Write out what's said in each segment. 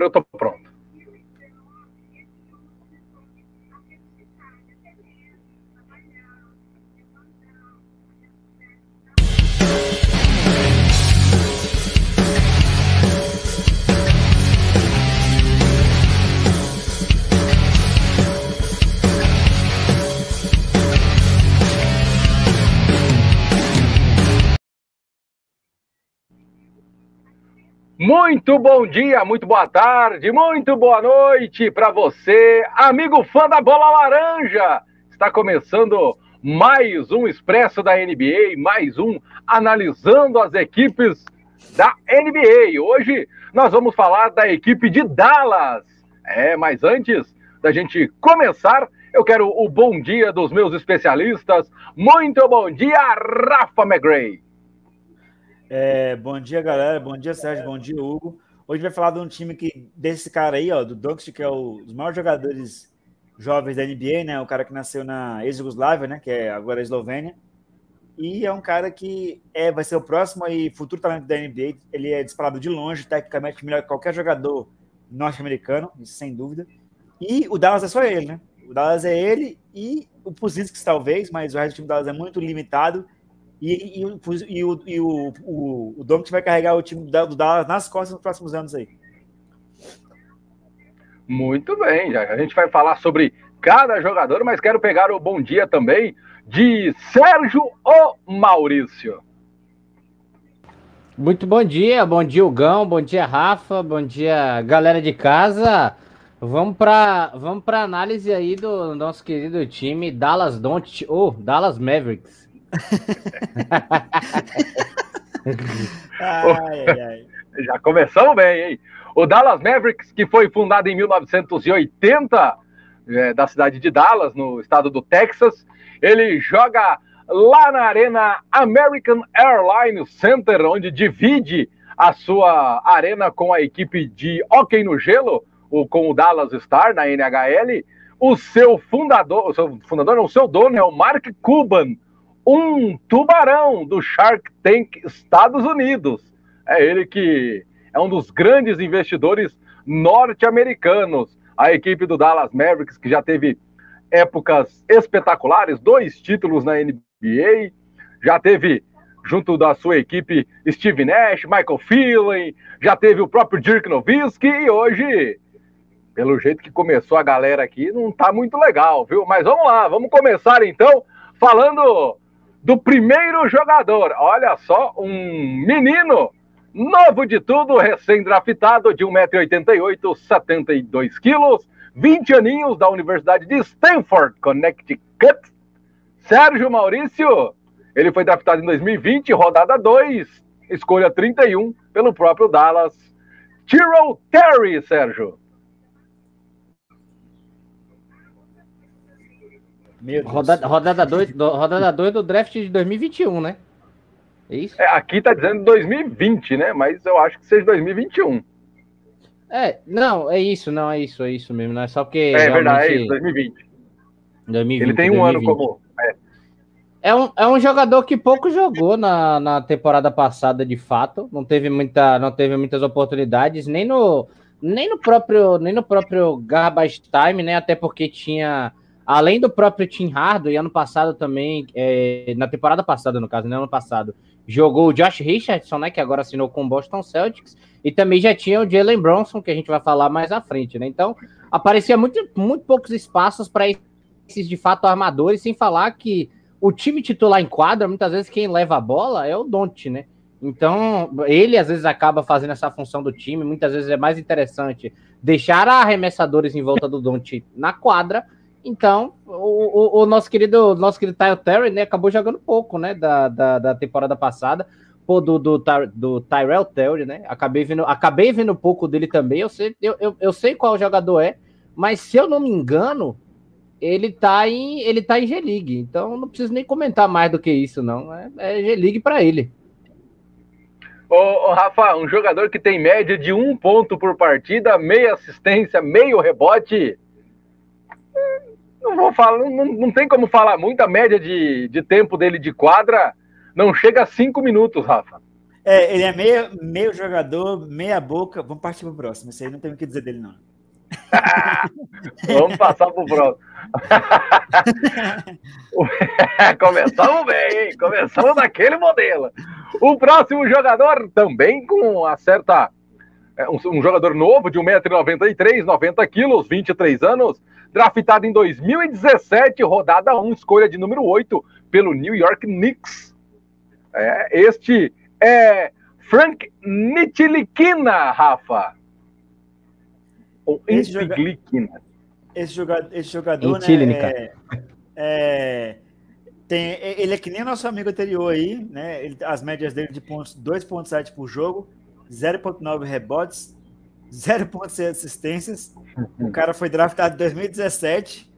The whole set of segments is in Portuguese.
Agora eu tô pronto. Muito bom dia, muito boa tarde, muito boa noite para você, amigo fã da bola laranja. Está começando mais um Expresso da NBA, mais um analisando as equipes da NBA. Hoje nós vamos falar da equipe de Dallas. É, mas antes da gente começar, eu quero o bom dia dos meus especialistas. Muito bom dia, Rafa McGray. É, bom dia, galera. Bom dia, Sérgio. Bom dia, Hugo. Hoje vai falar de um time que desse cara aí, ó, do Doncic, que é o, um dos maiores jogadores jovens da NBA, né? O cara que nasceu na ex-Yugoslávia, né? Que é agora a Eslovênia. E é um cara que é, vai ser o próximo e futuro talento da NBA. Ele é disparado de longe, tecnicamente melhor que qualquer jogador norte-americano, sem dúvida. E o Dallas é só ele, né? O Dallas é ele e o Puzisks talvez, mas o resto do time do Dallas é muito limitado e, e, e, o, e o, o, o Doncic vai carregar o time do Dallas nas costas nos próximos anos aí. Muito bem, já a gente vai falar sobre cada jogador, mas quero pegar o bom dia também de Sérgio ou Maurício. Muito bom dia, bom dia Hugão, bom dia Rafa, bom dia galera de casa. Vamos para vamos para análise aí do nosso querido time Dallas Don't ou oh, Dallas Mavericks ai, ai. Já começamos bem, hein? O Dallas Mavericks, que foi fundado em 1980, é, da cidade de Dallas, no estado do Texas, ele joga lá na arena American Airlines Center, onde divide a sua arena com a equipe de hockey no gelo, o, com o Dallas Star na NHL. O seu fundador, o seu fundador, não, o seu dono é o Mark Cuban, um tubarão do Shark Tank Estados Unidos. É ele que é um dos grandes investidores norte-americanos. A equipe do Dallas Mavericks, que já teve épocas espetaculares, dois títulos na NBA, já teve junto da sua equipe Steve Nash, Michael Phelan, já teve o próprio Dirk Nowitzki e hoje, pelo jeito que começou a galera aqui, não tá muito legal, viu? Mas vamos lá, vamos começar então falando do primeiro jogador. Olha só, um menino novo de tudo, recém-draftado, de 1,88m, 72kg, 20 aninhos, da Universidade de Stanford, Connecticut. Sérgio Maurício, ele foi draftado em 2020, rodada 2, escolha 31, pelo próprio Dallas. Tyrell Terry, Sérgio. Meu rodada, rodada 2 do, rodada dois do draft de 2021, né? É isso? É, aqui tá dizendo 2020, né? Mas eu acho que seja 2021. É, não, é isso, não, é isso, é isso mesmo. Não é só porque. É, realmente... verdade, é isso, 2020. 2020. Ele tem um 2020. ano como. É. É um, é um jogador que pouco jogou na, na temporada passada, de fato. Não teve, muita, não teve muitas oportunidades, nem no, nem no próprio nem no próprio garbage time, né? Até porque tinha Além do próprio Tim Hardaway, ano passado também, é, na temporada passada, no caso, né, ano passado, jogou o Josh Richardson, né, que agora assinou com o Boston Celtics, e também já tinha o Jalen Bronson, que a gente vai falar mais à frente, né? Então, aparecia muito, muito poucos espaços para esses, de fato, armadores, sem falar que o time titular em quadra, muitas vezes quem leva a bola é o Don't, né? Então, ele às vezes acaba fazendo essa função do time, muitas vezes é mais interessante deixar arremessadores em volta do Don't na quadra então, o, o, o, nosso querido, nosso querido Tyle Terry, né, acabou jogando pouco, né, da, da, da temporada passada, pô, do, do, do Tyrell Terry, né, acabei vendo, acabei vendo pouco dele também, eu sei, eu, eu, eu, sei qual jogador é, mas se eu não me engano, ele tá em, ele tá em G-League, então não preciso nem comentar mais do que isso, não, é, é G-League para ele. Ô, ô, Rafa, um jogador que tem média de um ponto por partida, meia assistência, meio rebote, não vou falar, não, não tem como falar muito, a média de, de tempo dele de quadra não chega a cinco minutos, Rafa. É, ele é meio, meio jogador, meia boca. Vamos partir para o próximo. Isso aí não tem o que dizer dele, não. Vamos passar para o próximo. Começamos bem, hein? Começamos daquele modelo. O próximo jogador, também com uma certa. É, um, um jogador novo de 1,93m, 90 quilos, 23 anos, draftado em 2017, rodada 1, escolha de número 8, pelo New York Knicks. É, este é Frank Nitilikina, Rafa. Ou esse, joga... esse jogador, esse jogador né, é, é, tem, ele é que nem nosso amigo anterior aí, né? Ele, as médias dele de pontos 2.7 por jogo, 0.9 rebotes, 0.6 assistências. O cara foi draftado em 2017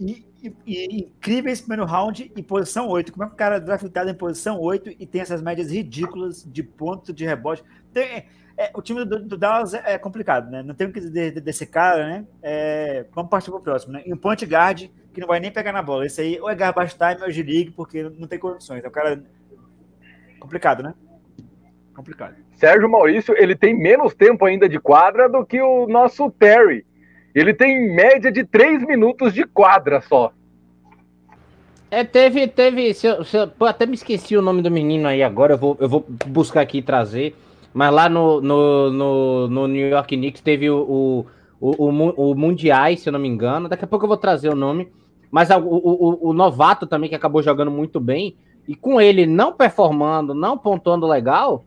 e e, e, incríveis primeiro round em posição 8. Como é que o cara é draftado em posição 8 e tem essas médias ridículas de ponto de rebote? Tem, é, o time do, do, Dallas é, é, complicado, né? Não tem o que dizer desse cara, né? É, vamos partir para o próximo, né? E um point guard que não vai nem pegar na bola. Esse aí ou é garbage time ou é G-League, porque não tem condições. É um cara complicado, né? Complicado. Sérgio Maurício, ele tem menos tempo ainda de quadra do que o nosso Terry ele tem média de três minutos de quadra só. É, teve, teve. Se eu, se eu, pô, até me esqueci o nome do menino aí agora, eu vou, eu vou buscar aqui e trazer. Mas lá no, no, no, no New York Knicks teve o, o, o, o Mundiais, se eu não me engano. Daqui a pouco eu vou trazer o nome. Mas o, o, o novato também, que acabou jogando muito bem. E com ele não performando, não pontuando legal,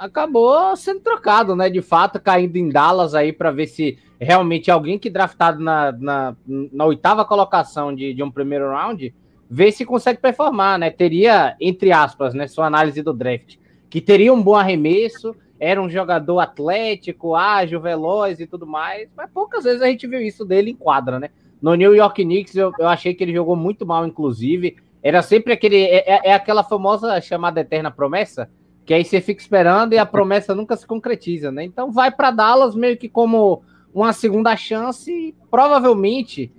acabou sendo trocado, né? De fato, caindo em Dallas aí para ver se realmente alguém que draftado na, na, na oitava colocação de, de um primeiro round, ver se consegue performar, né? Teria, entre aspas, né? Sua análise do draft, que teria um bom arremesso, era um jogador atlético, ágil, veloz e tudo mais, mas poucas vezes a gente viu isso dele em quadra, né? No New York Knicks eu, eu achei que ele jogou muito mal, inclusive. Era sempre aquele. É, é, é aquela famosa chamada eterna promessa que aí você fica esperando e a promessa nunca se concretiza, né? Então vai para Dallas meio que como uma segunda chance e provavelmente,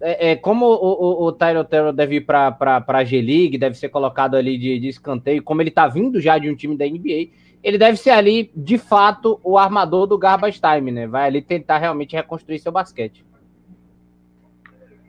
é, é como o, o, o Tyler Terrell deve ir para a G-League, deve ser colocado ali de, de escanteio, como ele tá vindo já de um time da NBA, ele deve ser ali, de fato, o armador do Garbage Time, né? Vai ali tentar realmente reconstruir seu basquete.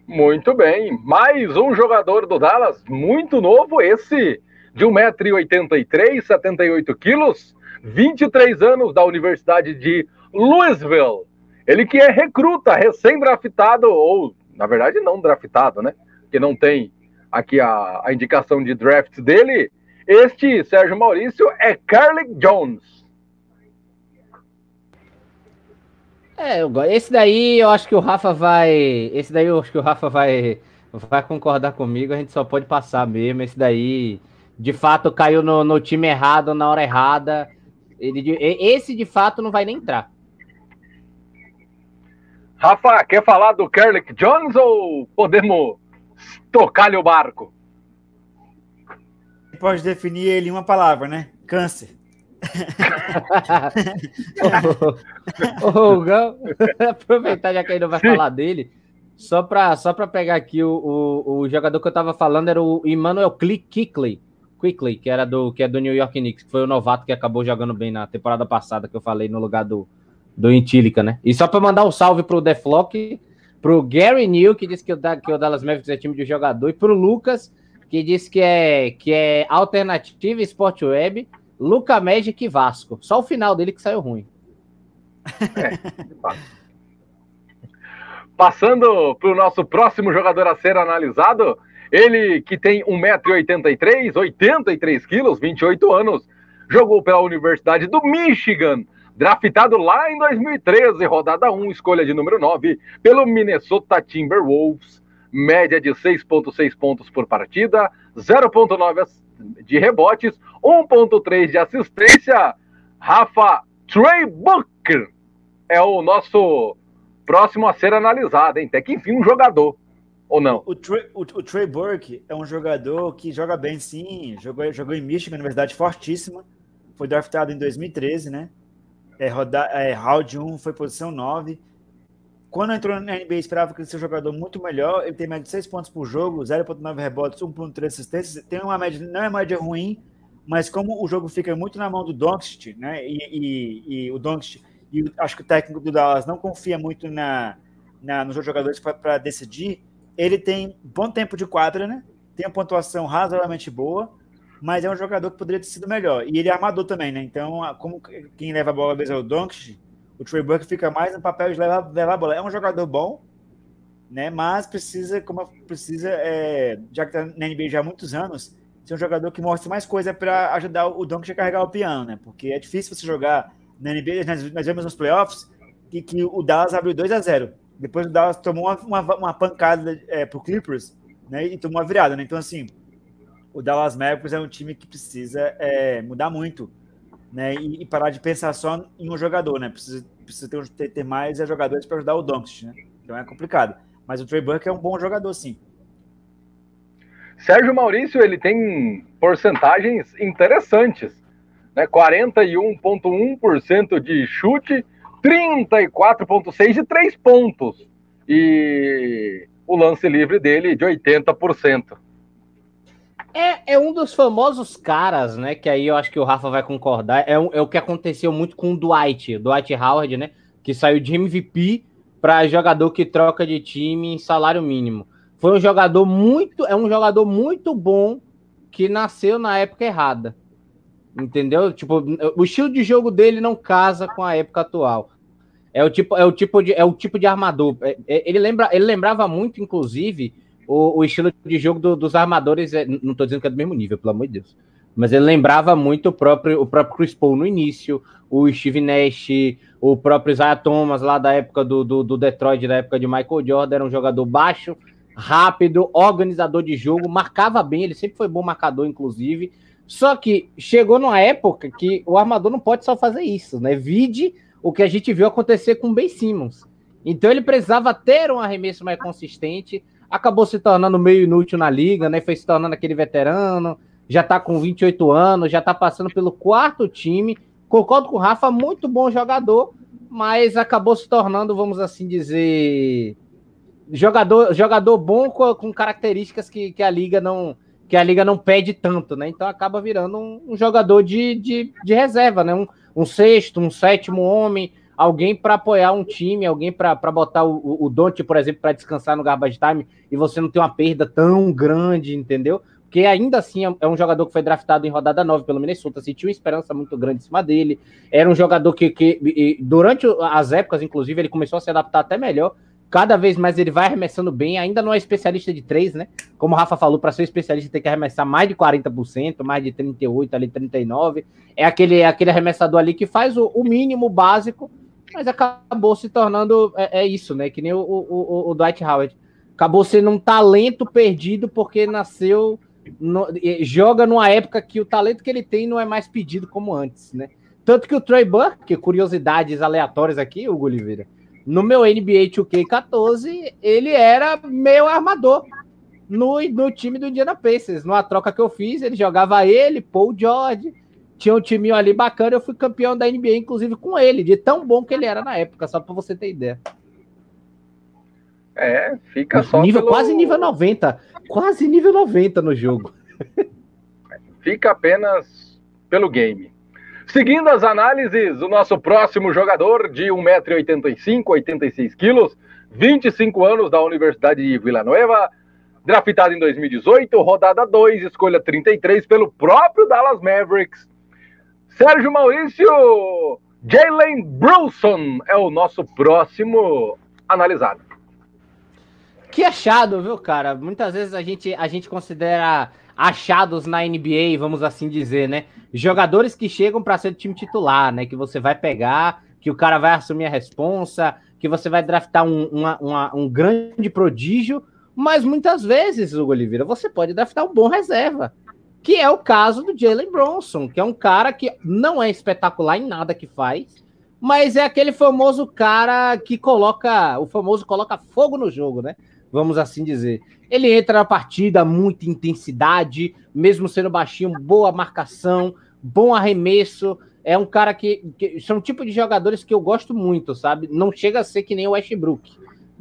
Muito bem. Mais um jogador do Dallas, muito novo, esse de 1,83m, 78 quilos, 23 anos da Universidade de Louisville. Ele que é recruta, recém-draftado, ou na verdade não draftado, né? Que não tem aqui a, a indicação de draft dele. Este Sérgio Maurício é Carly Jones. É, esse daí eu acho que o Rafa vai. Esse daí eu acho que o Rafa vai, vai concordar comigo. A gente só pode passar mesmo. Esse daí de fato caiu no, no time errado na hora errada. Ele, esse de fato não vai nem entrar. Rafa, quer falar do Kerlick Jones ou podemos tocar-lhe o barco? Pode definir ele em uma palavra, né? Câncer. ô, Gão, aproveitar já que ele não vai Sim. falar dele, só para só pegar aqui o, o, o, jogador que eu tava falando era o Emmanuel Kickley, Quickly, que era do que é do New York Knicks, que foi o novato que acabou jogando bem na temporada passada, que eu falei no lugar do, do Intílica, né? E só para mandar um salve pro Deflock, pro Gary New, que disse que o, que o Dallas Mavericks é time de jogador, e pro Lucas, que disse que é, que é alternativa Sport Web, Luca Magic e Vasco. Só o final dele que saiu ruim. É, Passando para o nosso próximo jogador a ser analisado, ele que tem 1,83m, 83 quilos, 28 anos, jogou pela Universidade do Michigan, draftado lá em 2013, rodada 1, escolha de número 9, pelo Minnesota Timberwolves, média de 6,6 pontos por partida, 0,9 de rebotes, 1,3 de assistência. Rafa Trey Booker é o nosso próximo a ser analisado, hein? Até que enfim, um jogador. Ou não? O, Trey, o, o Trey Burke é um jogador que joga bem, sim. Jogou, jogou em Michigan, universidade fortíssima. Foi draftado em 2013, né? É, roda, é, round 1 foi posição 9. Quando entrou na NBA, esperava que ele seja um jogador muito melhor. Ele tem média de 6 pontos por jogo, 0,9 rebotes, 1,3 assistências. Tem uma média, não é média ruim, mas como o jogo fica muito na mão do Doncic, né? E, e, e o Doncic, e acho que o técnico do Dallas não confia muito na, na nos jogadores para decidir, ele tem bom tempo de quadra, né? Tem uma pontuação razoavelmente boa, mas é um jogador que poderia ter sido melhor. E ele é armador também, né? Então, como quem leva a bola às vezes é o Doncic, o Trey Burke fica mais no papel de levar, levar a bola. É um jogador bom, né? Mas precisa, como precisa, é, já que está na NBA já há muitos anos, ser um jogador que mostre mais coisa para ajudar o Doncic a carregar o piano, né? Porque é difícil você jogar na NBA, nós, vemos nos playoffs que, que o Dallas abriu 2 a 0 Depois o Dallas tomou uma, uma, uma pancada é, pro Clippers, né? E tomou uma virada, né? Então, assim, o Dallas Mavericks é um time que precisa é, mudar muito, né? E, e, parar de pensar só em um jogador, né? Precisa, precisa ter, ter, ter mais jogadores para ajudar o Doncic, né? Então é complicado. Mas o Trey Burke é um bom jogador, sim. Sérgio Maurício ele tem porcentagens interessantes, né? 41,1% de chute, 34,6% de três pontos e o lance livre dele de 80%. É, é um dos famosos caras, né? Que aí eu acho que o Rafa vai concordar. É, um, é o que aconteceu muito com o Dwight, Dwight Howard, né? Que saiu de MVP para jogador que troca de time em salário mínimo. Foi um jogador muito, é um jogador muito bom que nasceu na época errada. Entendeu? Tipo, o estilo de jogo dele não casa com a época atual. É o tipo, é o tipo de, é o tipo de armador. É, é, ele lembra, ele lembrava muito, inclusive, o, o estilo de jogo do, dos armadores. É, não estou dizendo que é do mesmo nível, pelo amor de Deus. Mas ele lembrava muito o próprio, o próprio Chris Paul no início, o Steve Nash, o próprio Isaiah Thomas lá da época do, do, do Detroit, da época de Michael Jordan, era um jogador baixo, rápido, organizador de jogo, marcava bem, ele sempre foi bom marcador, inclusive. Só que chegou numa época que o armador não pode só fazer isso, né? Vide o que a gente viu acontecer com o Ben Simmons. Então ele precisava ter um arremesso mais consistente, acabou se tornando meio inútil na liga, né? Foi se tornando aquele veterano, já tá com 28 anos, já tá passando pelo quarto time. Concordo com o Rafa, muito bom jogador, mas acabou se tornando, vamos assim dizer, jogador, jogador bom com, com características que, que, a liga não que a liga não pede tanto, né? Então acaba virando um, um jogador de, de, de, reserva, né? Um, um, sexto, um sétimo homem, alguém para apoiar um time, alguém para botar o, o, Dante, por exemplo, para descansar no garbage time e você não ter uma perda tão grande, entendeu? Porque ainda assim é, é um jogador que foi draftado em rodada 9 pelo Minnesota, se tinha uma esperança muito grande em cima dele. Era um jogador que, que durante as épocas, inclusive, ele começou a se adaptar até melhor cada vez mais ele vai arremessando bem, ainda não é especialista de três, né? Como o Rafa falou, para ser especialista tem que arremessar mais de 40%, mais de 38, ali 39. É aquele, é aquele arremessador ali que faz o, o mínimo básico, mas acabou se tornando é, é isso, né? Que nem o, o, o, Dwight Howard. Acabou sendo um talento perdido porque nasceu no, joga numa época que o talento que ele tem não é mais pedido como antes, né? Tanto que o Trey Burke, curiosidades aleatórias aqui, o Oliveira, no meu NBA 2K14, ele era meio armador no, no time do Indiana Pacers. Numa troca que eu fiz, ele jogava ele, Paul George, tinha um time ali bacana, eu fui campeão da NBA, inclusive com ele, de tão bom que ele era na época, só para você ter ideia. É, fica só. Nível, pelo... Quase nível 90. Quase nível 90 no jogo. Fica apenas pelo game. Seguindo as análises, o nosso próximo jogador de 1,85m, 86kg, 25 anos da Universidade de Vila Nova, draftado em 2018, rodada 2, escolha 33 pelo próprio Dallas Mavericks. Sérgio Maurício, Jalen Brunson é o nosso próximo analisado. Que achado, viu, cara? Muitas vezes a gente, a gente considera achados na NBA, vamos assim dizer, né? Jogadores que chegam para ser do time titular, né? Que você vai pegar, que o cara vai assumir a responsa, que você vai draftar um, uma, uma, um grande prodígio, mas muitas vezes, Hugo Oliveira, você pode draftar um bom reserva, que é o caso do Jalen Bronson, que é um cara que não é espetacular em nada que faz, mas é aquele famoso cara que coloca, o famoso coloca fogo no jogo, né? Vamos assim dizer. Ele entra na partida, muita intensidade, mesmo sendo baixinho, boa marcação, bom arremesso. É um cara que, que são um tipo de jogadores que eu gosto muito, sabe? Não chega a ser que nem o Westbrook,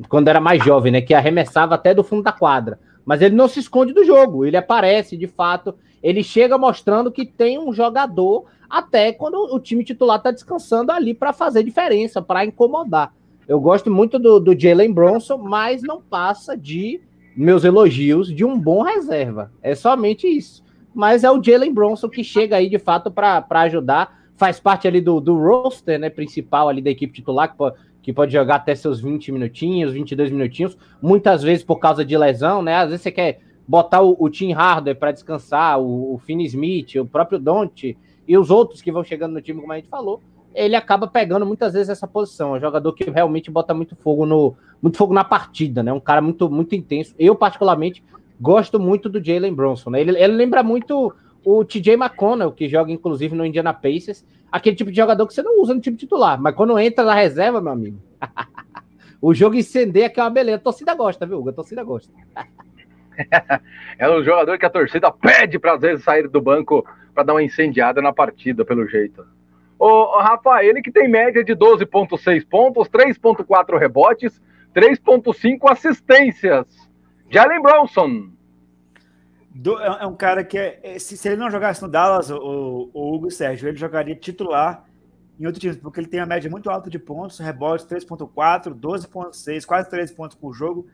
quando era mais jovem, né? Que arremessava até do fundo da quadra. Mas ele não se esconde do jogo, ele aparece de fato. ele chega mostrando que tem um jogador até quando o time titular está descansando ali para fazer diferença, para incomodar. Eu gosto muito do, do Jalen Bronson, mas não passa de meus elogios de um bom reserva. É somente isso. Mas é o Jalen Bronson que chega aí de fato para ajudar. Faz parte ali do, do roster né, principal ali da equipe titular, que pode, que pode jogar até seus 20 minutinhos, 22 minutinhos, muitas vezes por causa de lesão, né? Às vezes você quer botar o, o Tim Harder para descansar, o, o Finn Smith, o próprio Don't e os outros que vão chegando no time, como a gente falou, ele acaba pegando muitas vezes essa posição. É um jogador que realmente bota muito fogo no muito fogo na partida, né? Um cara muito muito intenso. Eu particularmente gosto muito do Jalen Bronson, né? Ele, ele lembra muito o TJ McConnell, que joga inclusive no Indiana Pacers, aquele tipo de jogador que você não usa no time titular, mas quando entra na reserva, meu amigo, o jogo incendeia que é uma beleza. A torcida gosta, viu? A torcida gosta. é um jogador que a torcida pede para às vezes sair do banco para dar uma incendiada na partida, pelo jeito. O, Rafa, ele que tem média de 12,6 pontos, 3,4 rebotes, 3,5 assistências. Jalen Bronson. Do, é, é um cara que, é, é, se, se, ele não jogasse no Dallas, o, o, Hugo Sérgio, ele jogaria titular em outro time, porque ele tem a média muito alta de pontos, rebotes 3.4, 12.6, quase 13 pontos por jogo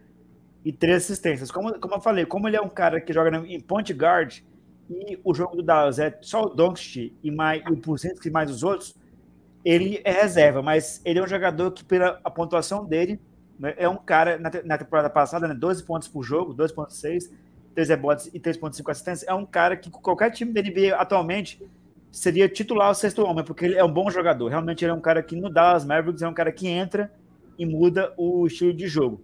e 3 assistências. Como, como eu falei, como ele é um cara que joga em point guard e o jogo do Dallas é só o Doncic e, mais, o Puzinski e mais os outros, ele é reserva, mas ele é um jogador que, pela a pontuação dele, né, é um cara, na, na temporada passada, né, 12 pontos por jogo, 2.6, 3 rebotes e 3.5 assistências, é um cara que qualquer time da NBA atualmente seria titular o sexto homem, porque ele é um bom jogador. Realmente ele é um cara que no Dallas Mavericks é um cara que entra e muda o estilo de jogo.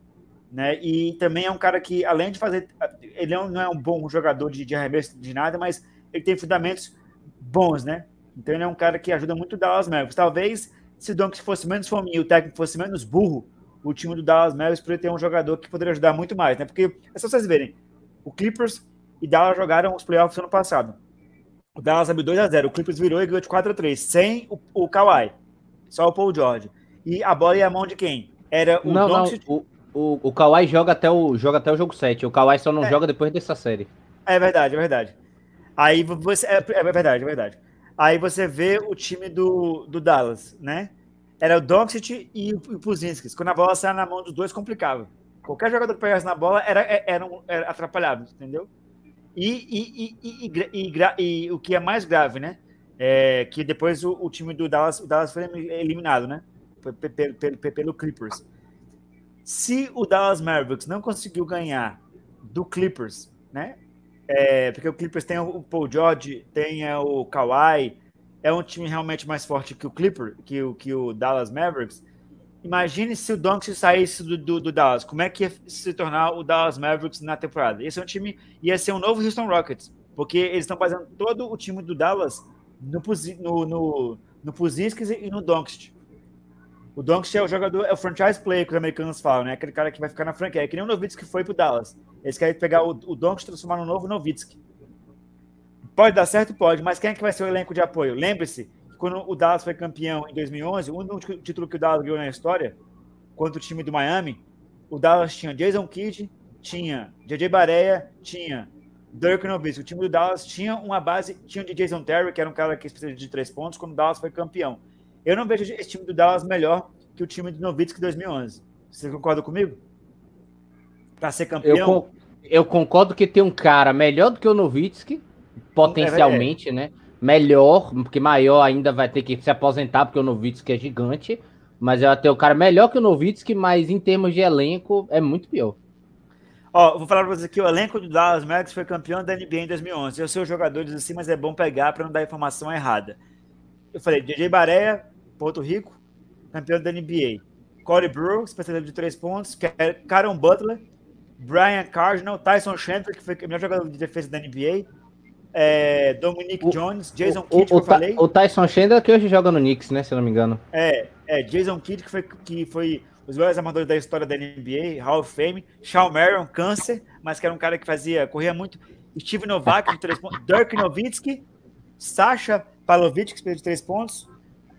Né? E também é um cara que, além de fazer. Ele não é um bom jogador de, de arremesso de nada, mas ele tem fundamentos bons, né? Então ele é um cara que ajuda muito o Dallas Mavericks. Talvez se o Doncic fosse menos fominho e o técnico fosse menos burro, o time do Dallas Mavericks poderia ter um jogador que poderia ajudar muito mais, né? Porque é só vocês verem, o Clippers e Dallas jogaram os playoffs ano passado. O Dallas abriu 2 a 0 o Clippers virou e ganhou de 4 a 3 sem o, o Kawhi, só o Paul George. E a bola ia a mão de quem? Era o não, Doncic... não, o, o, o Kawhi joga até o, joga até o jogo 7, o Kawhi só não é. joga depois dessa série. É verdade, é verdade. Aí você... É, é verdade, é verdade. Aí você vê o time do, do Dallas, né? Era o Doncic e o Puzinskis. Quando a bola saia na mão dos dois, complicava. Qualquer jogador que pegasse na bola era, era, era, um, era atrapalhado, entendeu? E, e, e, e, o que é mais grave, né? É que depois o, o time do Dallas, o Dallas foi eliminado, né? Pelo, pelo, pelo Clippers. Se o Dallas Mavericks não conseguiu ganhar do Clippers, né? É, porque o Clippers tem o Paul George, tem o Kawhi, é um time realmente mais forte que o Clipper, que o, que o Dallas Mavericks. Imagine se o Doncic saísse do, do, do, Dallas, como é que ia se tornar o Dallas Mavericks na temporada? Esse é um time, ia ser um novo Houston Rockets, porque eles estão fazendo todo o time do Dallas no, no, no, no Puziskas e no Doncic. O Doncic é o jogador, é o franchise player que os americanos falam, né? Aquele cara que vai ficar na franquia. É que nem o Nowitzki foi pro Dallas. Eles querem pegar o, o Doncic e transformar no novo Nowitzki. Pode dar certo? Pode, mas quem é que vai ser o elenco de apoio? Lembre-se quando o Dallas foi campeão em 2011, o único título que o Dallas ganhou na história, contra o time do Miami, o Dallas tinha Jason Kidd, tinha JJ Barea, tinha Dirk Nowitzki. O time do Dallas tinha uma base, tinha de Jason Terry, que era um cara que precisa de três pontos, quando o Dallas foi campeão. Eu não vejo esse time do Dallas melhor que o time do Nowitzki 2011. Você concorda comigo? Para ser campeão? Eu, eu, concordo que tem um cara melhor do que o Nowitzki, potencialmente, é, é. né? Melhor, porque maior ainda vai ter que se aposentar, porque o Novitsky é gigante. Mas eu até o cara melhor que o Novitsky, mas em termos de elenco é muito pior. Ó, vou falar pra vocês aqui, o elenco do Dallas Mavericks foi campeão da NBA em 2011. Eu sei os jogadores assim, mas é bom pegar para não dar informação errada. Eu falei, DJ Bareia, Porto Rico, campeão da NBA. Corey Brooks, especialista de três pontos. Karen Butler, Brian Cardinal, Tyson Chandler, que foi o melhor jogador de defesa da NBA é, Dominic o, Jones, Jason Kidd, que eu falei. O Tyson Chandler que hoje joga no Knicks, né? Se eu não me engano. É, é Jason Kidd, que foi, que foi os melhores amadores da história da NBA, Hall of Fame. Shawn Marion, câncer, mas que era um cara que fazia, corria muito. Steve Novak, de três pontos. Dirk Nowitzki, Sasha Pavlovich, que fez de três pontos.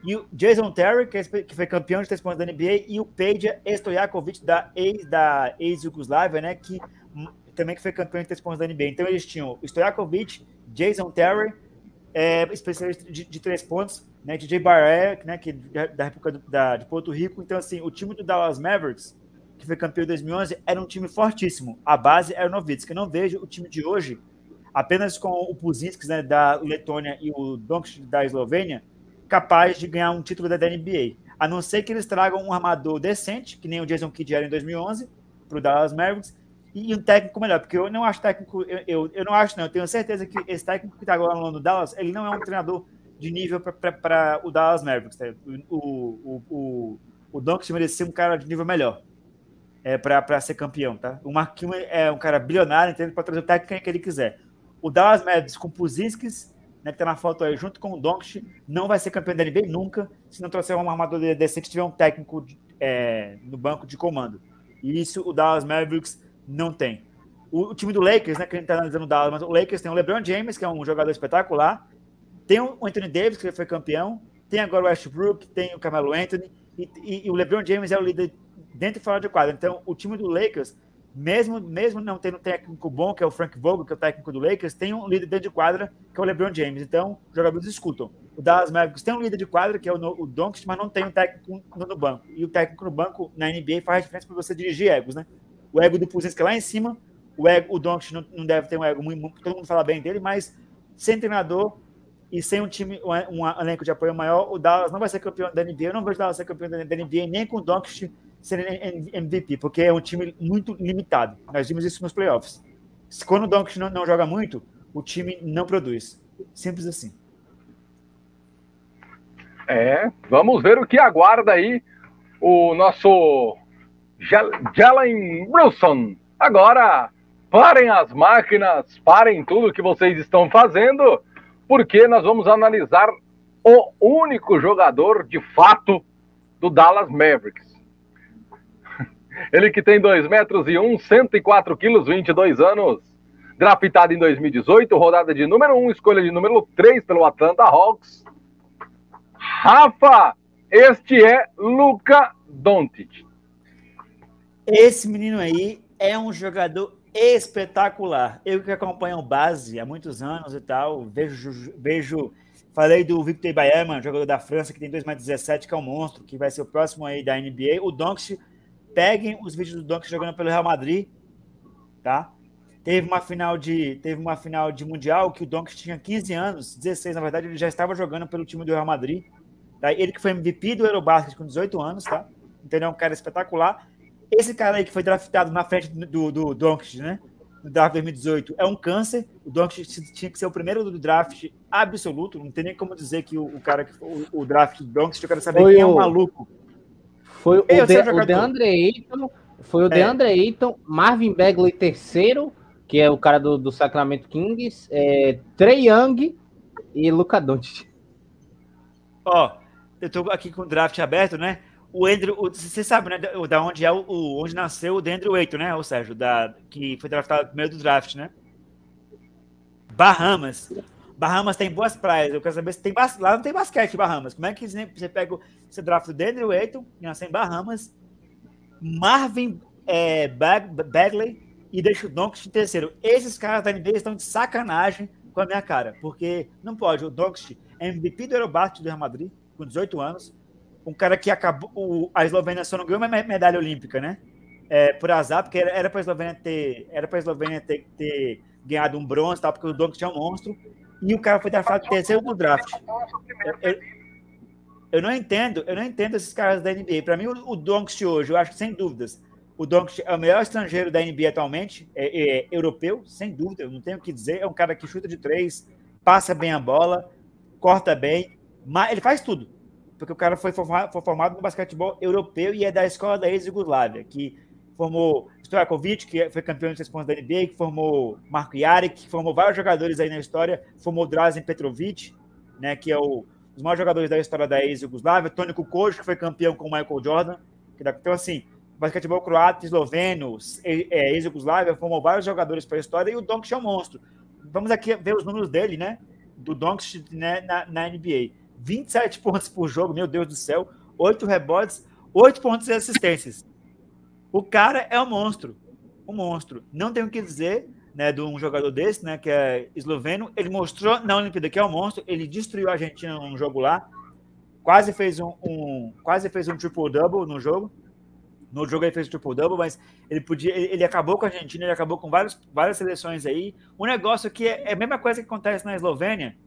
E o Jason Terry, que, é que foi campeão de três pontos da NBA. E o Peja Stojakovic, da ex-Yugoslávia, da ex né? Que também que foi campeão de três pontos da NBA. Então eles tinham Stojakovic, Jason Terry, é, especialista de, de, três pontos, né? DJ Barré, né? Que da República da, de Porto Rico. Então, assim, o time do Dallas Mavericks, que foi campeão em 2011, era um time fortíssimo. A base era o Novitsky. Eu não vejo o time de hoje apenas com o Puzinskis né, da Letônia e o Doncic da Eslovênia capaz de ganhar um título da NBA. A não ser que eles tragam um armador decente, que nem o Jason Kidd era em 2011, para o Dallas Mavericks, e um técnico melhor, porque eu não acho técnico, eu, eu, eu não acho, não, eu tenho certeza que esse técnico que está agora no Dallas, ele não é um treinador de nível para o Dallas Mavericks. Tá? O, o, o, o merecia um cara de nível melhor é, para ser campeão, tá? O Marquinhos é um cara bilionário, ele pode trazer o técnico que ele quiser. O Dallas Mavericks com Puzinskis, né, que tá na foto aí, junto com o Doncic, não vai ser campeão da NBA nunca, se não trouxer um armador decente tiver um técnico é, no banco de comando. E isso o Dallas Mavericks não tem. O, o time do Lakers, né, que a gente tá analisando o Dallas, mas o Lakers tem o LeBron James, que é um jogador espetacular, tem o Anthony Davis, que foi campeão, tem agora o Westbrook, tem o Carmelo Anthony, e, e, e o LeBron James é o líder dentro e fora de quadra. Então, o time do Lakers mesmo, mesmo não tendo um técnico bom, que é o Frank Vogel, que é o técnico do Lakers, tem um líder dentro de quadra, que é o LeBron James. Então, os jogadores escutam. O Dallas Mavericks tem um líder de quadra, que é o, o Doncic, mas não tem um técnico no, banco. E o técnico no banco, na NBA, faz diferença para você dirigir egos, né? O ego do que é lá em cima, o, o Doncic não, não deve ter um ego muito, muito, todo mundo fala bem dele, mas sem treinador e sem um time, um, um elenco de apoio maior, o Dallas não vai ser campeão da NBA. Eu não vejo o Dallas ser campeão da NBA nem com o Doncic ser MVP, porque é um time muito limitado. Nós vimos isso nos playoffs. Quando o Doncic não, não joga muito, o time não produz. Simples assim. É, vamos ver o que aguarda aí o nosso Jalen Wilson. Agora, parem as máquinas, parem tudo que vocês estão fazendo, porque nós vamos analisar o único jogador de fato do Dallas Mavericks. Ele que tem 2 metros e 1, 104 quilos, 22 anos. Draftado em 2018, rodada de número 1, escolha de número 3 pelo Atlanta Hawks. Rafa, este é Luca Doncic. Esse menino aí é um jogador espetacular. Eu que acompanho base há muitos anos e tal, vejo, vejo falei do Victor Bayerman, jogador da França, que tem 2,17, que é um monstro, que vai ser o próximo aí da NBA. O Doncic Peguem os vídeos do Doncic jogando pelo Real Madrid, tá? Teve uma final de, teve uma final de mundial que o Doncic tinha 15 anos, 16 na verdade, ele já estava jogando pelo time do Real Madrid. Tá? Ele que foi MVP do Eurobasket com 18 anos, tá? Entendeu? É um cara espetacular. Esse cara aí que foi draftado na frente do, do, Doncic, né? No draft 2018, é um câncer. O Doncic tinha que ser o primeiro do draft absoluto. Não tem nem como dizer que o, o cara que o, o draft do Doncic, eu quero saber Foi quem é o maluco. Foi o, de, o DeAndre Ayton, foi o é. DeAndre Ayton, Marvin Bagley terceiro, que é o cara do, do Sacramento Kings, é, Trey Young e Luca Doncic. Ó, eu tô aqui com o draft aberto, né? O Andrew, você sabe, né, da onde é o, onde nasceu o Andrew Ayton, né, o Sérgio, da que foi draftado primeiro do draft, né? Bahamas. Bahamas tem boas praias. Eu quero saber se tem lá não tem basquete Bahamas. Como é que você pega você draft o Daniel Ayton, que nasceu em Bahamas, Marvin é, Bag, Bagley e deixa o Doncic em terceiro. Esses caras da NBA estão de sacanagem com a minha cara, porque não pode. O Doncic é MVP do Eurobasket do Real Madrid, com 18 anos, um cara que acabou. O, a Eslovênia só não ganhou uma medalha olímpica, né? É, por azar, porque era para a Eslovênia ter, era para Eslovênia ter, ter ganhado um bronze, tal, porque o Doncic é um monstro e o cara foi draftado terceiro no draft. Eu, eu, não entendo, eu não entendo esses caras da NBA. Para mim, o, o Doncic hoje, eu acho que sem dúvidas, o Doncic é o melhor estrangeiro da NBA atualmente, é, é, europeu, sem dúvida, eu não tenho o que dizer. É um cara que chuta de três, passa bem a bola, corta bem, mas ele faz tudo. Porque o cara foi formado, foi formado no basquetebol europeu e é da escola da ex-Yugoslávia, que formou Stojakovic, que foi campeão de pontos da NBA, que formou Marco Jaric, que formou vários jogadores aí na história, formou Drazen Petrovic, né, que é o, os maiores jogadores da história da ex-Yugoslávia, Tony Kukoc, que foi campeão com Michael Jordan. então, assim, basquetebol croata, esloveno, é, ex-Yugoslávia, formou vários jogadores para a história, e o Doncic é um monstro. Vamos aqui ver os números dele, né, do Doncic né, na, na NBA. 27 pontos por jogo, meu Deus do céu, 8 rebotes, 8 pontos e assistências. O cara é um monstro. Um monstro. Não tenho o que dizer. né, de um jogador desse, né, que é esloveno. Ele mostrou na Olimpíada que é um monstro, ele destruiu a Argentina num jogo lá, quase fez um, um quase fez um triple-double no jogo. No jogo ele fez triple-double, mas ele podia, ele, ele, acabou com a Argentina, ele acabou com vários, várias seleções aí. O negócio que é, é a mesma coisa que acontece na Eslovênia,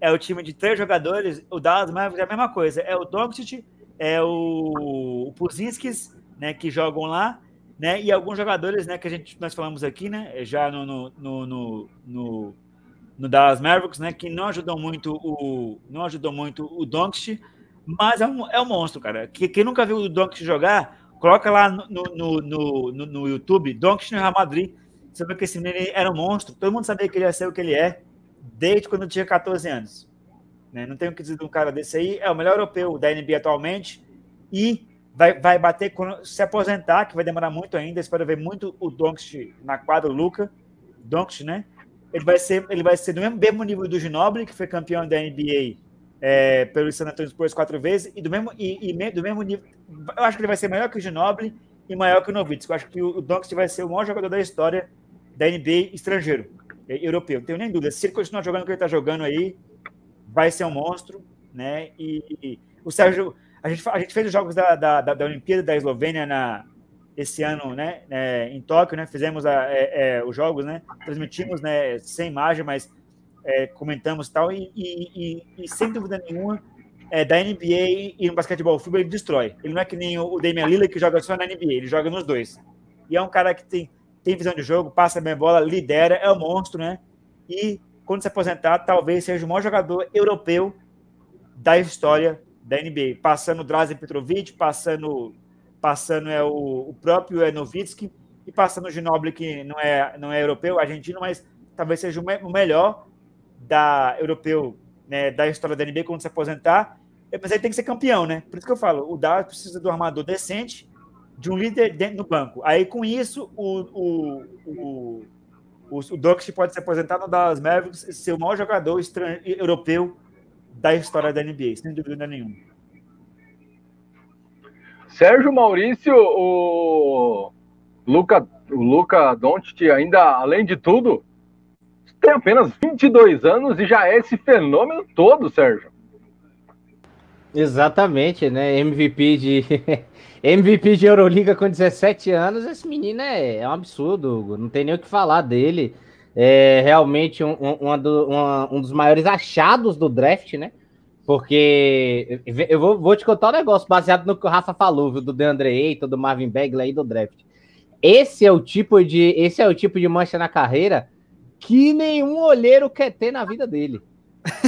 é o time de três jogadores, o Dallas Mavericks é a mesma coisa, é o Doncic, é o, o Puzinskis, né, que jogam lá, né, e alguns jogadores, né, que a gente nós falamos aqui, né, já no no, no, no, no, Dallas Mavericks, né, que não ajudou muito o não ajudou muito o Doncic, mas é um, é um monstro, cara. Que, quem nunca viu o Doncic jogar, coloca lá no, no, no, no, no YouTube, Doncic no Real Madrid, você vê que esse menino era um monstro, todo mundo sabia que ele ia ser o que ele é, desde quando tinha 14 anos. Né? Não tenho o que dizer de um cara desse aí. É o melhor europeu da NBA atualmente e vai, vai bater quando se aposentar, que vai demorar muito ainda. Espero ver muito o Doncic na quadra, o Luca. Doncic, né? Ele vai ser, ele vai ser do mesmo, mesmo nível do Ginobili, que foi campeão da NBA é, pelo San Antonio Spurs quatro vezes, e do mesmo, e, e, do mesmo nível. Eu acho que ele vai ser maior que o Ginobili e maior que o Nowitzki. Eu acho que o, o Doncic vai ser o maior jogador da história da NBA estrangeiro. É, europeu, não tenho nem dúvida. Se ele continuar jogando o que ele está jogando aí, vai ser um monstro, né? E, e, o Sérgio, a gente, a gente fez os jogos da, da, da, da Olimpíada da Eslovênia na, esse ano, né? É, em Tóquio, né? Fizemos a, é, é, os jogos, né? Transmitimos, né? Sem imagem, mas é, comentamos tal e, e, e, sem dúvida nenhuma é, da NBA e no basquetebol FIBA ele destrói. Ele não é que nem o Damian Lillard que joga só na NBA, ele joga nos dois. E é um cara que tem tem visão de jogo, passa bem a bola, lidera, é um monstro, né? E quando se aposentar, talvez seja o maior jogador europeu da história da NBA, passando Drazen Petrovic, passando passando é o, o próprio é e passando o Ginobili que não é não é europeu, argentino, mas talvez seja o, melhor da europeu, né, da história da NBA quando se aposentar. Mas ele tem que ser campeão, né? Por isso que eu falo, o Dallas precisa do armador decente de um líder dentro do banco. Aí, com isso, o, o, o, o, o pode se aposentar no Dallas Mavericks ser o maior jogador europeu da história da NBA, sem dúvida nenhuma. Sérgio Maurício, o Luca, o Luca Doncic ainda, além de tudo, tem apenas 22 anos e já é esse fenômeno todo, Sérgio. Exatamente, né? MVP de MVP de Euroliga com 17 anos, esse menino é, é um absurdo, Hugo. não tem nem o que falar dele. É realmente um, um, do, uma, um dos maiores achados do draft, né? Porque eu vou, vou, te contar um negócio baseado no que o Rafa falou, viu? Do DeAndre Ayton, do Marvin Bagley aí do draft. Esse é o tipo de esse é o tipo de mancha na carreira que nenhum olheiro quer ter na vida dele.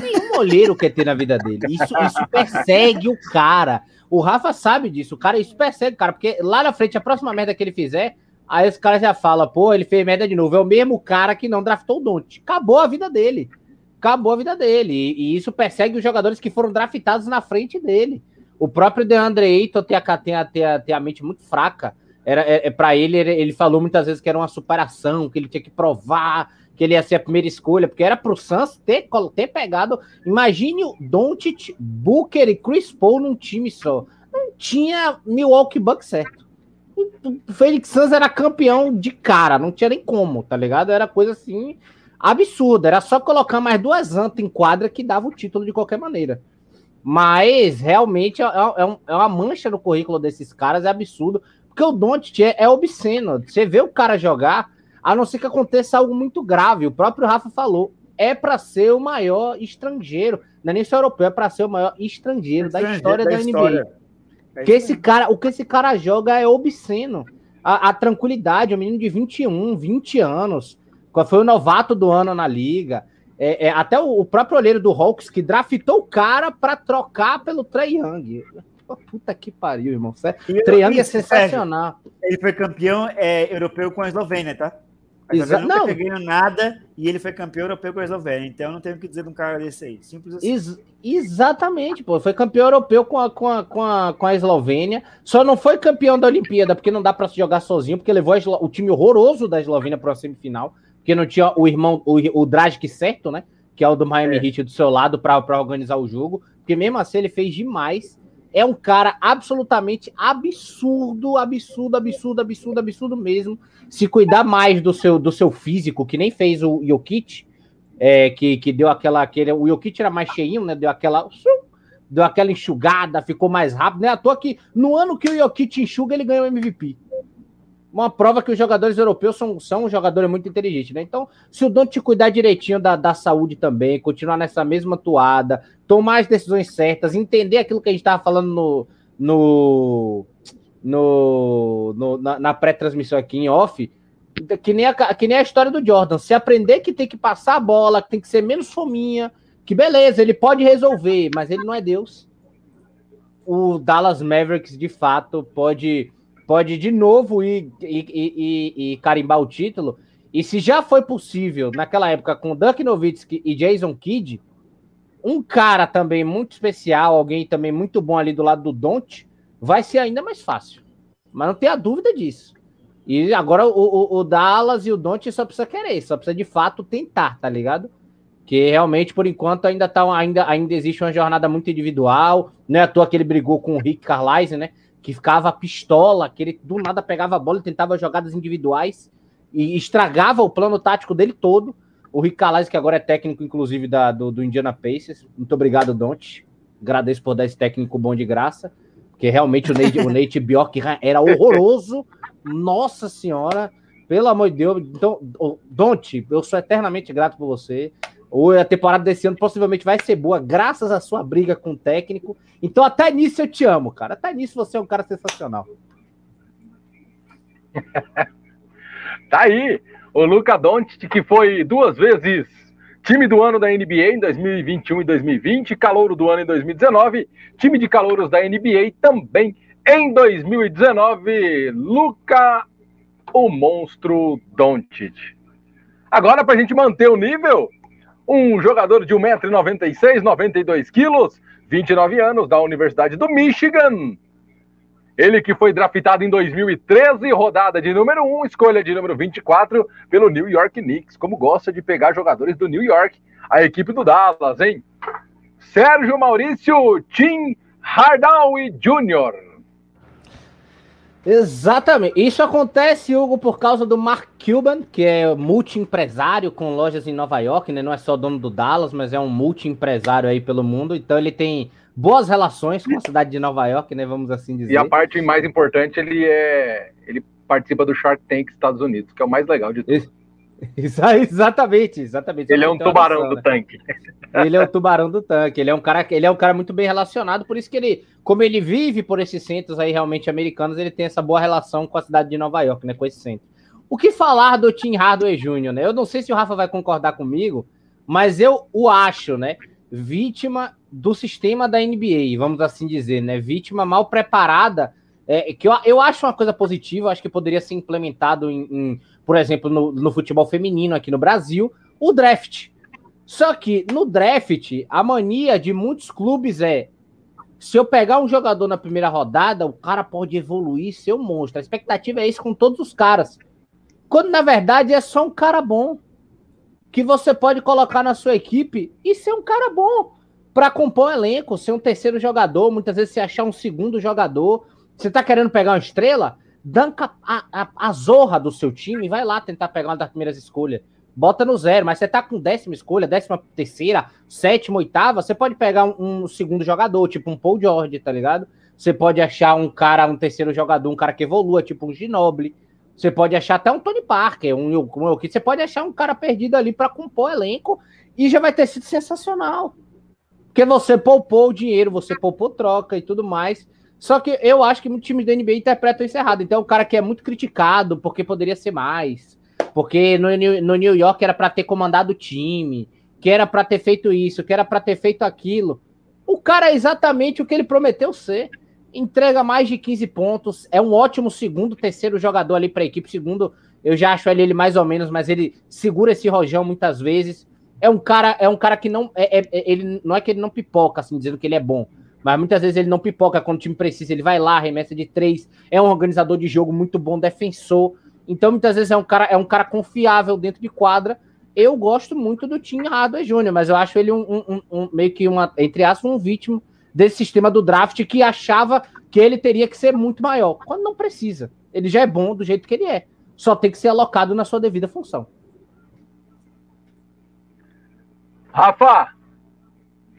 Nenhum olheiro quer ter na vida dele. Isso, isso persegue o cara. O Rafa sabe disso. O cara, isso persegue o cara, porque lá na frente, a próxima merda que ele fizer, aí esse cara já fala, pô, ele fez merda de novo. É o mesmo cara que não draftou o Don't. Acabou a vida dele. Acabou a vida dele. E, e, isso persegue os jogadores que foram draftados na frente dele. O próprio DeAndre Ayton tem a, tem a, tem a, tem a mente muito fraca. Era, é, é para ele, ele, ele falou muitas vezes que era uma superação, que ele tinha que provar que ele ia ser a primeira escolha, porque era pro Suns ter, ter pegado. Imagine o Doncic, Booker e Chris Paul num time só. Não tinha Milwaukee Bucks certo. O Felix Suns era campeão de cara, não tinha nem como, tá ligado? Era coisa assim absurda. Era só colocar mais duas antas em quadra que dava o título de qualquer maneira. Mas realmente é, é, é uma mancha no currículo desses caras, é absurdo. Porque o Doncic é, é obsceno. Você vê o cara jogar, a não ser que aconteça algo muito grave. O próprio Rafa falou, é para ser o maior estrangeiro, não é nem só europeu, é para ser o maior estrangeiro, estrangeiro da história da, da NBA. É que esse cara, o que esse cara joga é obsceno. A, a, tranquilidade, um menino de 21, 20 anos, foi o novato do ano na liga. É, é, até o, o, próprio olheiro do Hawks que draftou o cara para trocar pelo Trey Young. Puta que pariu, irmão. Trey Young é sensacional. Ele foi campeão é, europeu com a Eslovênia, tá? Exa nunca não. ganhou nada e ele foi campeão europeu com a Eslovênia. Então não tenho o que dizer de um cara desse aí. Simples assim. Ex exatamente, pô. Foi campeão europeu com a, com, a, com, a, com a Eslovênia. Só não foi campeão da Olimpíada, porque não dá para se jogar sozinho, porque levou o time horroroso da Eslovênia para a semifinal. Porque não tinha o irmão, o, o Dragic certo, né? Que é o do Miami é. Heat do seu lado para organizar o jogo. Porque mesmo assim ele fez demais. É um cara absolutamente absurdo, absurdo, absurdo, absurdo, absurdo mesmo. Se cuidar mais do seu, do seu físico, que nem fez o Jokic, é, que, que deu aquela. Aquele, o Jokic era mais cheinho, né? Deu aquela. Deu aquela enxugada, ficou mais rápido, né? À toa que no ano que o Jokic enxuga, ele ganhou o MVP uma prova que os jogadores europeus são, são jogadores muito inteligentes, né? Então, se o Dante cuidar direitinho da, da saúde também, continuar nessa mesma toada, tomar as decisões certas, entender aquilo que a gente estava falando no, no, no, no na, na pré-transmissão aqui em off, que nem, a, que nem a história do Jordan. Se aprender que tem que passar a bola, que tem que ser menos fominha, que beleza, ele pode resolver, mas ele não é Deus. O Dallas Mavericks, de fato, pode pode de novo ir e, e, e, carimbar o título. E se já foi possível naquela época com Dirk Nowitzki e Jason Kidd, um cara também muito especial, alguém também muito bom ali do lado do Don't, vai ser ainda mais fácil. Mas não tenha dúvida disso. E agora o, o, o Dallas e o Don't só precisa querer, só precisa de fato tentar, tá ligado? Que realmente, por enquanto, ainda, tá, ainda, ainda existe uma jornada muito individual. Não é à toa que ele brigou com o Rick Carlisle, né? Que ficava pistola, que ele do nada pegava a bola e tentava jogadas individuais e estragava o plano tático dele todo. O Rick Calais, que agora é técnico, inclusive, da, do, do Indiana Pacers. Muito obrigado, Don't. Agradeço por dar esse técnico bom de graça. Porque realmente o Nate, Nate Bjork era horroroso. Nossa senhora, pelo amor de Deus. Então, Don't, eu sou eternamente grato por você ou a temporada desse ano possivelmente vai ser boa, graças à sua briga com o técnico. Então, até nisso eu te amo, cara. Até nisso você é um cara sensacional. tá aí, o Luca Doncic, que foi duas vezes time do ano da NBA em 2021 e 2020, calouro do ano em 2019, time de calouros da NBA também em 2019, Luca, o monstro Doncic. Agora, para a gente manter o nível, um jogador de 1,96m, 92kg, 29 anos, da Universidade do Michigan. Ele que foi draftado em 2013, rodada de número 1, escolha de número 24 pelo New York Knicks. Como gosta de pegar jogadores do New York, a equipe do Dallas, hein? Sérgio Maurício Tim Hardaway Jr. Exatamente. Isso acontece, Hugo, por causa do Mark Cuban, que é multi-empresário com lojas em Nova York, né? Não é só dono do Dallas, mas é um multi-empresário aí pelo mundo. Então ele tem boas relações com a cidade de Nova York, né? Vamos assim dizer. E a parte mais importante, ele é. Ele participa do Shark Tank Estados Unidos, que é o mais legal de tudo. exatamente, exatamente. Ele é um tubarão do né? tanque. Ele é o tubarão do tanque. Ele é um cara, ele é um cara muito bem relacionado, por isso que ele, como ele vive por esses centros aí realmente americanos, ele tem essa boa relação com a cidade de Nova York, né, com esse centro. O que falar do Tim Hardaway Jr., né? Eu não sei se o Rafa vai concordar comigo, mas eu o acho, né, vítima do sistema da NBA, vamos assim dizer, né? Vítima mal preparada, é, que eu, eu acho uma coisa positiva, acho que poderia ser implementado em, em por exemplo, no, no futebol feminino aqui no Brasil, o draft. Só que no draft, a mania de muitos clubes é: se eu pegar um jogador na primeira rodada, o cara pode evoluir, ser um monstro. A expectativa é isso com todos os caras. Quando na verdade é só um cara bom que você pode colocar na sua equipe e ser um cara bom para compor um elenco, ser um terceiro jogador, muitas vezes se achar um segundo jogador. Você tá querendo pegar uma estrela? Danca a, a, a zorra do seu time, vai lá tentar pegar uma das primeiras escolhas. Bota no zero, mas você tá com décima escolha, décima terceira, sétima, oitava, você pode pegar um, um, segundo jogador, tipo um Paul George, tá ligado? Você pode achar um cara, um terceiro jogador, um cara que evolua, tipo um Ginoble. Você pode achar até um Tony Parker, um, um, um você pode achar um cara perdido ali para compor elenco e já vai ter sido sensacional. Porque você poupou o dinheiro, você poupou troca e tudo mais. Só que eu acho que muitos times da NBA interpretam isso errado. Então, o cara que é muito criticado porque poderia ser mais, porque no, no New York era para ter comandado o time, que era para ter feito isso, que era para ter feito aquilo. O cara é exatamente o que ele prometeu ser. Entrega mais de 15 pontos, é um ótimo segundo, terceiro jogador ali para a equipe. Segundo, eu já acho ele, ele mais ou menos, mas ele segura esse rojão muitas vezes. É um cara, é um cara que não é, é, ele não é que ele não pipoca assim dizendo que ele é bom, mas muitas vezes ele não pipoca quando o time precisa, ele vai lá, remessa de três, é um organizador de jogo muito bom, defensor. Então, muitas vezes é um cara, é um cara confiável dentro de quadra. Eu gosto muito do Tim Hardaway Jr., mas eu acho ele um, um, um, meio que uma, entre aspas, um vítima, desse sistema do draft que achava que ele teria que ser muito maior, quando não precisa. Ele já é bom do jeito que ele é. Só tem que ser alocado na sua devida função. Rafa,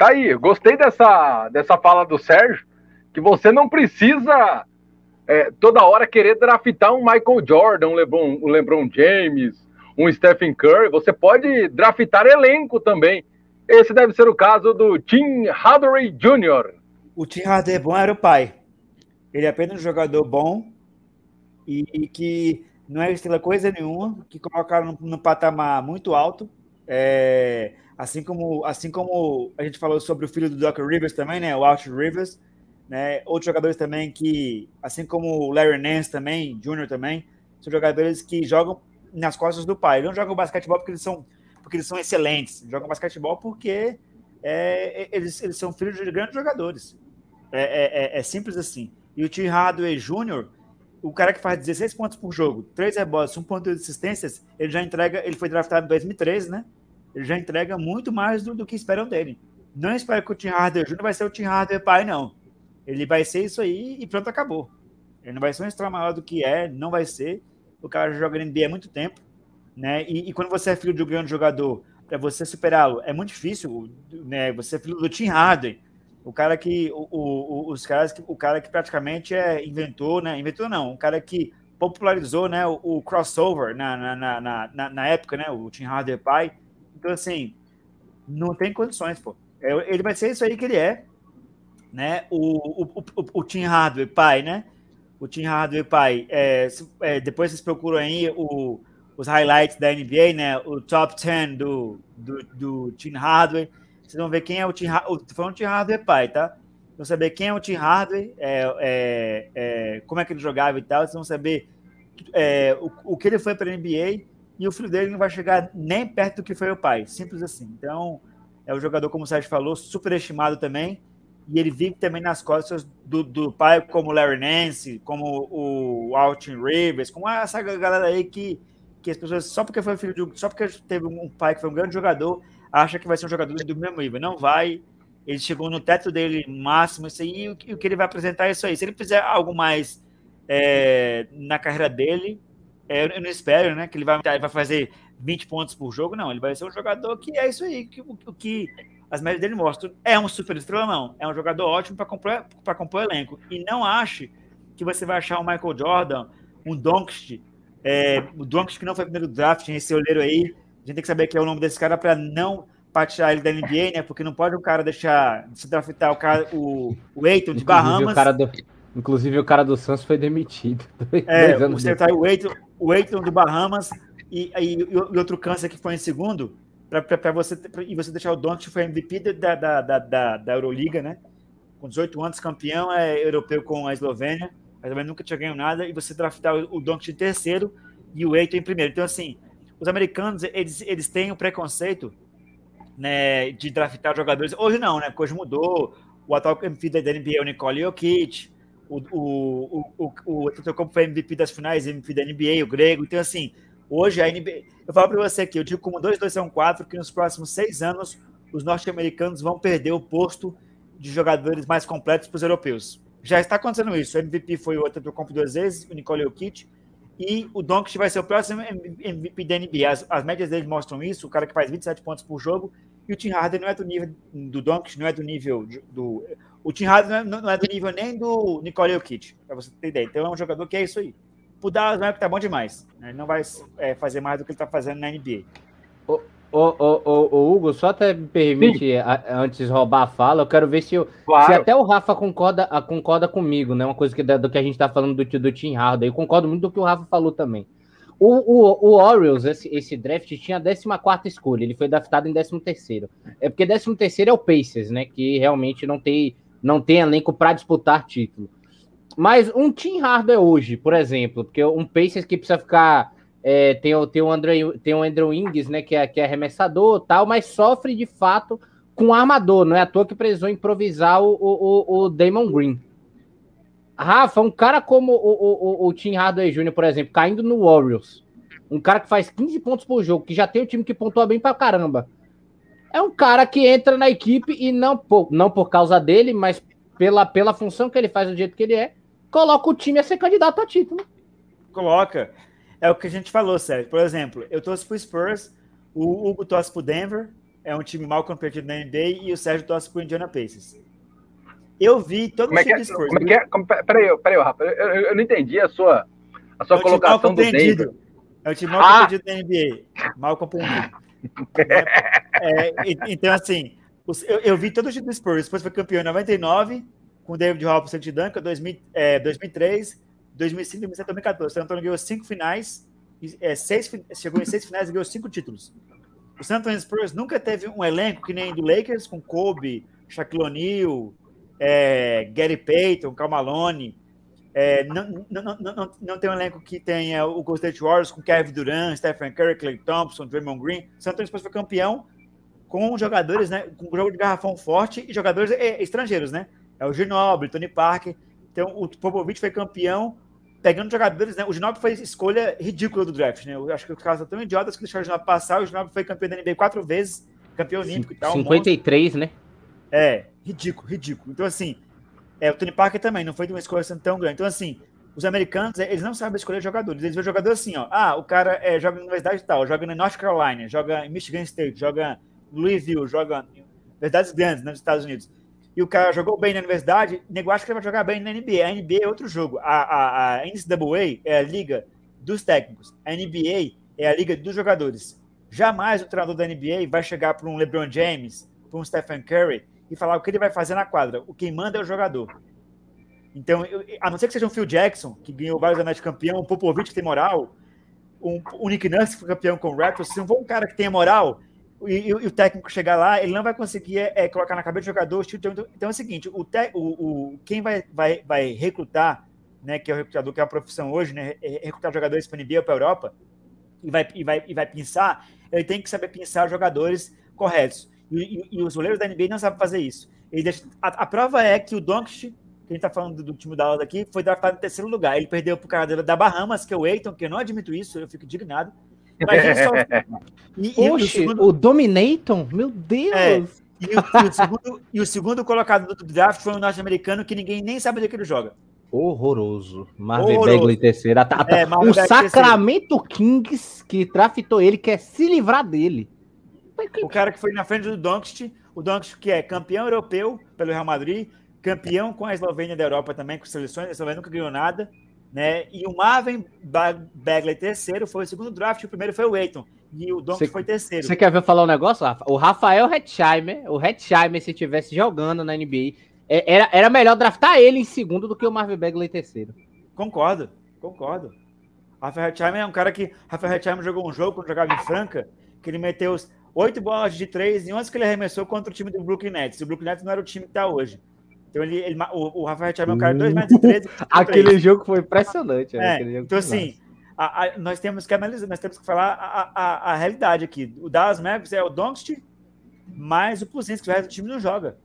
tá aí. Gostei dessa, dessa fala do Sérgio, que você não precisa é, toda hora querer draftar um Michael Jordan, um LeBron, um LeBron James, um Stephen Curry. Você pode draftar elenco também. Esse deve ser o caso do Tim Hardaway Jr. O Tim Hardaway bom era o pai. Ele é apenas um jogador bom e, e que não é estrela coisa nenhuma, que colocaram no, no patamar muito alto. É, assim, como, assim como a gente falou sobre o filho do Doc Rivers também, né? O Alt Rivers. Né? Outros jogadores também que, assim como o Larry Nance também, Júnior também, são jogadores que jogam nas costas do pai. Eles não jogam basquetebol porque eles são, porque eles são excelentes. Jogam basquetebol porque é, eles, eles são filhos de grandes jogadores. É, é, é, é simples assim. E o Tim Hardaway Jr., o cara que faz 16 pontos por jogo, 3 rebotes, 1 ponto de assistências, ele já entrega, ele foi draftado em 2013, né? Ele já entrega muito mais do, do que esperam dele. Não espero que o Tim Hardaway Jr. vai ser o Tim Hardaway pai, não. Ele vai ser isso aí e pronto, acabou. Ele não vai ser um extra maior do que é, não vai ser. O cara joga no NBA há muito tempo, né? E, e quando você é filho de um grande jogador, para você superá-lo é muito difícil, né? Você é filho do Tim Hardaway, o cara que o, o, os caras que o cara que praticamente é inventou, né? Inventou não, um cara que popularizou, né? O, o crossover na, na, na, na, na época, né? O Tim Hardaway pai. Então assim, não tem condições, pô. É, ele vai ser isso aí que ele é, né? O, o, o, o Tim Hardaway pai, né? O Tim Hardaway pai. É, é, depois vocês procuram aí o, os highlights da NBA, né? O top 10 do, do, do Tim Hardaway vocês vão ver quem é o Tim Hardaway. Tô Tim Hardaway pai, tá? Vão saber quem é o Tim Hardaway, é, é, é, como é que ele jogava e tal. Vocês vão saber o, o, que ele foi para a NBA e o filho dele não vai chegar nem perto do que foi o pai. Simples assim. Então, é um jogador, como o Sérgio falou, superestimado também. E ele vive também nas costas do, do pai, como o Larry Nance, como o Alton Rivers, como essa galera aí que, que as pessoas, só porque foi filho de só porque teve um pai que foi um grande jogador, acha que vai ser um jogador do mesmo nível. Não vai. Ele chegou no teto dele máximo, isso aí, e o que ele vai apresentar é isso aí. Se ele fizer algo mais é, na carreira dele, é, eu não espero, né? Que ele vai, vai fazer 20 pontos por jogo, não. Ele vai ser um jogador que é isso aí, que, o que as médias dele mostram. É um super estrela, não. É um jogador ótimo para compor, compor elenco. E não ache que você vai achar o Michael Jordan, um Doncic, é, o Doncic que não foi primeiro draft, esse olheiro aí, a gente tem que saber que é o nome desse cara para não partilhar ele da NBA, né? Porque não pode o cara deixar se draftar o cara, o, o Eiton de Bahamas. O cara do, inclusive o cara do Santos foi demitido. É, tá o Eiton, o Eiton de Bahamas e, e, e, outro câncer que foi em segundo, para você pra, e você deixar o Doncic foi MVP da, da, da, da, Euroliga, né? Com 18 anos, campeão é europeu com a Eslovênia, mas também nunca tinha ganho nada, e você draftar o, o Doncic em terceiro e o Eiton em primeiro. Então, assim, os americanos eles, eles têm o um preconceito né, de draftar jogadores. Hoje não, né? Porque hoje mudou. O atual MVP da NBA é o Nicole Jokic. O, o, o, o, o foi MVP das finais, MVP da NBA, o Grego. Então, assim, hoje a NBA. Eu falo para você aqui, eu digo como 2, 2 são 4, que nos próximos seis anos os norte-americanos vão perder o posto de jogadores mais completos para os europeus. Já está acontecendo isso. O MVP foi o Antetokounmpo duas vezes, o Nicole Jokic e o Doncic vai ser o próximo MVP da NBA. As, as, médias dele mostram isso, o cara que faz 27 pontos por jogo, e o Tim Harden não é do nível do Doncic, não é do nível do... O Tim não é, não é do nível nem do Nicole Jokic, para você ter ideia. Então é um jogador que é isso aí. Por Dallas não é que tá bom demais. Né? Ele não vai é, fazer mais do que ele tá fazendo na NBA. Ô, ô, ô, ô, Hugo, só até me permite, a, antes de roubar a fala, eu quero ver se, eu, claro. se até o Rafa concorda, concorda comigo, né? Uma coisa que, do que a gente tá falando do, do Tim Harden. Eu concordo muito do que o Rafa falou também. O, o, o Orioles, esse, esse draft, tinha a 14 escolha, ele foi draftado em 13. É porque 13 é o Pacers, né? Que realmente não tem, não tem elenco para disputar título. Mas um Tim Harden hoje, por exemplo, porque um Pacers que precisa ficar é, tem, tem, o André, tem o Andrew Ings, né, que é, que é arremessador tal, mas sofre de fato com armador. Não é à toa que precisou improvisar o, o, o Damon Green. Rafa, um cara como o, o, o Tim Hardaway Jr., por exemplo, caindo no Warriors, um cara que faz 15 pontos por jogo, que já tem um time que pontua bem pra caramba. É um cara que entra na equipe e não por, não por causa dele, mas pela, pela função que ele faz do jeito que ele é, coloca o time a ser candidato a título. Coloca. É o que a gente falou, Sérgio. Por exemplo, eu torço pro Spurs, o Hugo torce pro Denver, é um time mal competido na NBA, e o Sérgio torce pro Indiana Pacers. Eu vi todo como é que é, Spurs. Como é que é? Como, peraí, peraí, Rafa, eu, eu, eu, não entendi a sua, a sua é colocação do Denver. É o time mal ah. compreendido da NBA. Mal compreendido. É, então, assim, eu, eu, vi todo o time do Spurs. Depois foi campeão em 99, com David Robson e Duncan, 2000, é, 2003, 2005, 2007, 2014. O San Antonio ganhou cinco finais, é, seis, chegou em seis finais e ganhou cinco títulos. O San Antonio Spurs nunca teve um elenco que nem do Lakers, com Kobe, Shaquille O'Neal, é, Gary Payton, Cal Malone, é, não, não, não, não, tem um elenco que tenha o Golden State Warriors com Kevin Durant, Stephen Curry, Clay Thompson, Draymond Green. San Antonio Spurs foi campeão com jogadores, né, com jogo de garrafão forte e jogadores é, estrangeiros, né? É o Ginobili, Tony Parker. Então, o Popovich foi campeão pegando jogadores, né? O Ginobili foi escolha ridícula do draft, né? Eu acho que os caras são tão idiotas que deixaram o Ginobili passar. O Ginobili foi campeão da NBA quatro vezes, campeão olímpico e tal. 53, um né? É, ridículo, ridículo. Então, assim, é, o Tony Parker também não foi de uma escolha tão grande. Então, assim, os americanos, eles não sabem escolher jogadores. Eles veem jogador assim, ó. Ah, o cara é, joga na universidade tal, joga na North Carolina, joga em Michigan State, joga em Louisville, joga em universidades grandes né, nos Estados Unidos. E o cara jogou bem na universidade, nego acha que ele vai jogar bem na NBA. A NBA é outro jogo. A, a, a NCAA é a liga dos técnicos. A NBA é a liga dos jogadores. Jamais o treinador da NBA vai chegar para um LeBron James, para um Stephen Curry e falar o que ele vai fazer na quadra. O quem manda é o jogador. Então, eu, a não ser que seja um Phil Jackson, que ganhou vários anéis de campeão, um Popovich que tem moral, um, um Nick Nurse que foi campeão com o Raptors, se não for um cara que tenha moral e, e, o técnico chegar lá, ele não vai conseguir é, é colocar na cabeça do jogador. Então, então é o seguinte, o, te, o, o, quem vai, vai, vai recrutar, né, que é o recrutador, que é a profissão hoje, né, é recrutar jogadores para a NBA ou para a Europa, e vai, e, vai, e vai pensar, ele tem que saber pensar jogadores corretos. E, e, e, os goleiros da NBA não sabem fazer isso. A, a, prova é que o Doncic, que a gente tá falando do, do time da aula aqui, foi draftado em terceiro lugar. Ele perdeu pro cara da Bahamas, que é o Eiton, que eu não admito isso, eu fico indignado. Só... e, Oxe, o, segundo... o Dominaton? Meu Deus! É, e, o, o segundo, e o segundo colocado do draft foi um norte-americano que ninguém nem sabe onde que ele joga. Horroroso. Marvin Bagley terceiro. É, o Sacramento terceiro. Kings que draftou ele quer se livrar dele. O cara que foi na frente do Doncic, o Doncic que é campeão europeu pelo Real Madrid, campeão com a Eslovênia da Europa também, com seleções, a Eslovênia nunca ganhou nada, né? E o Marvin Bagley terceiro foi o segundo draft, o primeiro foi o Eiton. E o Doncic foi terceiro. Você quer ver falar um negócio, Rafa? O Rafael Hetzheimer, o Hetzheimer, se tivesse jogando na NBA, é, era, era melhor draftar ele em segundo do que o Marvin Bagley terceiro. Concordo, concordo. Rafael Hetzheimer é um cara que. Rafael Hetzheimer jogou um jogo quando jogava em Franca, que ele meteu os oito bolas de três e 11 que ele arremessou contra o time do Brooklyn Nets. O Brooklyn Nets não era o time que está hoje. Então ele, ele o, o Rafael é um cara de 2 metros e 13. Aquele jogo foi impressionante. É, então, assim, a, a, nós temos que analisar, nós temos que falar a, a, realidade aqui. O Dallas Mavericks é o Doncic, mais o Puzinski, que o resto do time não joga.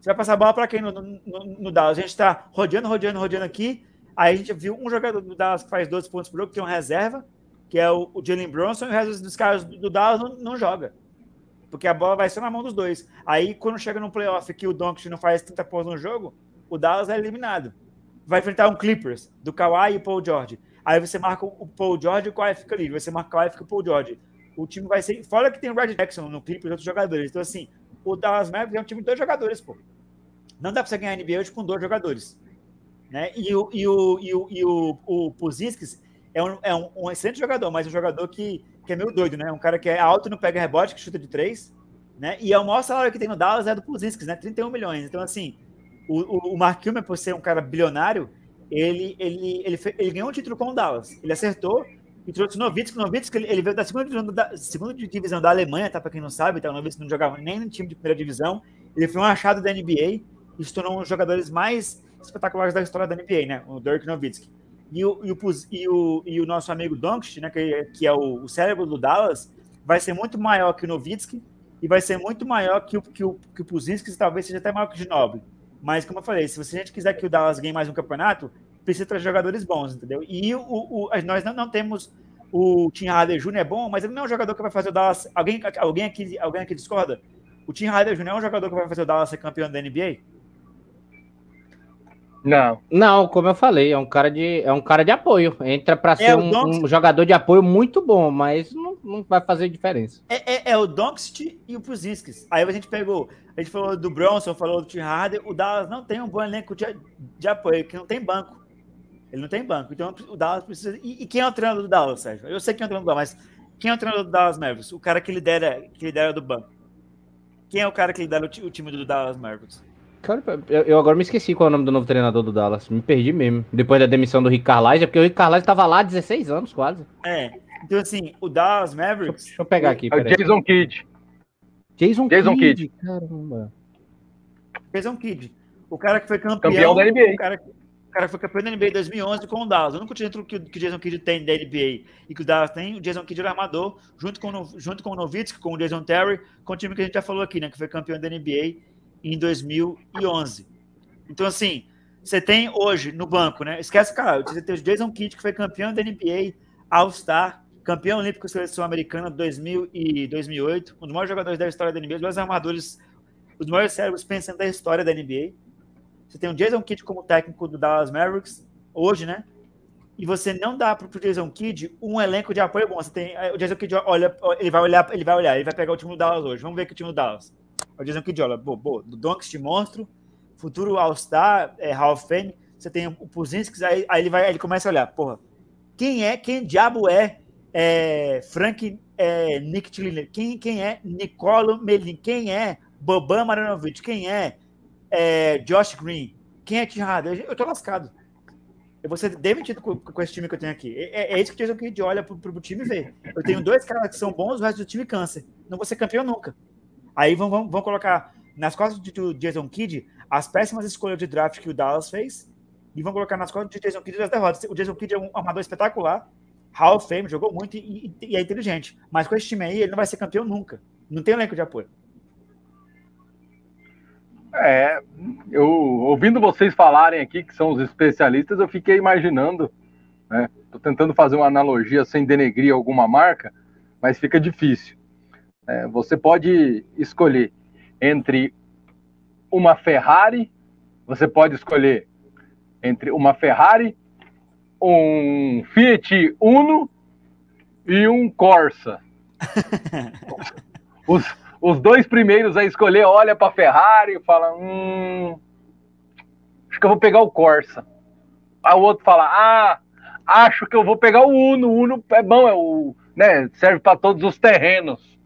Você vai passar a bola para quem no, no, no, Dallas? A gente está rodeando, rodeando, rodeando aqui. Aí a gente viu um jogador do Dallas que faz 12 pontos por jogo, que tem uma reserva que é o, o Jalen Bronson, e o resto dos caras do Dallas não, não joga. Porque a bola vai ser na mão dos dois. Aí, quando chega no playoff que o Doncic não faz 30 pontos no jogo, o Dallas é eliminado. Vai enfrentar um Clippers, do Kawhi e o Paul George. Aí você marca o Paul George e o Kawhi fica livre. Você marca o Kawhi e fica o Paul George. O time vai ser... Fora que tem o Red Jackson no Clippers e outros jogadores. Então, assim, o Dallas Mavericks é um time de dois jogadores, pô. Não dá pra você ganhar a NBA hoje com dois jogadores. Né? E o, e o, e o, e o, o é um, é um, um, excelente jogador, mas um jogador que, que é meio doido, né? Um cara que é alto, não pega rebote, que chuta de três, né? E é o maior salário que tem no Dallas é do Puzinskis, né? 31 milhões. Então, assim, o, o, o Mark Kilmer, por ser um cara bilionário, ele, ele, ele, ele, ganhou um título com o Dallas. Ele acertou e trouxe o Novitsky. O Novitsky, ele veio da segunda divisão da, segunda divisão da Alemanha, tá? Para quem não sabe, tá? o Novitsky não jogava nem no time de primeira divisão. Ele foi um achado da NBA e se tornou um dos jogadores mais espetaculares da história da NBA, né? O Dirk Nowitzki. E o, e o, e o, e o nosso amigo Doncic, né, que, que é o, o, cérebro do Dallas, vai ser muito maior que o Nowitzki e vai ser muito maior que o, que o, que o Puzinski, talvez seja até maior que o Ginobili. Mas, como eu falei, se você, gente quiser que o Dallas ganhe mais um campeonato, precisa trazer jogadores bons, entendeu? E o, o, nós não, não temos o Tim Harder Jr. é bom, mas ele não é um jogador que vai fazer o Dallas. Alguém, alguém, aqui, alguém aqui discorda? O Tim Harder Jr. é um jogador que vai fazer o Dallas ser campeão da NBA? Não. Não, como eu falei, é um cara de, é um cara de apoio. Entra para é ser um, um, jogador de apoio muito bom, mas não, não vai fazer diferença. É, é, é o Doncic e o Puzinskis. Aí a gente pegou, a gente falou do Bronson, falou do Tim Harder. O Dallas não tem um bom elenco de, de apoio, que não tem banco. Ele não tem banco. Então o Dallas precisa. E, e, quem é o treinador do Dallas, Sérgio? Eu sei quem é o treinador do Dallas, mas quem é o treinador do Dallas Mavericks? O cara que lidera, que lidera do banco. Quem é o cara que lidera o, o time do Dallas Mavericks? Cara, eu, eu, agora me esqueci qual é o nome do novo treinador do Dallas. Me perdi mesmo. Depois da demissão do Rick Carlisle, é porque o Rick Carlisle estava lá há 16 anos, quase. É. Então, assim, o Dallas Mavericks. Deixa, deixa eu pegar aqui. É o Jason Kidd. Jason, Jason Kidd. Kidd. Caramba. Jason Kidd. O cara que foi campeão. Campeão da NBA. O cara, o cara foi campeão da NBA em 2011 com o Dallas. O único título que, que o Jason Kidd tem da NBA e que o Dallas tem, o Jason Kidd era armador, junto com, junto com o Nowitzki, com o Jason Terry, com o time que a gente já falou aqui, né? Que foi campeão da NBA em 2011. Então, assim, você tem hoje no banco, né? Esquece, cara, você tem o Jason Kidd, que foi campeão da NBA, All-Star, campeão olímpico da seleção americana 2000 e 2008, um dos maiores jogadores da história da NBA, os maiores armadores, os maiores cérebros pensando da história da NBA. Você tem o Jason Kidd como técnico do Dallas Mavericks, hoje, né? E você não dá para o Jason Kidd um elenco de apoio bom. Você tem o Jason Kidd olha, ele vai olhar, ele vai olhar, ele vai pegar o time do Dallas hoje. Vamos ver que o time do Dallas. O Jason boa, boa, do Donks monstro, futuro All-Star, é, Hall of Fame. Você tem o Puzinski, aí, aí, ele vai, ele começa a olhar, porra, quem é, quem diabo é, é Frank é, Nick Tilliner? Quem, quem é Nicolo Melin? Quem é Boban Maranovic? Quem é é, Josh Green, quem é Harden? Eu tô lascado. Eu vou ser demitido com, com, esse time que eu tenho aqui. É, é isso que o Jason Kidd olha pro, pro time ver. Eu tenho dois caras que são bons, o resto do time cansa. Não vou ser campeão nunca. Aí vão, vão, vão colocar nas costas do Jason Kidd as péssimas escolhas de draft que o Dallas fez e vão colocar nas costas do Jason Kidd as derrotas. O Jason Kidd é um armador espetacular, Hall of Fame, jogou muito e, e, é inteligente. Mas com esse time aí, ele não vai ser campeão nunca. Não tem elenco de apoio. É, eu ouvindo vocês falarem aqui que são os especialistas, eu fiquei imaginando, né? Tô tentando fazer uma analogia sem denegrir alguma marca, mas fica difícil. É, você pode escolher entre uma Ferrari, você pode escolher entre uma Ferrari, um Fiat Uno e um Corsa. os, os dois primeiros a escolher olha para Ferrari e fala: hum, acho que eu vou pegar o Corsa. Aí o outro fala: ah, acho que eu vou pegar o Uno. O Uno é bom, é o, né, serve para todos os terrenos.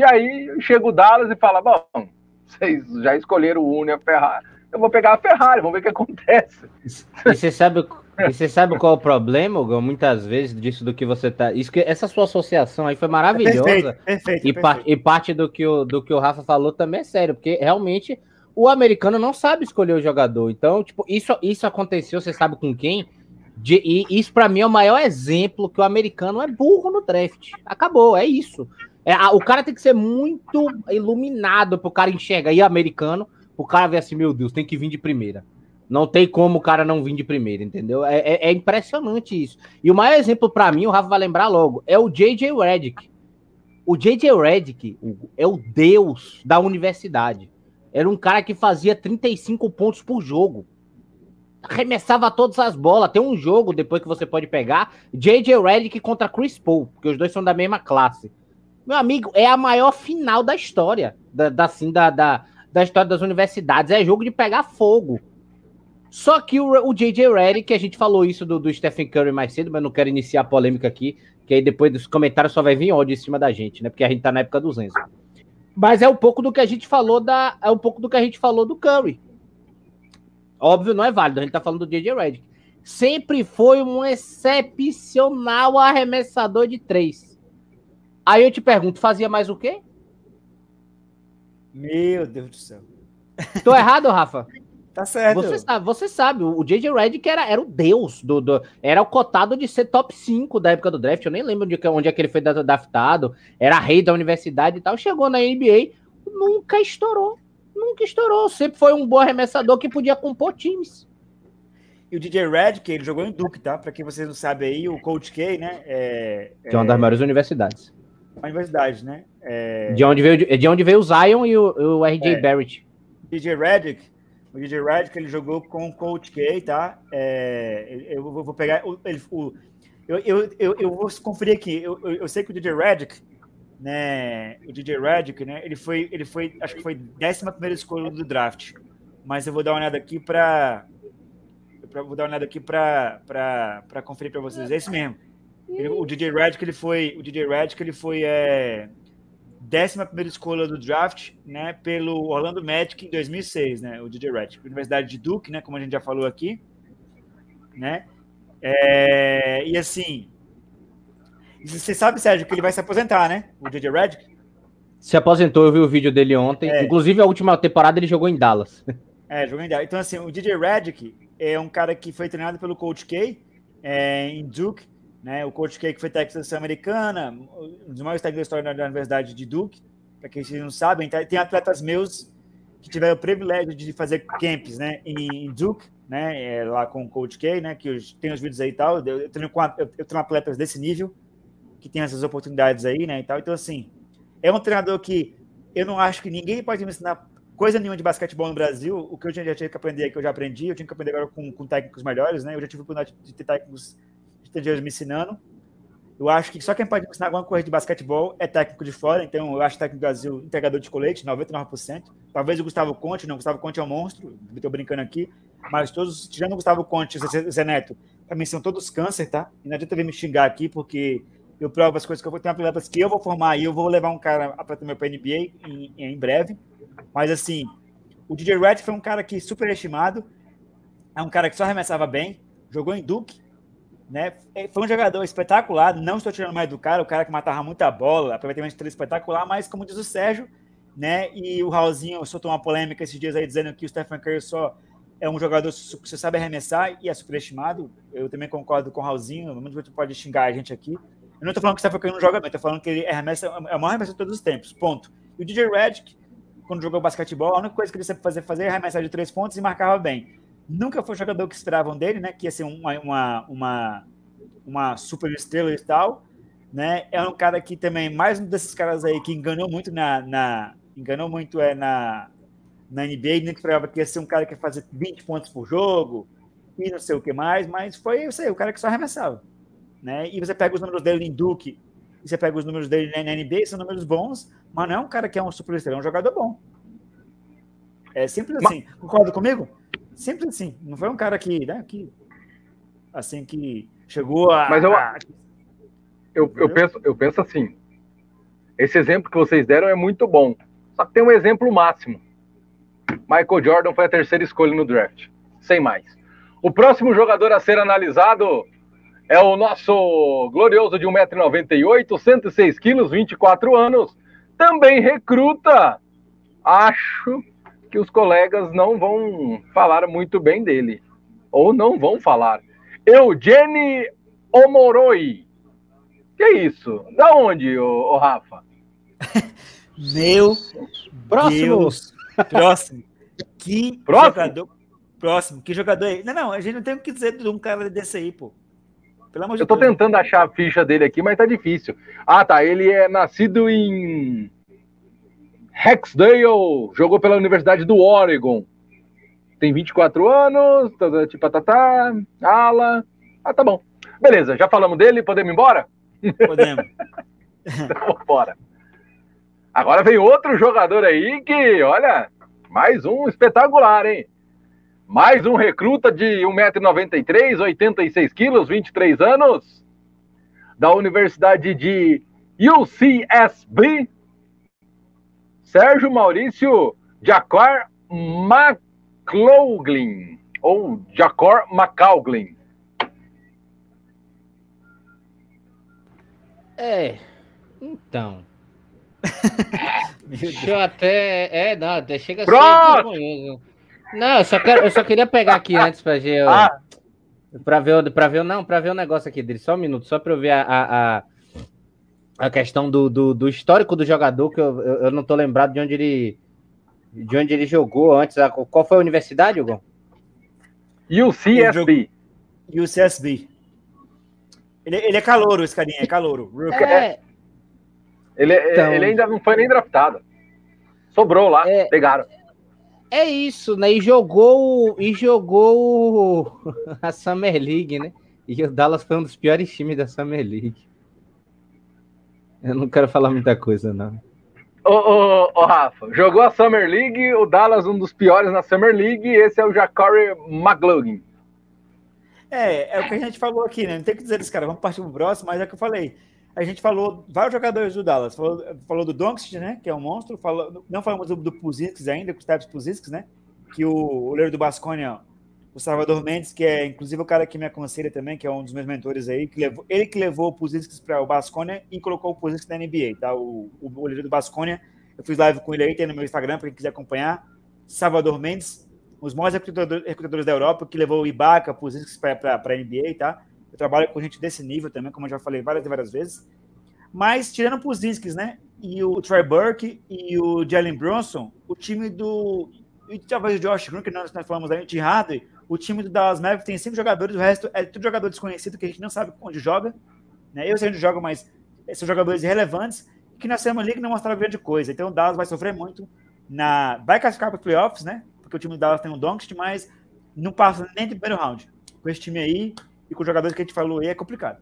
E aí chega o Dallas e fala: bom, vocês já escolheram o Uno e a Ferrari. Eu vou pegar a Ferrari, vamos ver o que acontece. E você sabe e você sabe qual é o problema, Hugo? Muitas vezes disso do que você tá. Isso que essa sua associação aí foi maravilhosa. Perfeito, perfeito, e, perfeito. e, parte do que, o, do que o Rafa falou também é sério, porque realmente o americano não sabe escolher o jogador. Então, tipo, isso, isso aconteceu, você sabe com quem? De, e isso para mim é o maior exemplo que o americano é burro no draft. Acabou, é isso. É, a, o cara tem que ser muito iluminado pro cara enxergar. E americano, o cara ver assim, meu Deus, tem que vir de primeira. Não tem como o cara não vir de primeiro, entendeu? É, é, é impressionante isso. E o maior exemplo para mim, o Rafa vai lembrar logo, é o J.J. Redick. O J.J. Redick é o deus da universidade. Era um cara que fazia 35 pontos por jogo. Arremessava todas as bolas. Tem um jogo depois que você pode pegar. J.J. Redick contra Chris Paul, porque os dois são da mesma classe. Meu amigo, é a maior final da história. Da, da, assim, da, da, da história das universidades. É jogo de pegar fogo. Só que o, o JJ Redick, que a gente falou isso do, do Stephen Curry mais cedo, mas não quero iniciar a polêmica aqui, que aí depois dos comentários só vai vir ódio em cima da gente, né? Porque a gente tá na época do Zenzo. Mas é um pouco do que a gente falou da. É um pouco do que a gente falou do Curry. Óbvio, não é válido, a gente tá falando do JJ Redick. Sempre foi um excepcional arremessador de três. Aí eu te pergunto, fazia mais o quê? Meu Deus do céu. Tô errado, Rafa? Tá certo. Você sabe, você sabe o J.J. Redick era, era o deus do, do, Era o cotado de ser top 5 da época do draft. Eu nem lembro onde, onde é que ele foi draftado. Era rei da universidade e tal. Chegou na NBA, nunca estourou. Nunca estourou. Sempre foi um bom arremessador que podia compor times. E o DJ Red, que ele jogou em Duke, tá? Para quem vocês não sabem aí, o Coach K, né? É, de uma das maiores universidades. Uma universidade, né? É... De, onde veio, de onde veio o Zion e o, o RJ é. Barrett. DJ Redick, o DJ Redick, ele jogou com o Coach K, tá? É, eu vou pegar. O, ele, o, eu, eu, eu, eu, vou conferir aqui. Eu, eu, eu sei que o DJ Redick, né? O DJ Redick, né? Ele foi, ele foi, acho que foi décima primeira escolha do draft. Mas eu vou dar uma olhada aqui para vou dar uma olhada aqui para conferir para vocês. É esse mesmo. Ele, o DJ Redick, ele foi, o DJ Redick, ele foi é, décima primeira escolha do draft, né, pelo Orlando Magic em 2006, né, o DJ Redick, Universidade de Duke, né, como a gente já falou aqui, né, é, e assim, você sabe, Sérgio, que ele vai se aposentar, né, o DJ Redick? Se aposentou, eu vi o vídeo dele ontem, é. inclusive a última temporada ele jogou em Dallas. É, jogou em Dallas. Então, assim, o DJ Redick é um cara que foi treinado pelo Coach K é, em Duke, né? O Coach K, que foi técnico da americana, um dos maiores técnicos da história da Universidade de Duke, para quem não sabem, tá, tem atletas meus que tiveram o privilégio de fazer camps né, em Duke, né, é, lá com o Coach K, né, que tem os vídeos aí e tal. Eu, treino, com, eu, eu treino atletas desse nível, que tem essas oportunidades aí, né, e tal. Então, assim, é um treinador que eu não acho que ninguém pode me ensinar coisa nenhuma de basquetebol no Brasil. O que eu já tinha que aprender, que eu já aprendi, eu tinha que aprender agora com, com técnicos melhores, né? Eu já tive a oportunidade de ter técnicos estrangeiros me ensinando. Eu acho que só quem pode ensinar alguma coisa de basquetebol é técnico de fora, então eu acho técnico do Brasil entregador de colete, 99%. Talvez o Gustavo Conte, não, o Gustavo Conte é um monstro, estou brincando aqui, mas todos, tirando o Gustavo Conte e o Zé Neto, para mim são todos câncer, tá? E não adianta vir me xingar aqui, porque eu provo as coisas que eu vou ter atletas que eu vou formar e eu vou levar um cara para meu para NBA em, em, breve. Mas assim, o DJ Red foi um cara que super estimado, é um cara que só arremessava bem, jogou em Duke, né? É, foi um jogador espetacular, não estou tirando mais do cara, o cara que matava muita bola, aproveitamento de espetacular, mas como diz o Sérgio, né? E o Raulzinho soltou uma polêmica esses dias aí dizendo que o Stephen Curry só é um jogador que você sabe arremessar e é superestimado. Eu também concordo com o Raulzinho, muita gente pode xingar a gente aqui. Eu não estou falando que o Stephen Curry não joga bem, estou falando que ele arremessa, é o maior arremesso de todos os tempos, ponto. E o DJ Redick, quando jogou basquetebol, a única coisa que ele sempre fazer é arremessar de três pontos e marcava bem nunca foi o jogador que esperavam dele, né? Que ia ser uma, uma, uma, uma super estrela e tal, né? É um cara que também, mais um desses caras aí que enganou muito na, na enganou muito é na, na NBA, nem que esperava que ia ser um cara que ia fazer 20 pontos por jogo e não sei o que mais, mas foi isso aí, o cara que só arremessava, né? E você pega os números dele em Duke, e você pega os números dele na NBA, são números bons, mas não é um cara que é um super estrela, é um jogador bom. É simples assim. Mas... Concorda comigo? Simples assim. Não foi um cara que, né, que assim que chegou a. Mas eu, eu, eu, penso, eu penso assim. Esse exemplo que vocês deram é muito bom. Só que tem um exemplo máximo. Michael Jordan foi a terceira escolha no draft. Sem mais. O próximo jogador a ser analisado é o nosso glorioso de 1,98m, 106 quilos, 24 anos. Também recruta. Acho que os colegas não vão falar muito bem dele. Ou não vão falar. Eugene Omoroi. Que é isso? Da onde, ô, ô Rafa? Meu próximo. Deus. Próximo. Que próximo? jogador. Próximo. Que jogador é? Não, não, a gente não tem o que dizer de um cara desse aí, pô. Pelo amor de Eu tô Deus. tentando achar a ficha dele aqui, mas tá difícil. Ah, tá. Ele é nascido em Hexdale jogou pela Universidade do Oregon. Tem 24 anos, tá, tá, tipo, tá, tá, ala. Ah, tá bom. Beleza, já falamos dele, podemos ir embora? Podemos. então, bora. Agora vem outro jogador aí que, olha, mais um espetacular, hein? Mais um recruta de 1,93m, 86 quilos, 23 anos, da Universidade de UCSB, Sérgio Maurício Jacor McLaughlin, ou Jacor McCauglin. É, então. Deixa eu até. É, não, chega Pronto! ser. Não, eu só, quero, eu só queria pegar aqui antes para ver. Ah. Para ver, para ver, não, para ver o negócio aqui dele. Só um minuto, só para eu ver a, a, a questão do, do, do, histórico do jogador, que eu, eu, não estou lembrado de onde ele de onde ele jogou antes. Qual foi a universidade, Hugo? E o CSB. E o CSB. Ele, ele é calouro, esse carinha, é calouro. É. Ele, então, ele ainda não foi nem draftado. Sobrou lá, é, pegaram. É isso, né? E jogou, e jogou a Summer League, né? E o Dallas foi um dos piores times da Summer League. Eu não quero falar muita coisa, não. Ô, ô, ô, Rafa, jogou a Summer League, o Dallas um dos piores na Summer League, e esse é o Jacori McLaughlin. É, é o que a gente falou aqui, né? Não tem que dizer isso, cara. Vamos partir pro próximo, mas é o que eu falei. A gente falou vários jogadores do Dallas. Falou, falou do Doncic, né? Que é um monstro. Falou, não falamos do, do Puzins ainda, com o Steps Puzins, né? Que o goleiro do Basconia, o Salvador Mendes, que é inclusive o cara que me aconselha também, que é um dos meus mentores aí, que levou, ele que levou o Puzins para o Basconia e colocou o Puzins na NBA, tá? O, o goleiro do Basconia. Eu fiz live com ele aí, tem no meu Instagram, para quem quiser acompanhar. Salvador Mendes, os maiores recrutadores, recrutadores da Europa, que levou o Ibaka, Puzins para a NBA, tá? Eu trabalho com gente desse nível também, como eu já falei várias e várias vezes. Mas, tirando o Puzinskis, né? E o Trey Burke e o Jalen Bronson, o time do. E talvez o Josh Green, que nós, nós falamos aí, de Hardway, o time do Dallas Mavericks tem cinco jogadores, o resto é tudo jogador desconhecido que a gente não sabe onde joga. Né? Eu sei onde joga, mas são jogadores irrelevantes que na Summer League não mostraram grande coisa. Então o Dallas vai sofrer muito. na Vai classificar para playoffs, né? Porque o time do Dallas tem um Doncic, mas não passa nem do primeiro round. Com esse time aí, e com os jogadores que a gente falou aí é complicado.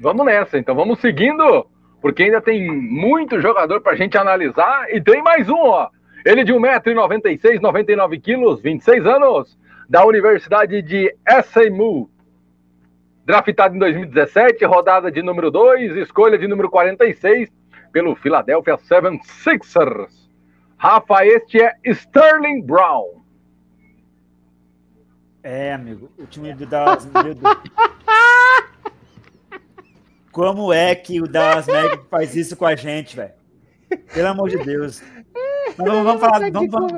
Vamos nessa, então vamos seguindo, porque ainda tem muito jogador para a gente analisar e tem mais um, ó. Ele de 1,96m, 99kg, 26 anos, da Universidade de SMU. Draftado em 2017, rodada de número 2, escolha de número 46 pelo Philadelphia 76ers. Rafa, este é Sterling Brown. É, amigo, o time do Dallas. Como é que o Dallas Mavericks faz isso com a gente, velho? Pelo amor de Deus. Vamos, vamos falar, vamos, vamos,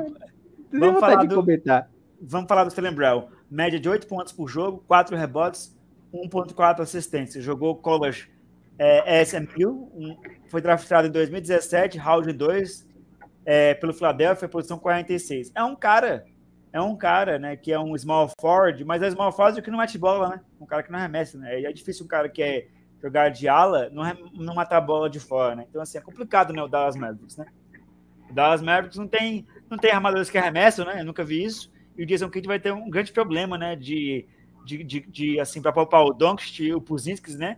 vamos falar do. Comentar. Vamos falar do Brown. Média de 8 pontos por jogo, 4 rebotes, 1.4 assistências. Jogou college é, SMU, um, foi draftado em 2017, round 2, é, pelo Philadelphia, posição 46. É um cara é um cara, né, que é um small forward, mas é small forward que não mete bola, né? Um cara que não arremessa, né? E é difícil um cara que é jogar de ala não, não matar a bola de fora, né? Então, assim, é complicado, né, o Dallas Mavericks, né? O Dallas Mavericks não tem, não tem armadores que arremessam, né? Eu nunca vi isso. E o Jason Kidd vai ter um grande problema, né, de, de, de, de assim, para poupar o Doncic, o Puzinskis, né?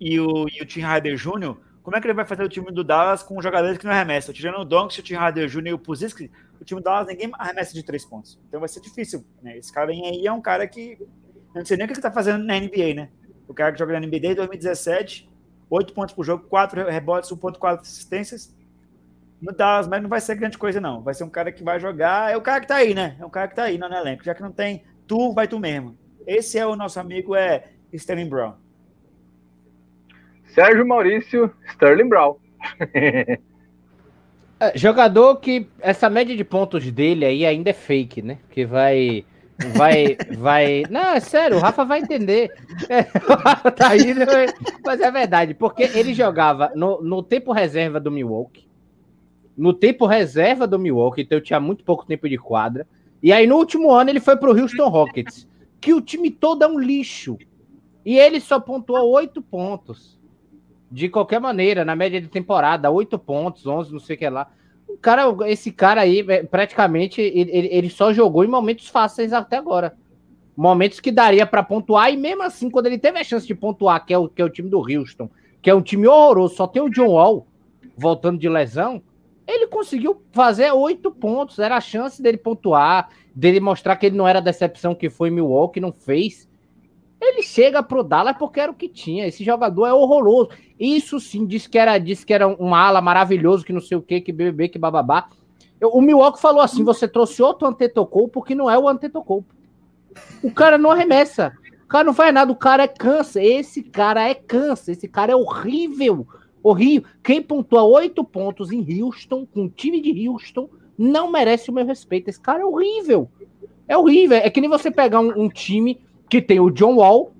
E o, e o Tim Harder Jr., como é que ele vai fazer o time do Dallas com jogadores que não arremessam? Tirando o Doncic, o Tim Harder Jr. e o Puzinskis, o time do Dallas ninguém arremessa de três pontos. Então vai ser difícil, né? Esse cara aí é um cara que eu não sei nem o que ele tá fazendo na NBA, né? O cara que joga na NBA desde 2017, 8 pontos por jogo, 4 rebotes, 1.4 assistências. No Dallas, mas não vai ser grande coisa, não. Vai ser um cara que vai jogar. É o cara que tá aí, né? É um cara que tá aí no elenco. Já que não tem tu, vai tu mesmo. Esse é o nosso amigo, é Sterling Brown. Sérgio Maurício, Sterling Brown. É, jogador que essa média de pontos dele aí ainda é fake, né? Que vai. Vai. vai. Não, é sério, o Rafa vai entender. É, tá aí, mas é verdade, porque ele jogava no, no tempo reserva do Milwaukee. No tempo reserva do Milwaukee, então tinha muito pouco tempo de quadra. E aí no último ano ele foi pro Houston Rockets, que o time todo é um lixo. E ele só pontuou oito pontos de qualquer maneira, na média de temporada, 8 pontos, 11, não sei o que lá. O cara, esse cara aí, é, praticamente, ele, ele só jogou em momentos fáceis até agora. Momentos que daria para pontuar, e mesmo assim, quando ele teve a chance de pontuar, que é o, que é o time do Houston, que é um time horroroso, só tem o John Wall voltando de lesão, ele conseguiu fazer oito pontos. Era a chance dele pontuar, dele mostrar que ele não era a decepção que foi Milwaukee, não fez. Ele chega pro Dallas porque era o que tinha. Esse jogador é horroroso. Isso sim, disse que era, disse que era um ala maravilhoso, que não sei o que, que bebê, que bababá. O Milwaukee falou assim: você trouxe outro Antetokounmpo porque não é o Antetokounmpo. O cara não arremessa. O cara não faz nada. O cara é câncer. Esse cara é câncer. Esse cara é horrível. Horrível. Quem pontua oito pontos em Houston, com o time de Houston, não merece o meu respeito. Esse cara é horrível. É horrível. É que nem você pegar um, um time que tem o John Wall,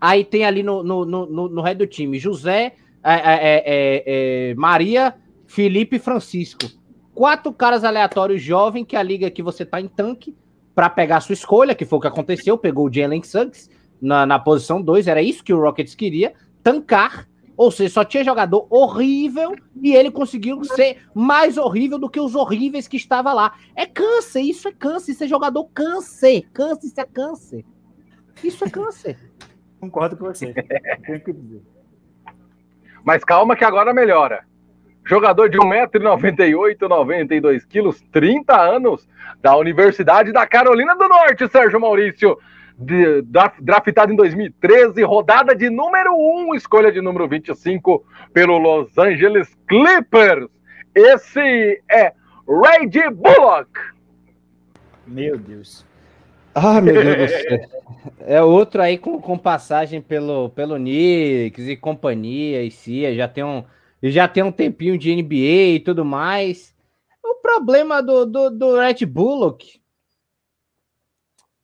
aí tem ali no, no, no, no ré do time José, é é, é, é, é, Maria, Felipe e Francisco. quatro caras aleatórios jovem que a liga que você tá em tanque para pegar a sua escolha, que foi o que aconteceu, pegou o Jalen Suggs na, na posição 2, era isso que o Rockets queria, tancar, ou seja, só tinha jogador horrível e ele conseguiu ser mais horrível do que os horríveis que estava lá. É câncer, isso é câncer, isso é jogador câncer, câncer, isso é câncer. Isso é câncer. Concordo com você. Tenho que dizer. Mas calma que agora melhora. Jogador de 1,98m, 92kg, 30 anos, da Universidade da Carolina do Norte, Sérgio Maurício. De, draftado em 2013, rodada de número 1, escolha de número 25 pelo Los Angeles Clippers. Esse é Red Bullock. Meu Deus. Ah, meu Deus do céu. É outro aí com, com passagem pelo, pelo Knicks e companhia e CIA, já tem um já tem um tempinho de NBA e tudo mais. O problema do, do, do Red Bullock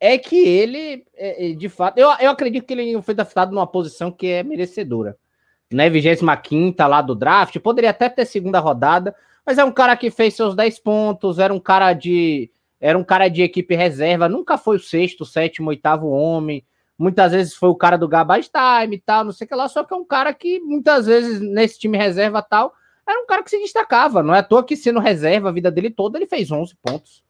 é que ele, é, é, de fato, eu, eu acredito que ele foi draftado numa posição que é merecedora. Né, 25 lá do draft, poderia até ter segunda rodada, mas é um cara que fez seus 10 pontos, era um cara de era um cara de equipe reserva, nunca foi o sexto, sétimo, oitavo homem, muitas vezes foi o cara do garbage time e tal, não sei o que lá, só que é um cara que muitas vezes nesse time reserva tal, era um cara que se destacava, não é à toa que sendo reserva a vida dele toda, ele fez 11 pontos.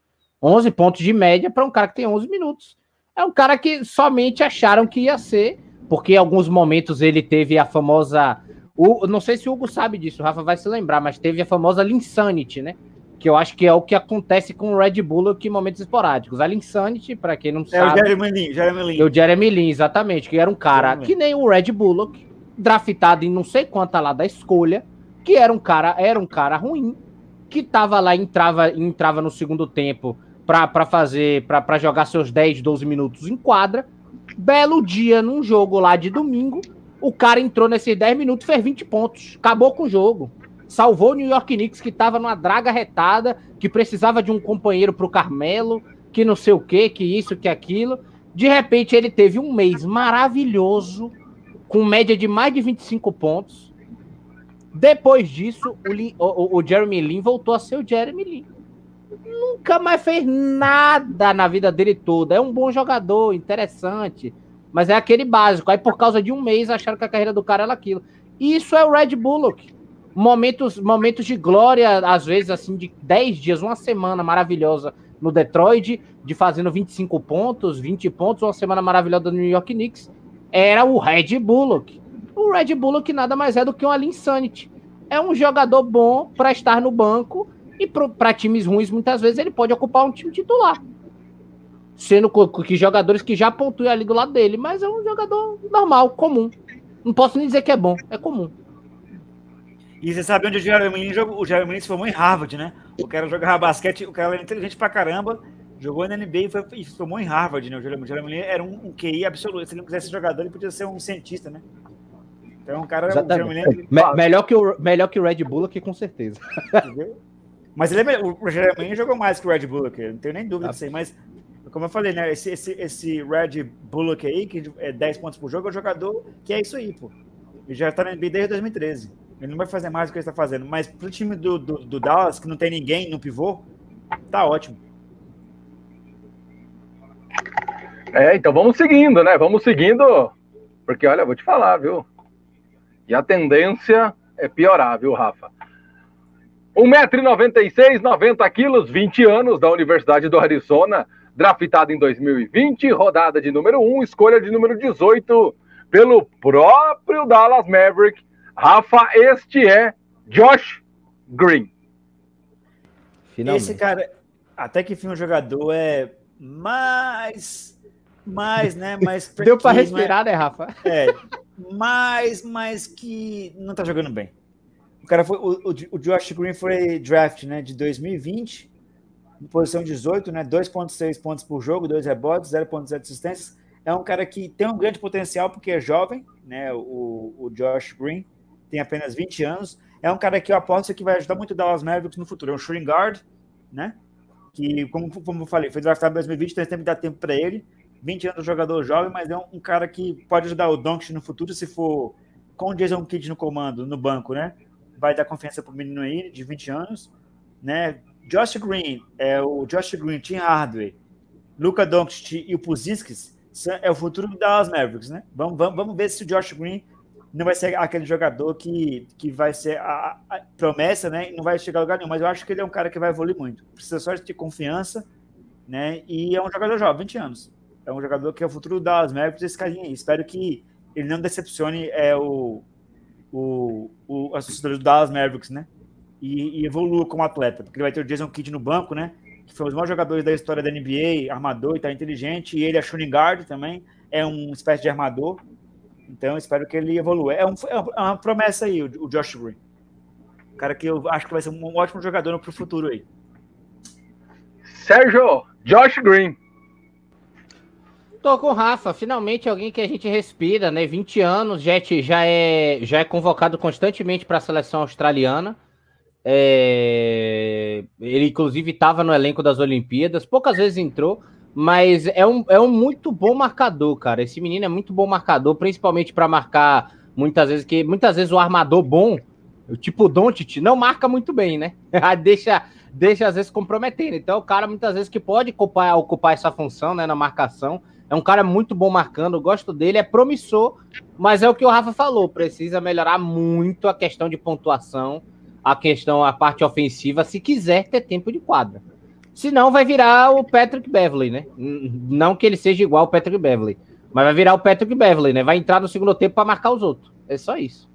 11 pontos de média para um cara que tem 11 minutos. É um cara que somente acharam que ia ser, porque em alguns momentos ele teve a famosa. O, não sei se o Hugo sabe disso, o Rafa vai se lembrar, mas teve a famosa Linsanity, né? que eu acho que é o que acontece com o Red Bull em momentos esporádicos. A Insanity, para quem não sabe. É o Jeremy Lin, Jeremy Lin. É o Jeremy Lin, exatamente, que era um cara que nem o Red Bullock, draftado em não sei quanta lá da escolha, que era um cara, era um cara ruim, que tava lá, entrava, entrava no segundo tempo para fazer, para jogar seus 10, 12 minutos em quadra. Belo dia num jogo lá de domingo, o cara entrou nesses 10 minutos, fez 20 pontos, acabou com o jogo salvou o New York Knicks, que estava numa draga retada, que precisava de um companheiro para o Carmelo, que não sei o que, que isso, que aquilo. De repente, ele teve um mês maravilhoso, com média de mais de 25 pontos. Depois disso, o, Lee, o, o Jeremy Lin voltou a ser o Jeremy Lin. Nunca mais fez nada na vida dele toda. É um bom jogador, interessante, mas é aquele básico. Aí, por causa de um mês, acharam que a carreira do cara era aquilo. Isso é o Red Bullock momentos, momentos de glória, às vezes, assim, de 10 dias, uma semana maravilhosa no Detroit, de fazendo 25 pontos, 20 pontos, uma semana maravilhosa no New York Knicks, era o Red Bullock. O Red Bullock nada mais é do que um Insanity. É um jogador bom para estar no banco e para times ruins, muitas vezes, ele pode ocupar um time titular. Sendo que jogadores que já pontuem ali do lado dele, mas é um jogador normal, comum. Não posso nem dizer que é bom, é comum. E você sabe onde o Jeremy Lin jogou? O Jeremy Lin se formou em Harvard, né? O cara jogava basquete, o cara era inteligente pra caramba, jogou na NBA e, foi, e se formou em Harvard, né? O Jeremy, o Jeremy Lin era um, um QI absoluto. Se ele não quisesse ser jogador, ele podia ser um cientista, né? Então, um cara. Exatamente. O Lin, Me melhor, que o, melhor que o Red Bull aqui, com certeza. Mas ele é, o Jeremy Lin jogou mais que o Red Bull aqui, não tenho nem dúvida ah. disso aí. Mas, como eu falei, né? Esse, esse, esse Red Bullock aí, que é 10 pontos por jogo, é um jogador que é isso aí, pô. Ele já tá na NBA desde 2013. Ele não vai fazer mais do que ele está fazendo. Mas pro time do, do, do, Dallas, que não tem ninguém no pivô, tá ótimo. É, então vamos seguindo, né? Vamos seguindo. Porque, olha, vou te falar, viu? E a tendência é piorar, viu, Rafa? 1,96m, 90 quilos, 20 anos, da Universidade do Arizona, draftado em 2020, rodada de número 1, escolha de número 18, pelo próprio Dallas Maverick, Rafa, este é Josh Green. Finalmente. Esse cara, até que enfim, o jogador é mais. Mais, né? Mais Deu para respirar, né, Rafa? É. Mais, mais que não tá jogando bem. Cara foi. O, o, Josh Green foi draft, né? De 2020, posição 18, né? 2,6 pontos por jogo, 2 rebotes, 0,7 assistências. É um cara que tem um grande potencial porque é jovem, né? O, o Josh Green tem apenas 20 anos. É um cara que eu aposto que vai ajudar muito o Dallas Mavericks no futuro. É um shooting guard, né? Que, como, como eu falei, foi draftado em 2020, então tem que dar tempo para ele. 20 anos jogador jovem, mas é um, um, cara que pode ajudar o Doncic no futuro se for com o Jason Kidd no comando, no banco, né? Vai dar confiança pro menino aí, de 20 anos, né? Josh Green, é o Josh Green, Tim Hardaway, Luca Doncic e o Puziskas é o futuro do Dallas Mavericks, né? Vamos, vamos, vamos ver se o Josh Green não vai ser aquele jogador que, que vai ser a, a promessa, né? E não vai chegar a lugar nenhum. Mas eu acho que ele é um cara que vai evoluir muito. Precisa só de confiança, né? E é um jogador jovem, 20 anos. É um jogador que é o futuro do Dallas Mavericks, esse carinha aí. Espero que ele não decepcione é, o, o, o assessor do Dallas Mavericks, né? E, e, evolua como atleta, porque ele vai ter o Jason Kidd no banco, né? Que foi um dos maiores jogadores da história da NBA, armador e tá inteligente, e ele é shooting guard também, é uma espécie de armador. Então, espero que ele evolua. É, um, é uma promessa aí, o, Josh Green. Cara que eu acho que vai ser um ótimo jogador para o futuro aí. Sérgio, Josh Green. Tô com o Rafa, finalmente alguém que a gente respira, né? 20 anos, Jet já é, já é convocado constantemente para a seleção australiana. É... Ele, inclusive, estava no elenco das Olimpíadas, poucas vezes entrou, mas é um, é um muito bom marcador, cara. Esse menino é muito bom marcador, principalmente para marcar muitas vezes, que muitas vezes o armador bom, tipo o Doncic, não marca muito bem, né? deixa, deixa às vezes comprometendo. Então, o cara muitas vezes que pode ocupar, ocupar essa função, né, na marcação é um cara muito bom marcando, gosto dele, é promissor, mas é o que o Rafa falou, precisa melhorar muito a questão de pontuação, a questão, a parte ofensiva, se quiser ter tempo de quadra. Senão vai virar o Patrick Beverly, né? Não que ele seja igual ao Patrick Beverly, mas vai virar o Patrick Beverly, né? Vai entrar no segundo tempo para marcar os outros. É só isso.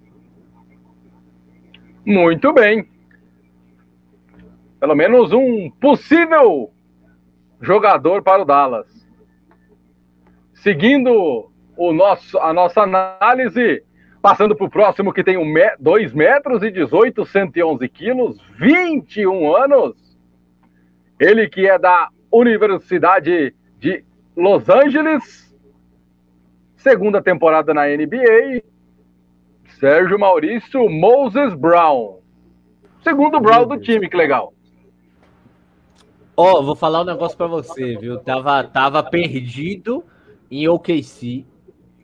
Muito bem. Pelo menos um possível jogador para o Dallas. Seguindo o nosso, a nossa análise, passando para o próximo que tem 2 um metros e 18, 111 quilos, 21 anos. Ele que é da Universidade de Los Angeles, segunda temporada na NBA, Sérgio Maurício Moses Brown. Segundo Brown do time, que legal. Ó, oh, vou falar um negócio para você, viu? Tava, tava perdido em OKC,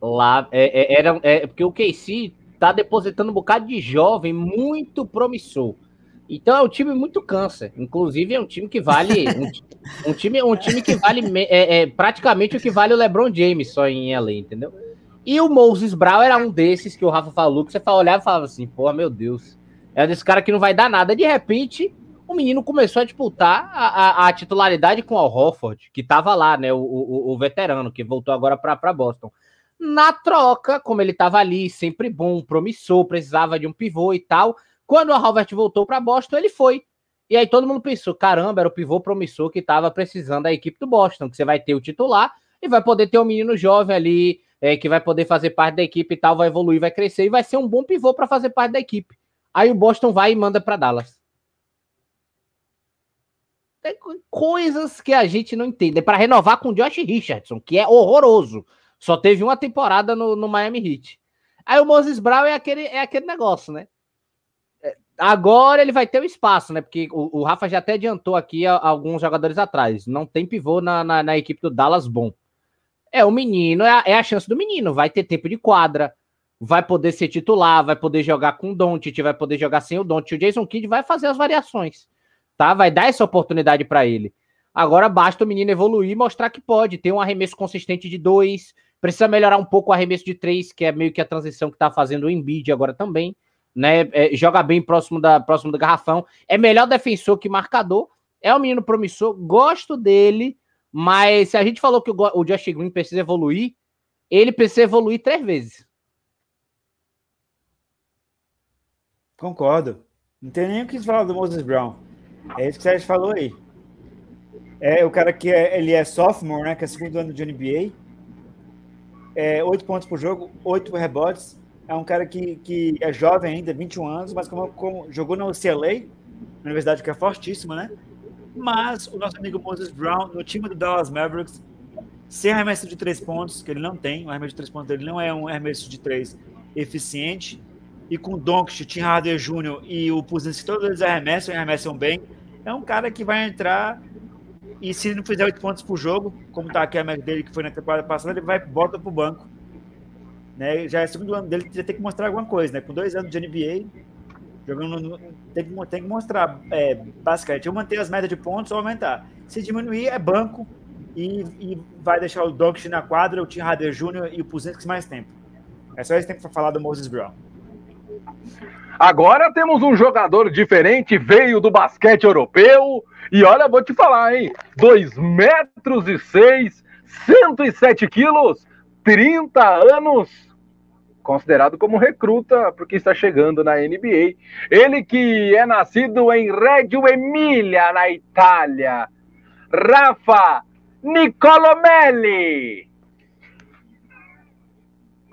lá, é, é, era, é, porque o OKC tá depositando um bocado de jovem muito promissor. Então é um time muito câncer. Inclusive, é um time que vale. Um, um time, um time que vale é, é, praticamente o que vale o LeBron James só em LA, entendeu? E o Moses Brown era um desses que o Rafa falou, que você olhava e falava assim, pô, meu Deus. É desse cara que não vai dar nada. De repente, o menino começou a disputar a, a, a titularidade com o Al Hofford, que estava lá, né? O, o, o, veterano, que voltou agora para Boston. Na troca, como ele estava ali, sempre bom, promissor, precisava de um pivô e tal. Quando o Al voltou para Boston, ele foi. E aí todo mundo pensou: caramba, era o pivô promissor que estava precisando da equipe do Boston, que você vai ter o titular e vai poder ter um menino jovem ali, é, que vai poder fazer parte da equipe e tal, vai evoluir, vai crescer e vai ser um bom pivô para fazer parte da equipe. Aí o Boston vai e manda para Dallas. Tem coisas que a gente não entende. É para renovar com o Josh Richardson, que é horroroso. Só teve uma temporada no, no Miami Heat. Aí o Moses Brown é aquele, é aquele negócio, né? É, agora ele vai ter o espaço, né? Porque o, o Rafa já até adiantou aqui a, a alguns jogadores atrás. Não tem pivô na, na, na, equipe do Dallas bom. É o menino, é a, é a, chance do menino. Vai ter tempo de quadra, vai poder ser titular, vai poder jogar com o Doncic, vai poder jogar sem o Doncic. O Jason Kidd vai fazer as variações tá? Vai dar essa oportunidade para ele. Agora basta o menino evoluir e mostrar que pode. Ter um arremesso consistente de dois, precisa melhorar um pouco o arremesso de três, que é meio que a transição que tá fazendo o Embiid agora também. Né, é, joga bem próximo, da, próximo do garrafão. É melhor defensor que marcador. É um menino promissor, gosto dele, mas se a gente falou que o, o Josh Green precisa evoluir, ele precisa evoluir três vezes. Concordo. Não tem nem o que falar do Moses Brown. É isso que o Sérgio falou aí. É o cara que é, ele é sophomore, né? Que é segundo ano de NBA. É, oito pontos por jogo, oito rebotes. É um cara que, que é jovem ainda, 21 anos, mas como, como jogou na UCLA, uma universidade que é fortíssima, né? Mas o nosso amigo Moses Brown, no time do Dallas Mavericks, sem arremesso de três pontos, que ele não tem, o arremesso de três pontos dele não é um arremesso de três eficiente, e com Doncic, Tim Harder Jr. e o Puzinski, todos eles arremessam e arremessam bem. É um cara que vai entrar e se não fizer oito pontos por jogo, como tá aqui a média dele que foi na temporada passada, ele vai volta pro banco. Né? Já é segundo ano dele, já tem que mostrar alguma coisa, né? Com dois anos de NBA, Jogando no, tem, que, tem que mostrar é, basquete. Ou manter as médias de pontos ou aumentar. Se diminuir, é banco e, e vai deixar o Doncic na quadra, o Tim Harder Jr. e o Puzensky mais tempo. É só isso que tem que falar do Moses Brown. Agora temos um jogador diferente, veio do basquete europeu. E olha, vou te falar, hein? 2 metros e 6, 107 quilos, 30 anos. Considerado como recruta, porque está chegando na NBA. Ele que é nascido em Reggio Emilia, na Itália. Rafa Nicolomelli.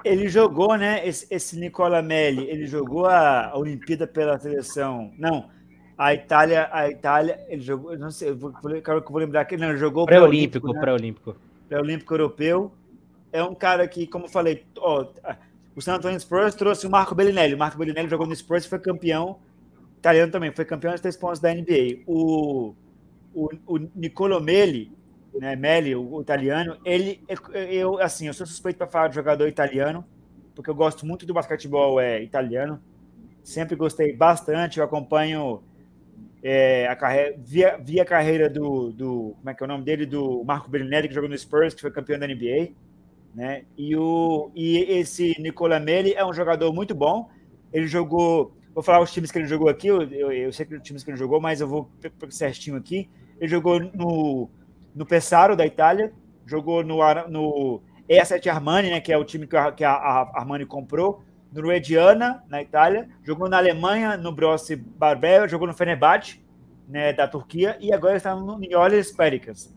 Ele jogou, né? Esse, esse Nicola Melli, ele jogou a Olimpíada pela seleção. Não, a Itália, a Itália, ele jogou, não sei, eu vou, quero que eu vou lembrar que não, ele jogou pré-olímpico, né? pré-olímpico. Pré-olímpico europeu. É um cara que, como eu falei, ó, o San Antonio Spurs trouxe o Marco Bellinelli. O Marco Bellinelli jogou no Spurs e foi campeão italiano também, foi campeão de três pontos da NBA. O, o, o né, Melli, o, italiano, ele, eu, assim, eu sou suspeito para falar de jogador italiano, porque eu gosto muito do basquetebol é, italiano, sempre gostei bastante, eu acompanho é, a carreira, via, via a carreira do, do, como é que é o nome dele, do Marco Bellinelli, que jogou no Spurs, que foi campeão da NBA, né, e, o, e esse Nicola Melli é um jogador muito bom, ele jogou, vou falar os times que ele jogou aqui, eu, eu, eu sei que os times que ele jogou, mas eu vou certinho aqui, ele jogou no no Pesaro, da Itália, jogou no, no E7 Armani, né, que é o time que a, que a Armani comprou, no Ruediana, na Itália, jogou na Alemanha, no Brossi Barbera, jogou no Fenerbahçe, né, da Turquia, e agora está no Niolis Péricas.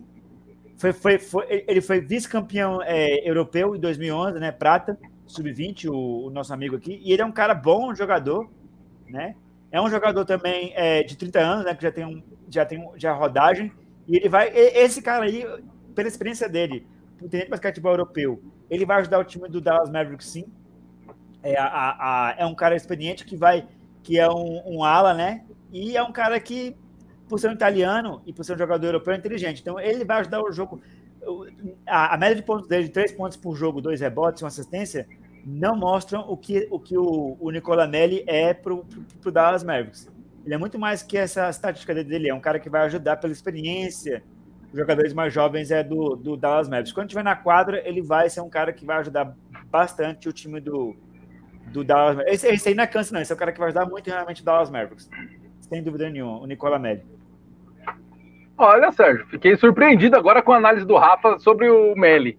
Foi, foi, foi, ele foi vice-campeão é, europeu em 2011, né, prata, sub-20, o, o, nosso amigo aqui, e ele é um cara bom, jogador, né, é um jogador também é, de 30 anos, né, que já tem, um, já tem já rodagem, e ele vai. Esse cara aí, pela experiência dele, ter basquetebol europeu, ele vai ajudar o time do Dallas Mavericks, sim. É, a, a, é um cara experiente que vai. que é um, um ala, né? E é um cara que, por ser um italiano e por ser um jogador europeu, é inteligente. Então, ele vai ajudar o jogo. A, a média de pontos dele, de três pontos por jogo, dois rebotes, uma assistência, não mostram o que o, que o, o Nicola Melli é para o Dallas Mavericks. Ele é muito mais que essa estatística dele. É um cara que vai ajudar pela experiência. Os jogadores mais jovens é do, do Dallas Mavericks. Quando estiver na quadra, ele vai ser um cara que vai ajudar bastante o time do, do Dallas Mavericks. Esse, esse aí não é câncer, não. Esse é o cara que vai ajudar muito realmente o Dallas Mavericks. Sem dúvida nenhuma. O Nicola Melli. Olha, Sérgio, fiquei surpreendido agora com a análise do Rafa sobre o Melli.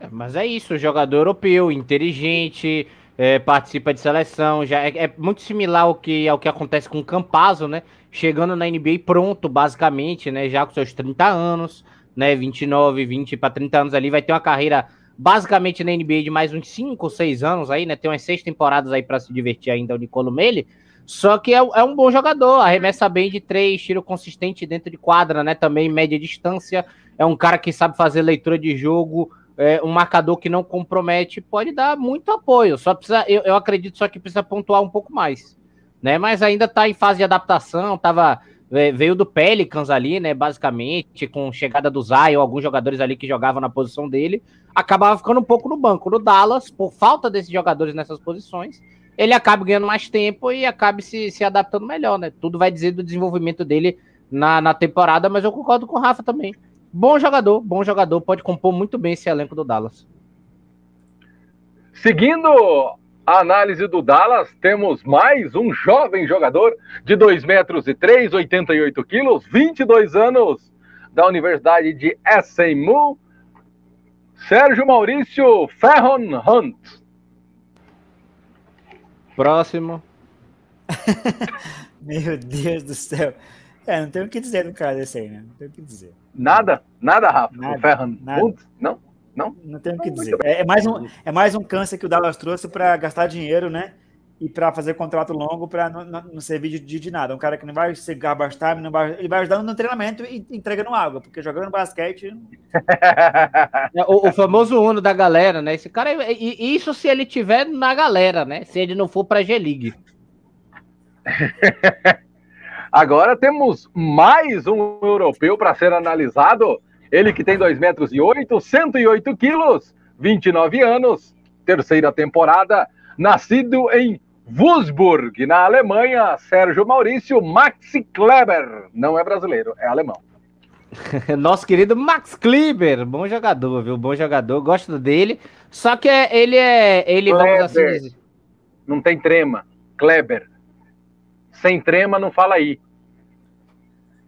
É, mas é isso, jogador europeu, inteligente, é, participa de seleção, já é, é, muito similar ao que, ao que acontece com o Campazzo, né? Chegando na NBA pronto, basicamente, né? Já com seus 30 anos, né? 29, 20 para 30 anos ali, vai ter uma carreira basicamente na NBA de mais uns 5 ou 6 anos aí, né? Tem umas 6 temporadas aí para se divertir ainda o Nicolo Mele. Só que é, é, um bom jogador, arremessa bem de três, tiro consistente dentro de quadra, né? Também média distância. É um cara que sabe fazer leitura de jogo, é, um marcador que não compromete pode dar muito apoio. Só precisa, eu, eu acredito só que precisa pontuar um pouco mais, né? Mas ainda está em fase de adaptação. Tava é, veio do Pelicans ali, né? Basicamente, com chegada do Zion, alguns jogadores ali que jogavam na posição dele, acabava ficando um pouco no banco. No Dallas, por falta desses jogadores nessas posições, ele acaba ganhando mais tempo e acaba se, se adaptando melhor, né? Tudo vai dizer do desenvolvimento dele na, na temporada, mas eu concordo com o Rafa também. Bom jogador, bom jogador, pode compor muito bem esse elenco do Dallas. Seguindo a análise do Dallas, temos mais um jovem jogador de 2 metros e 3, 88 quilos, 22 anos, da Universidade de SMU, Sérgio Maurício Ferron Hunt. Próximo. Meu Deus do céu. É, não tem o que dizer no cara desse aí, né? Não tem o que dizer. Nada? Nada, Rafa? Nada, o Ferran nada. Não? Não? Não tem o que dizer. É, é, mais um, é mais um câncer que o Dallas trouxe para gastar dinheiro, né? E para fazer contrato longo para não, não, não, servir de, de, nada. Um cara que não vai ser garbage time, não vai, ele vai ajudando no treinamento e entregando água, porque jogando basquete. É, o, o, famoso Uno da galera, né? Esse cara, e, isso se ele tiver na galera, né? Se ele não for para G-League. Agora temos mais um europeu para ser analisado. Ele que tem 2 metros e 8, 108 quilos, 29 anos, terceira temporada, nascido em Wolfsburg, na Alemanha, Sérgio Maurício Max Kleber. Não é brasileiro, é alemão. Nosso querido Max Kleber, bom jogador, viu? Bom jogador, gosto dele. Só que é, ele é. Ele, Kleber. vamos assim dizer. Não tem trema. Kleber. Sem trema, não fala aí.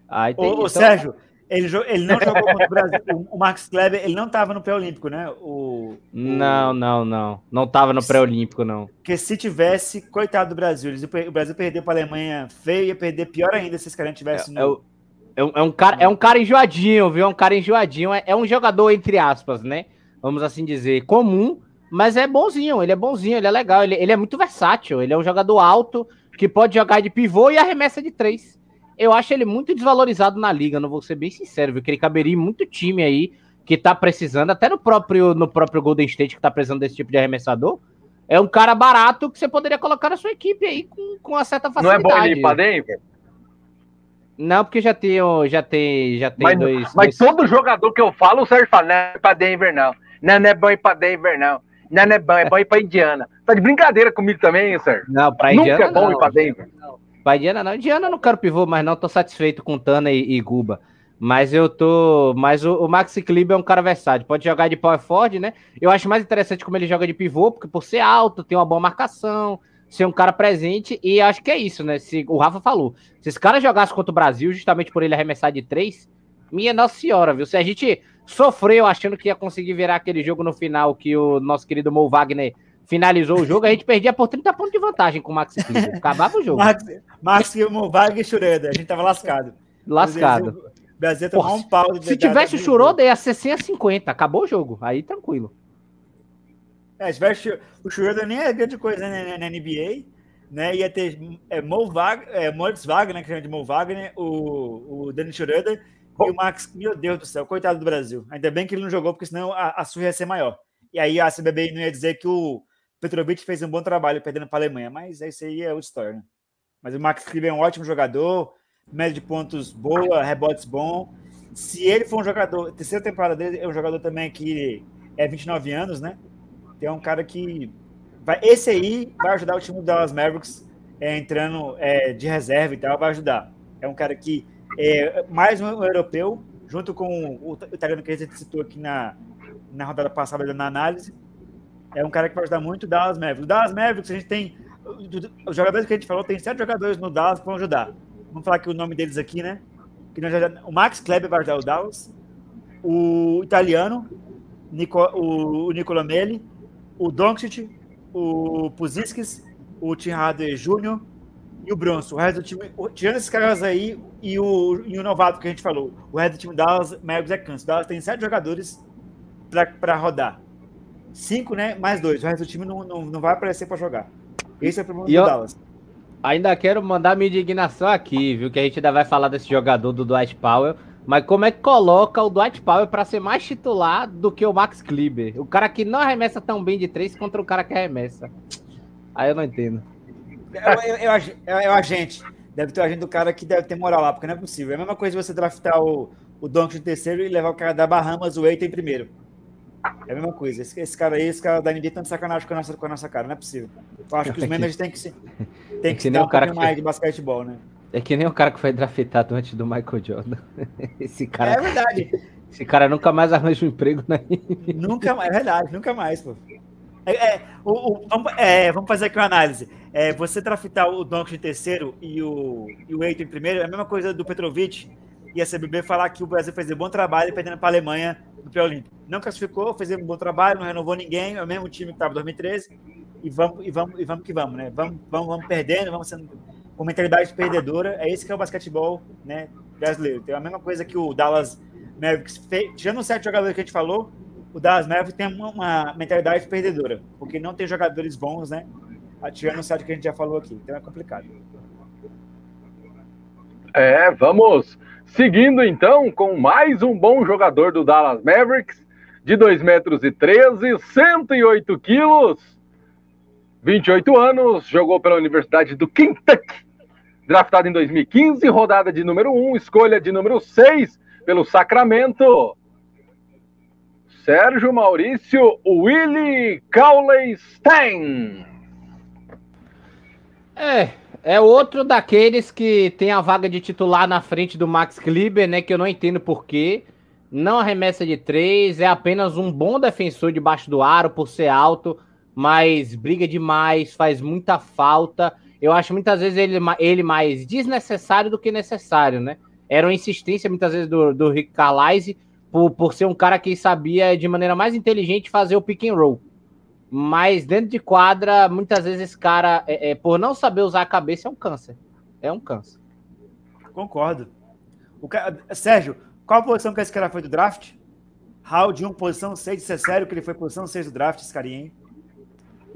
Ah, entendi. Ô, então... Sérgio, ele, ele não jogou contra o Brasil. O Max Kleber, ele não estava no pré-olímpico, né? O, não, não, não. Não estava no pré-olímpico, não. Porque se tivesse, coitado do Brasil. O Brasil perdeu para a Alemanha feio, ia perder pior ainda se esse cara tivesse é, no... é, é, um cara, é um cara enjoadinho, viu? É um cara enjoadinho. É, é um jogador, entre aspas, né? Vamos assim dizer, comum, mas é bonzinho. Ele é bonzinho, ele é legal. Ele, ele é muito versátil. Ele é um jogador alto que pode jogar de pivô e arremessa de três eu acho ele muito desvalorizado na liga, não vou ser bem sincero, viu? Que ele caberia muito time aí que tá precisando, até no próprio, no próprio Golden State, que tá precisando desse tipo de arremessador. É um cara barato que você poderia colocar na sua equipe aí com, com uma certa facilidade. Não é bom ele ir pra Denver? Não, porque já tem, já tem, já tem mas, dois. Mas dois... todo jogador que eu falo, o Sérgio fala, não é pra Denver, não. Não, não é bom ir pra Denver, não. Não, não é bom, é bom ir pra Indiana. Tá de brincadeira comigo também, Sérgio? Não, pra Indiana. Nunca é bom não. ir pra Denver. Não. Pra Indiana não. Indiana não quero pivô, mas não tô satisfeito com Tana e, e Guba. Mas eu tô. Mas o, o Maxi Kleber é um cara versátil. Pode jogar de power forward, né? Eu acho mais interessante como ele joga de pivô, porque por ser alto, tem uma boa marcação, ser um cara presente. E acho que é isso, né? Se, o Rafa falou. Se esse cara jogasse contra o Brasil, justamente por ele arremessar de três, minha Nossa Senhora, viu? Se a gente sofreu achando que ia conseguir virar aquele jogo no final que o nosso querido Mo Wagner finalizou o jogo, a gente perdia por 30 pontos de vantagem com o Max. Acabava o jogo. Max, Max Wagner e Schroeder, a gente tava lascado. Lascado. O Brasil tomou um pau. Se tivesse o Schroeder, ia ser 100 a 50. Acabou o jogo. Aí tranquilo. É, se tivesse o Schroeder nem é grande coisa né, na NBA. Né, ia ter é, Mo Wagner, é, Moritz Wagner, que chama de Mo Wagner, o, o Danny Schroeder e o Max. Meu Deus do céu, coitado do Brasil. Ainda bem que ele não jogou, porque senão a, a surra ia ser maior. E aí a CBB não ia dizer que o Petrovic fez um bom trabalho perdendo para a Alemanha, mas isso aí é outra história. Né? Mas o Max Kleber é um ótimo jogador, média de pontos boa, rebotes bom. Se ele for um jogador, terceira temporada dele é um jogador também que é 29 anos, né? Tem um cara que vai, esse aí vai ajudar o time do Dallas Mavericks é, entrando é, de reserva e tal, vai ajudar. É um cara que é mais um europeu, junto com o, italiano que a gente citou aqui na, na rodada passada na análise é um cara que vai ajudar muito o Dallas Mavericks. O Dallas Mavericks, a gente tem. Os jogadores que a gente falou, tem sete jogadores no Dallas que vão ajudar. Vamos falar aqui o nome deles aqui, né? o Max Kleber vai ajudar o Dallas. O italiano, Nico, o, o Melli, o Doncic, o Puziskas, o Tim Harder Jr. e o Bronson. O resto do time, tirando esses caras aí e o, e o novato que a gente falou, o resto do time Dallas Mavericks é canso. Dallas tem sete jogadores para rodar. Cinco, né? Mais dois. O resto do time não, não, não vai aparecer para jogar. Esse é o problema e do eu... Dallas. Ainda quero mandar minha indignação aqui, viu? Que a gente ainda vai falar desse jogador do Dwight Powell. Mas como é que coloca o Dwight Powell para ser mais titular do que o Max Kleber? O cara que não arremessa tão bem de três contra o cara que arremessa. Aí eu não entendo. Eu, eu, eu, eu, agente. Deve ter o agente do cara que deve ter moral lá, porque não é possível. É a mesma coisa você draftar o, o Doncic em terceiro e levar o cara da Bahamas, o Eitan em primeiro. É a mesma coisa. Esse, esse cara aí, esse cara da NBA tá de sacanagem com a nossa, com a nossa cara, não é possível. Eu acho que os managers têm que se, tem que, é que dar um cara mais foi... de basquetebol, né? É que nem o cara que foi draftado antes do Michael Jordan. Esse cara. É verdade. Esse cara nunca mais arranja um emprego na Nunca mais, é verdade, nunca mais, pô. É, é, o, o, vamos, é, vamos, fazer aqui uma análise. É, você draftar o Doncic em terceiro e o, e o Eiton em primeiro é a mesma coisa do Petrovic e a CBB falar que o Brasil fez um bom trabalho perdendo para a Alemanha no pré-olímpico. Não classificou, fez um bom trabalho, não renovou ninguém, é o mesmo time que estava em 2013 e vamos, e vamos, e vamos que vamos, né? Vamos, vamos, vamos perdendo, vamos sendo com mentalidade perdedora. É isso que é o basquetebol né, brasileiro. Tem a mesma coisa que o Dallas Mavericks fez. Tirando os sete jogadores que a gente falou, o Dallas Mavericks tem uma, uma mentalidade perdedora, porque não tem jogadores bons, né? Tirando o sete que a gente já falou aqui. Então é complicado. É, vamos Seguindo então com mais um bom jogador do Dallas Mavericks, de 2 metros e 13, 108 quilos, 28 anos, jogou pela Universidade do Kentucky, draftado em 2015, rodada de número 1, escolha de número 6 pelo Sacramento. Sérgio Maurício Willie Cowley Stein. É, é outro daqueles que tem a vaga de titular na frente do Max Kleber, né? Que eu não entendo porquê. Não arremessa de três, é apenas um bom defensor debaixo do aro por ser alto, mas briga demais, faz muita falta. Eu acho muitas vezes ele, ele mais desnecessário do que necessário, né? Era uma insistência muitas vezes do, do Rick Carlisle por, por ser um cara que sabia de maneira mais inteligente fazer o pick and roll. Mas dentro de quadra, muitas vezes esse cara, é, é, por não saber usar a cabeça, é um câncer. É um câncer. Concordo. O cara, Sérgio, qual posição que esse cara foi do draft? Round 1, posição 6. Isso é sério que ele foi posição 6 do draft, esse carinha, hein?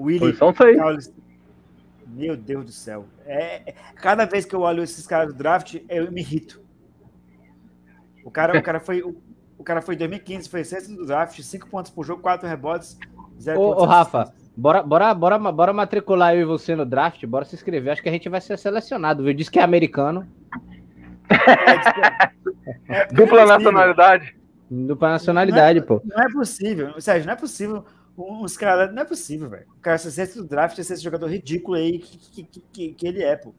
Willie posição 6. Carlos... Meu Deus do céu. É, cada vez que eu olho esses caras do draft, eu me irrito. O cara, o cara foi. O, o cara foi em 2015, foi sexto do draft, 5 pontos por jogo, 4 rebotes, Ô, ô Rafa, bora, bora, bora, bora matricular eu e você no draft, bora se inscrever. Acho que a gente vai ser selecionado, viu? Diz que é americano. É, é, Dupla é nacionalidade. Dupla nacionalidade, não é, pô. Não é possível, Sérgio, não é possível. Uns caras. Não é possível, velho. O cara ser sexto do draft, ser esse jogador ridículo aí que, que, que, que ele é, pô.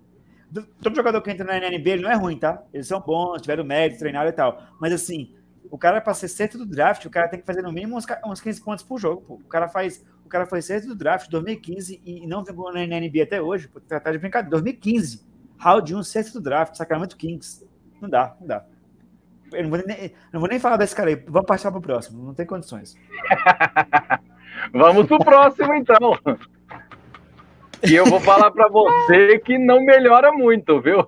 Todo jogador que entra na NBA ele não é ruim, tá? Eles são bons, tiveram mérito, treinaram e tal. Mas assim, o cara, para ser certo do draft, o cara tem que fazer no mínimo uns, uns 15 pontos por jogo. Pô. O cara faz. O cara foi certo do draft 2015 e não vingou na NBA até hoje. Pô, tratar de brincadeira. 2015. Round 1, certo do draft, Sacramento Kings. Não dá, não dá. Eu não vou nem, não vou nem falar desse cara aí. Vamos passar para o próximo. Não tem condições. Vamos pro próximo, então. E eu vou falar para você que não melhora muito, viu?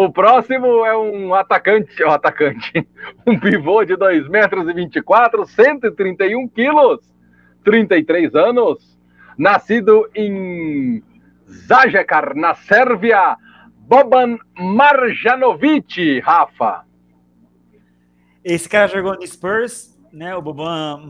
O próximo é um atacante, um atacante, um pivô de 2 metros e 24, 131 quilos, 33 anos, nascido em Zajecar, na Sérvia, Boban Marjanovic, Rafa. Esse cara jogou no Spurs, né? O Boban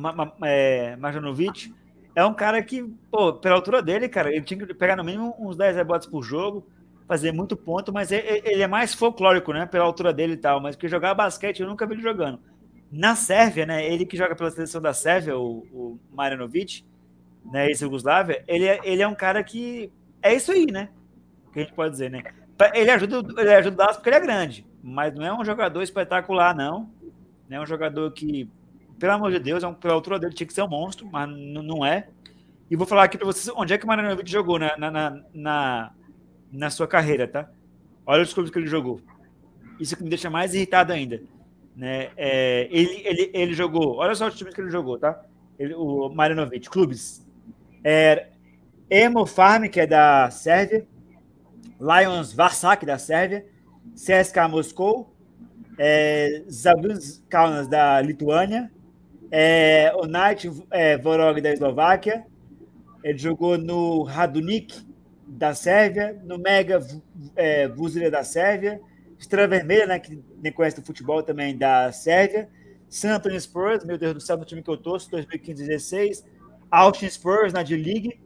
é, Marjanovic. É um cara que, pô, pela altura dele, cara, ele tinha que pegar no mínimo uns 10 rebotes por jogo fazer muito ponto, mas ele é mais folclórico, né? Pela altura dele e tal. Mas que jogar basquete eu nunca vi ele jogando. Na Sérvia, né? Ele que joga pela seleção da Sérvia, o, o né? Esse Yugoslávia, ele é, ele é um cara que. É isso aí, né? Que a gente pode dizer, né? Ele ajuda, ele ajuda o Dallas porque ele é grande, mas não é um jogador espetacular, não. É um jogador que, pelo amor de Deus, é um, pela altura dele tinha que ser um monstro, mas não é. E vou falar aqui para vocês onde é que o Marinovic jogou né? na, na, na na sua carreira, tá? Olha os clubes que ele jogou. Isso que me deixa mais irritado ainda. Né? É, ele, ele, ele jogou, olha só os times que ele jogou, tá? Ele, o Marinovic, clubes. É, Emo Farm, que é da Sérvia, Lions Varsak, da Sérvia, CSKA Moscou, é, Zaguns Kaunas, da Lituânia, é, o Knight é, Vorog, da Eslováquia, ele jogou no Radunik, da Sérvia, no Mega é, da Sérvia, Estrela Vermelha, né, que nem conhece o futebol também, da Sérvia, San Antonio Spurs, meu Deus do céu, no time que eu torço, 2015-16, Austin Spurs na D-League,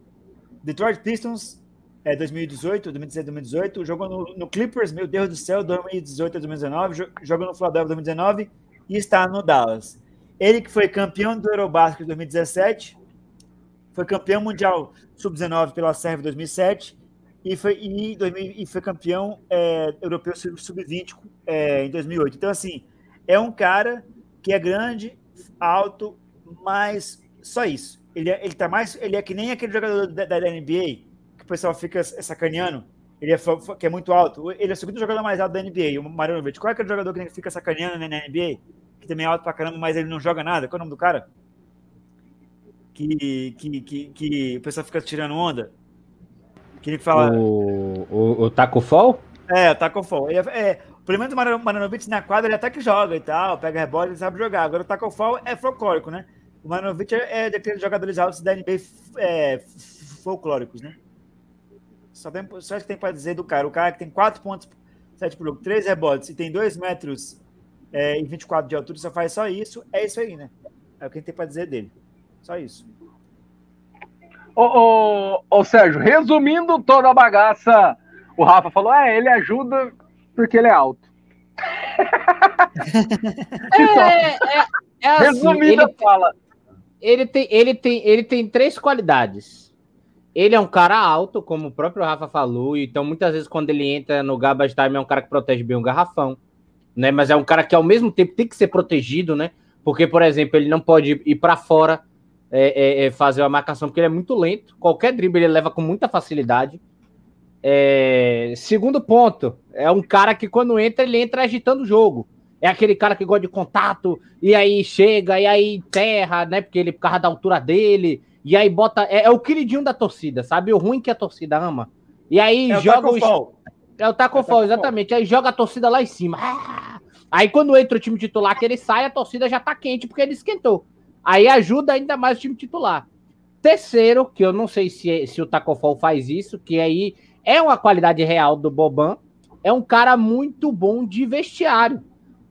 Detroit Pistons, é, 2018, 2017, 2018, jogou no, no, Clippers, meu Deus do céu, 2018 a 2019, jogou no Philadelphia 2019 e está no Dallas. Ele que foi campeão do Eurobasket em 2017, foi campeão mundial sub-19 pela Sérvia em 2007 e foi, e, 2000, e foi campeão é, europeu sub-20 é, em 2008. Então, assim, é um cara que é grande, alto, mas só isso. Ele é, ele tá mais, ele é que nem aquele jogador da, da NBA que o pessoal fica sacaneando. Ele é, que é muito alto. Ele é o segundo jogador mais alto da NBA, o Marinovic. Qual é aquele jogador que fica sacaneando na NBA? Que também é alto pra caramba, mas ele não joga nada. Qual é o nome do cara? Que, que, que, que o pessoal fica tirando onda. Que fala. O, o, o Taco Fall? É, o Taco Fall. É, é, o primeiro do Maranovic na quadra ele até que joga e tal, pega rebote, ele sabe jogar. Agora o Taco Fall é folclórico, né? O Maranovic é, é daqueles jogadores altos da NBA é, folclóricos, né? Só, tem, só que tem para dizer do cara. O cara que tem 4 pontos, 7 por jogo, 3 rebotes e tem 2 metros é, e 24 de altura, só faz só isso. É isso aí, né? É o que tem para dizer dele. Só isso. Ô, ô, ô, Sérgio, resumindo toda a bagaça, o Rafa falou: é, ele ajuda porque ele é alto. é, é, é assim, Resumida ele, fala. Ele tem, ele, tem, ele tem três qualidades. Ele é um cara alto, como o próprio Rafa falou, então muitas vezes quando ele entra no garbage time é um cara que protege bem o garrafão, né? Mas é um cara que ao mesmo tempo tem que ser protegido, né? Porque, por exemplo, ele não pode ir para fora é, é, é, fazer a marcação, porque ele é muito lento. Qualquer drible ele leva com muita facilidade. É... Segundo ponto, é um cara que quando entra, ele entra agitando o jogo. É aquele cara que gosta de contato, e aí chega, e aí enterra, né? Porque ele, por causa da altura dele, e aí bota. É, é o queridinho da torcida, sabe? O ruim que a torcida ama. E aí é joga o. Taco é o taco é fall, exatamente. Aí joga a torcida lá em cima. Ah! Aí quando entra o time titular que ele sai, a torcida já tá quente porque ele esquentou. Aí ajuda ainda mais o time titular. Terceiro, que eu não sei se, se o Tacofol faz isso, que aí é uma qualidade real do Boban, é um cara muito bom de vestiário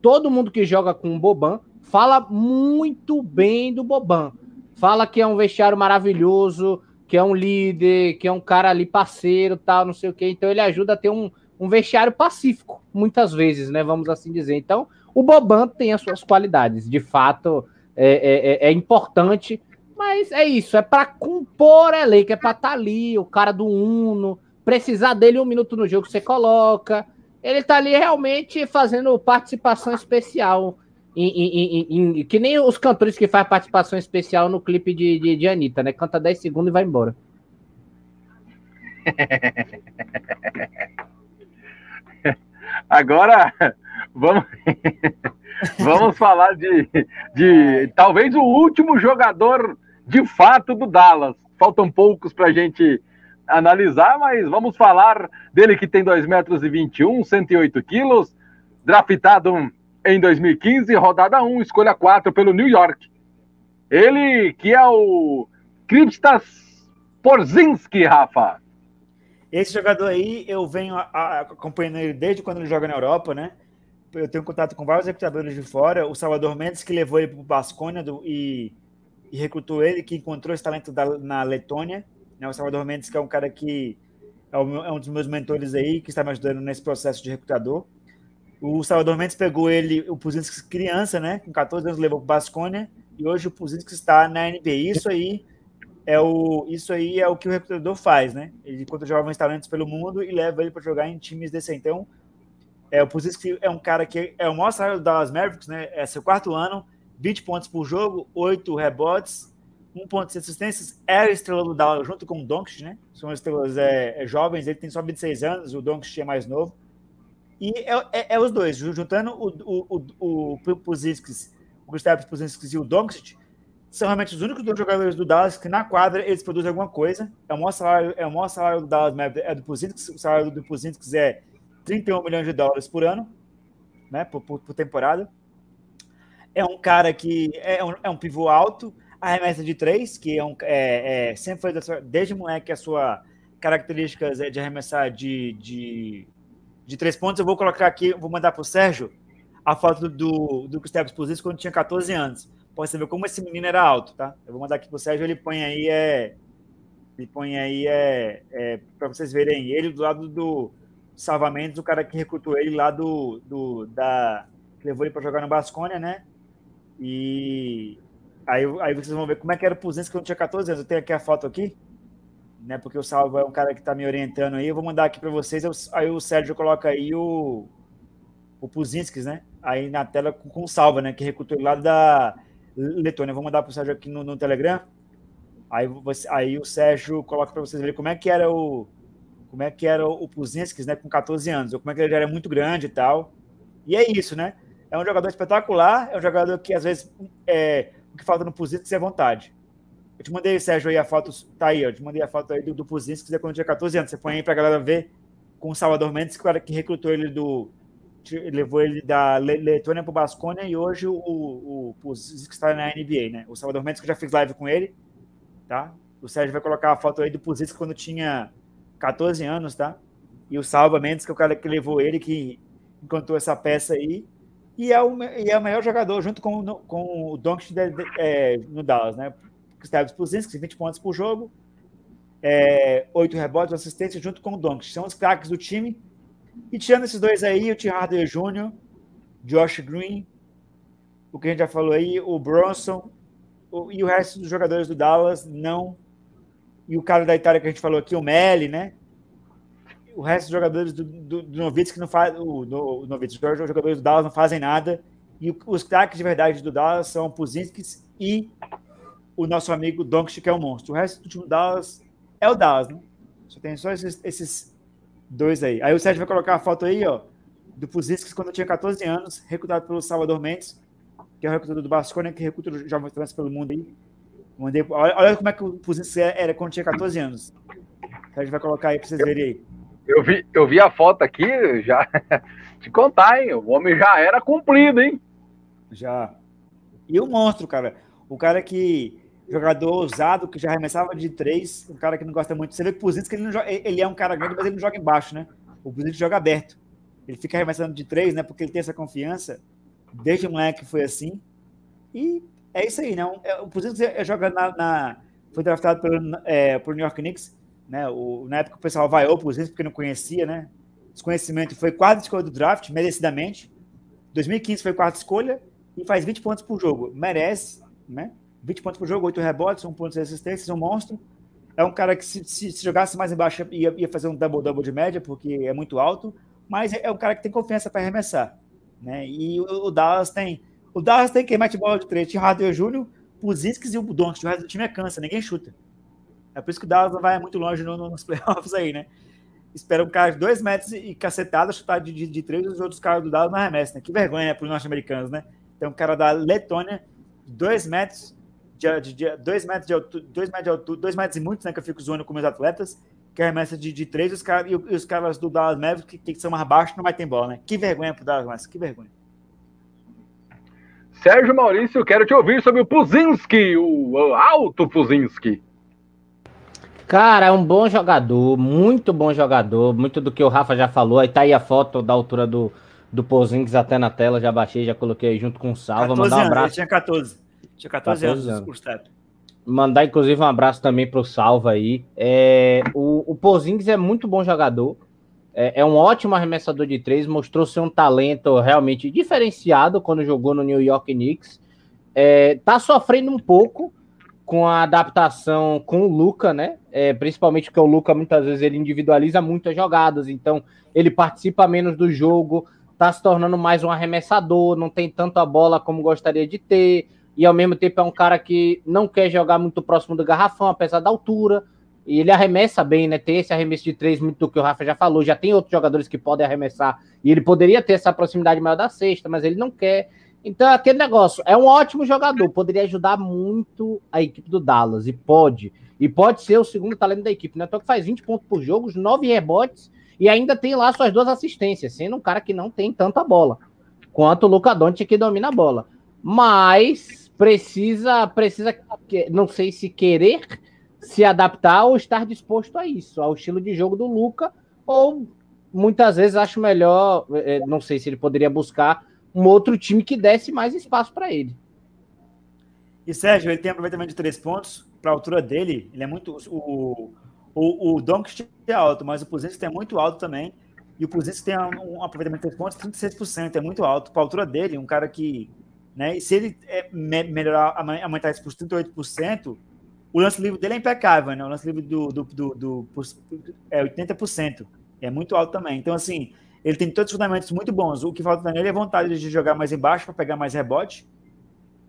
todo mundo que joga com o Boban fala muito bem do Boban. Fala que é um vestiário maravilhoso, que é um líder, que é um cara ali parceiro, tal, não sei o quê. Então ele ajuda a ter um, um vestiário pacífico, muitas vezes, né? Vamos assim dizer. Então, o Boban tem as suas qualidades. De fato, é, é, é, é importante, mas é isso, é para compor elenco, é para estar tá ali, o cara do Uno, precisar dele um minuto no jogo, você coloca ele tá ali realmente fazendo participação especial. Em, em, em, que nem os cantores que fazem participação especial no clipe de, de, de Anitta, né? Canta 10 segundos e vai embora. Agora, vamos, vamos falar de, de talvez o último jogador de fato do Dallas. Faltam poucos para a gente analisar, mas vamos falar dele que tem 2 metros e 21, 108 quilos, draftado em 2015, rodada 1, escolha 4 pelo New York. Ele que é o Kristaps Porzinski, Rafa. Esse jogador aí, eu venho acompanhando ele desde quando ele joga na Europa, né? Eu tenho contato com vários recrutadores de fora. O Salvador Mendes, que levou ele para o Basconia e, e recrutou ele, que encontrou esse talento da, na Letônia. Né? O Salvador Mendes, que é um cara que é, é um dos meus mentores aí, que está me ajudando nesse processo de recrutador. O Salvador Mendes pegou ele, o Puzinski criança, né? Com 14 anos levou para o Basconia e hoje o Puzinski está na NBA. Isso aí é o isso aí é o que o recrutador faz, né? Ele conta jovens talentos pelo mundo e leva ele para jogar em times desse então. É, o Puzinski é um cara que é o maior salário do Dallas Mavericks, né? É seu quarto ano, 20 pontos por jogo, 8 rebotes, um ponto de assistências, é a estrela do Dallas junto com o Doncic, né? São estrelas é, é, jovens, ele tem só 26 anos, o Doncic é mais novo. E é, é, é os dois, juntando o, o, o, o o Gustavo Puzisks e o Doncic, são realmente os únicos dois jogadores do Dallas que na quadra eles produzem alguma coisa. É o maior salário, é o maior salário do Dallas, é do Puzisks, o salário do Puzisks é 31 milhões de dólares por ano, né? Por, por, por temporada. É um cara que é um, é um pivô alto, arremessa de três, que é um, é, é, sempre foi desde moleque a sua característica é de arremessar de, de, de três pontos. Eu vou colocar aqui, vou mandar para o Sérgio a foto do, do Gustavo Exposito quando tinha 14 anos. Pode ver como esse menino era alto, tá? Eu vou mandar aqui para o Sérgio, ele põe aí, é, ele põe aí, é, é para vocês verem ele do lado do Salvamentos, o cara que recrutou ele lá do, do da, levou ele para jogar no Basconia, né? E Aí, aí vocês vão ver como é que era o Puzinski quando tinha 14 anos. Eu tenho aqui a foto aqui, né? Porque o Salvo é um cara que está me orientando aí. Eu vou mandar aqui para vocês. Eu, aí o Sérgio coloca aí o, o Puzinski, né? Aí na tela com, com o Salva, né? Que recrutou lá da Letônia. Eu vou mandar para o Sérgio aqui no, no Telegram. Aí, você, aí o Sérgio coloca para vocês verem como é que era o como é que era o Puzinski, né? Com 14 anos. Ou como é que ele era muito grande e tal. E é isso, né? É um jogador espetacular. É um jogador que às vezes é, o que falta no Puzinski é vontade. Eu te mandei, Sérgio, aí a foto, tá aí, eu te mandei a foto aí do, do Puzinski, que quando tinha 14 anos. Você põe aí pra galera ver com o Salvador Mendes, que, que recrutou ele do. Levou ele da Letônia pro Basconia e hoje o, o, o está na NBA, né? O Salvador Mendes, que eu já fiz live com ele, tá? O Sérgio vai colocar a foto aí do Puzinski quando tinha 14 anos, tá? E o Salva Mendes, que é o cara que levou ele, que encontrou essa peça aí e é o, e é o melhor jogador, junto com, com o Doncic é, no Dallas, né? Gustavo Spuzinski, 20 pontos por jogo, é, 8 rebotes, assistência, junto com o Doncic. São os craques do time. E tirando esses dois aí, o Tim Hardaway Josh Green, o que a gente já falou aí, o Bronson, o, e o resto dos jogadores do Dallas não e o cara da Itália que a gente falou aqui, o Melli, né? O resto dos jogadores do, do, do Novitz que não faz. O, do, o os jogadores do Dallas não fazem nada. E os craques de verdade do Dallas são o Puzinskis e o nosso amigo Doncic, que é o monstro. O resto do time do Dallas é o Dallas, né? Só tem só esses, esses dois aí. Aí o Sérgio vai colocar a foto aí, ó, do Puzinskis quando tinha 14 anos, recrutado pelo Salvador Mendes, que é o recrutador do Basconia, que recruta jovens trans pelo mundo aí. Mandei, olha, olha, como é que o Puzinskis era quando tinha 14 anos. A gente vai colocar aí para vocês verem aí. Eu vi, eu vi a foto aqui, já te contar, hein? O homem já era cumprido, hein? Já. E o monstro, cara. O cara que. Jogador ousado, que já arremessava de três, um cara que não gosta muito. Você vê que o Puzinski, ele, joga, ele é um cara grande, mas ele não joga embaixo, né? O Puzinski joga aberto. Ele fica arremessando de três, né? Porque ele tem essa confiança. Desde o moleque foi assim. E é isso aí, né? O Puzinski joga na, na, foi draftado pelo, é, New York Knicks né? O, na época o pessoal vaiou por isso porque não conhecia, né? Desconhecimento foi quarta escolha do draft, merecidamente. 2015 foi quarta escolha e faz 20 pontos por jogo. Merece, né? 20 pontos por jogo, 8 rebotes, 1 ponto de assistência, um monstro. É um cara que se, se, se jogasse mais embaixo ia, ia fazer um double-double de média, porque é muito alto, mas é, é um cara que tem confiança para arremessar. Né? E o, o, Dallas tem. O Dallas tem quem mete bola de três, Tim Hardaway Jr., Puzinskis e o Doncic. O resto do time é cansa, ninguém chuta. É por isso que o Dallas não vai muito longe no, nos playoffs aí, né? Espera um cara de dois metros e cacetada chutar de, de, de três, os outros caras do Dallas não arremessam, né? Que vergonha né, para os norte-americanos, né? Tem um cara da Letônia, dois metros de, de, de, dois metros de altura, dois metros de altura, dois metros e muitos, né? Que eu fico zoando com meus atletas, que arremessa de, de três, os cara, e, os caras do Dallas Mavericks, que, que são mais baixos, não vai ter bola, né? Que vergonha pro Dallas, mas que vergonha. Sérgio Maurício, quero te ouvir sobre o Puzinski, o alto Puzinski. Cara, é um bom jogador, muito bom jogador, muito do que o Rafa já falou. Aí tá aí a foto da altura do, do Pozings até na tela, já baixei, já coloquei junto com o Salva. Mandar um abraço. Ele tinha 14. Tinha 14, 14 anos, anos. Mandar, inclusive, um abraço também pro Salva aí. É, o, o Pozings é muito bom jogador. É, é, um ótimo arremessador de três, mostrou ser um talento realmente diferenciado quando jogou no New York Knicks. É, tá sofrendo um pouco com a adaptação com o Luca, né? É, principalmente porque o Luca muitas vezes ele individualiza muitas jogadas, então ele participa menos do jogo, tá se tornando mais um arremessador, não tem tanto a bola como gostaria de ter, e ao mesmo tempo é um cara que não quer jogar muito próximo do garrafão, apesar da altura, e ele arremessa bem, né? Tem esse arremesso de três, muito do que o Rafa já falou, já tem outros jogadores que podem arremessar, e ele poderia ter essa proximidade maior da sexta, mas ele não quer. Então, aquele negócio, é um ótimo jogador, poderia ajudar muito a equipe do Dallas, e pode. E pode ser o segundo talento da equipe, né? Então, que faz 20 pontos por jogo, 9 rebotes, e ainda tem lá suas duas assistências, sendo um cara que não tem tanta bola, quanto o Luca Doncic que domina a bola. Mas precisa, precisa, não sei se querer se adaptar ou estar disposto a isso, ao estilo de jogo do Luca, ou muitas vezes acho melhor, eh, não sei se ele poderia buscar um outro time que desse mais espaço para ele. E Sérgio, ele tem aproveitamento de três pontos para a altura dele. Ele é muito. O, o, o Doncic é alto, mas o Puzinski é muito alto também. E o Puzinski tem um, aproveitamento de três pontos 36%, é muito alto. Para a altura dele, um cara que. Né, se ele é, me, melhorar, aumentar isso para os 38%, o lance livre dele é impecável, né? O lance livre do, do, do, do, do é 80%. É muito alto também. Então, assim, ele tem todos os fundamentos muito bons. O que falta nele é vontade de jogar mais embaixo para pegar mais rebote.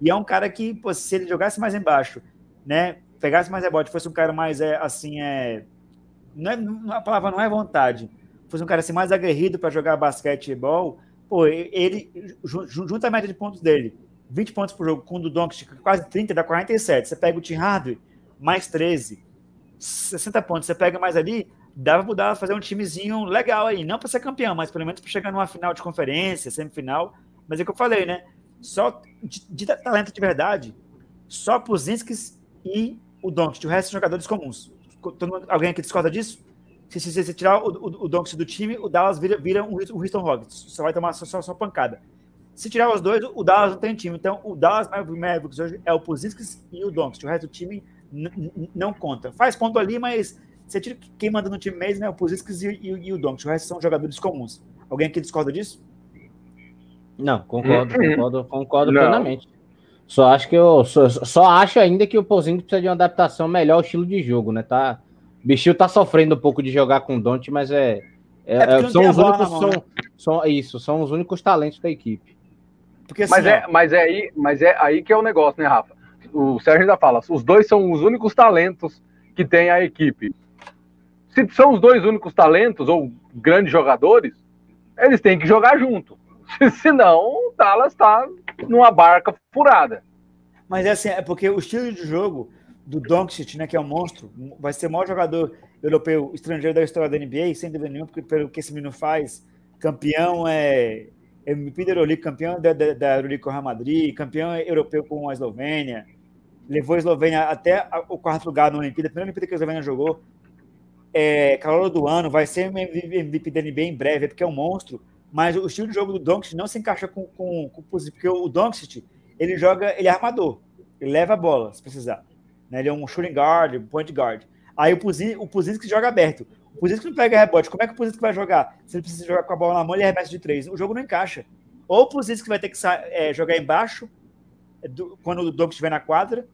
E é um cara que, pô, se ele jogasse mais embaixo, né, pegasse mais rebote, fosse um cara mais é, assim, é, não é, a palavra não é vontade, fosse um cara assim mais aguerrido para jogar basquetebol, pô, ele junta a média de pontos dele, 20 pontos por jogo com o do quase 30, dá 47. Você pega o Tim mais 13, 60 pontos. Você pega mais ali, dava para mudar, fazer um timezinho legal aí. Não para ser campeão, mas pelo menos para chegar numa final de conferência, semifinal. Mas é o que eu falei, né? Só de, de talento de verdade, só Puzinskis e o Doncic. O resto são jogadores comuns. Mundo, alguém aqui discorda disso? Se, se tirar o, o, o Doncic do time, o Dallas vira, vira um, um Houston Rockets. Só vai tomar só, só, só, pancada. Se tirar os dois, o Dallas não tem time. Então, o Dallas Mavericks hoje é o Puzinskis e o Doncic. O resto do time não conta. Faz ponto ali, mas você tira quem manda no time mesmo é o Puziskas e, e, e, o Doncic. O resto são jogadores comuns. Alguém aqui discorda disso? Não, concordo, concordo, concordo não. plenamente. Só acho que eu só, só acho ainda que o Pozinho precisa de uma adaptação melhor ao estilo de jogo, né? Tá, o bichinho tá sofrendo um pouco de jogar com o Don't, mas é, é, é são os únicos mão, são, né? são, isso, são os únicos talentos da equipe. Porque, assim, mas, é, mas, é aí, mas é aí que é o negócio, né, Rafa? O Sérgio ainda fala, os dois são os únicos talentos que tem a equipe. Se são os dois únicos talentos ou grandes jogadores, eles têm que jogar junto. Senão, o Dallas está numa barca furada. Mas é assim, é porque o estilo de jogo do Doncic, né, que é um monstro, vai ser o maior jogador europeu estrangeiro da história da NBA, sem dúvida nenhuma, porque pelo que esse menino faz, campeão é MVP da Euroleague, campeão da, da, da Euroleague com o Real Madrid, campeão europeu com a Eslovênia, levou a Eslovênia até o quarto lugar na Olimpíada, a primeira Olimpíada que a Eslovênia jogou, é, calor do ano, vai ser MVP da NBA em breve, porque é um monstro, mas o estilo de jogo do Doncic não se encaixa com, com, com porque o Doncic, ele joga, ele é armador, ele leva a bola, se precisar. Né? Ele é um shooting guard, point guard. Aí o Puzin, o que joga aberto. O que não pega rebote. Como é que o que vai jogar? Se ele precisa jogar com a bola na mão, ele arremessa de três. O jogo não encaixa. Ou o que vai ter que é, jogar embaixo do, quando o Doncic estiver na quadra,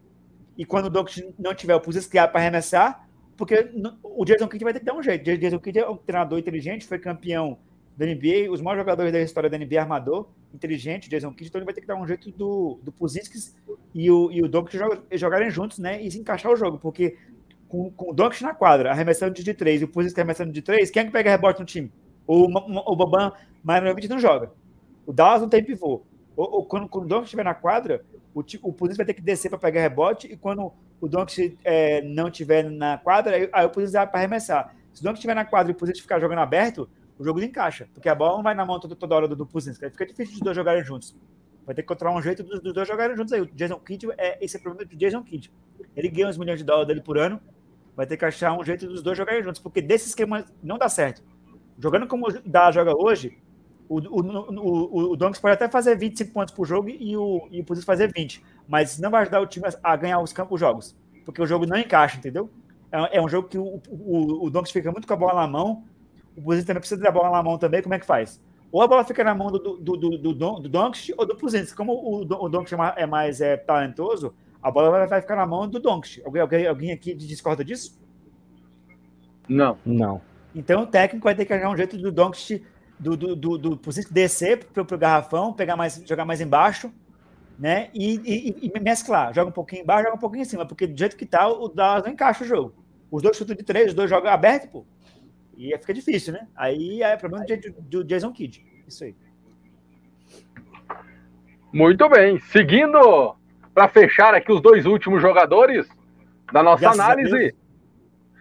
e quando o Doncic não tiver o Puzinski para arremessar, porque o Jason Kidd vai ter que dar um jeito. O Jason Kidd é um treinador inteligente, foi campeão da NBA, os maiores jogadores da história da NBA, armador, inteligente, Jason Kidd, então ele vai ter que dar um jeito do, do Puzisks e o, e o Doncic jogarem juntos, né, e se encaixar o jogo, porque com, com o Doncic na quadra, arremessando de três, e o Puzisks arremessando de três, quem é que pega rebote no time? O, o, o Boban Marinovic não joga. O Dallas não tem pivô. Ou, ou quando, quando o Doncic estiver na quadra, o, o vai ter que descer para pegar rebote, e quando o Doncic é, não estiver na quadra, aí, aí o Puzisks vai para arremessar. Se o Doncic estiver na quadra e o Puzisks ficar jogando aberto, o jogo encaixa, porque a bola não vai na mão toda, toda hora do, do. Fica difícil de dois jogarem juntos. Vai ter que encontrar um jeito dos, dos dois jogarem juntos aí. O Jason Kidd, é, esse é o problema do Jason Kidd. Ele ganha uns milhões de dólares dele por ano, vai ter que achar um jeito dos dois jogarem juntos, porque desse esquema não dá certo. Jogando como Dallas joga hoje, o, o, o, o Donks pode até fazer 25 pontos por jogo e o, e o fazer 20, mas não vai ajudar o time a ganhar os campos jogos, porque o jogo não encaixa, entendeu? É, é um jogo que o, o, o Donks fica muito com a bola na mão, o Puzinski também precisa da bola na mão também, como é que faz? Ou a bola fica na mão do, do, do, do, do Doncic ou do Puzinski. Como o, o Doncic é mais é, talentoso, a bola vai, vai ficar na mão do Doncic. Alguém, alguém, alguém aqui discorda disso? Não. Não. Então o técnico vai ter que achar um jeito do Doncic, do, do, do, do Puzinski descer pro, pro garrafão, pegar mais, jogar mais embaixo, né? E, e, e, mesclar. Joga um pouquinho embaixo, joga um pouquinho em cima, porque do jeito que tá, o Dallas não encaixa o jogo. Os dois chutam de três, os dois jogam aberto, pô. E fica difícil, né? Aí é problema do, Jason Kidd. Isso aí. Muito bem. Seguindo, para fechar aqui os dois últimos jogadores da nossa Graças análise.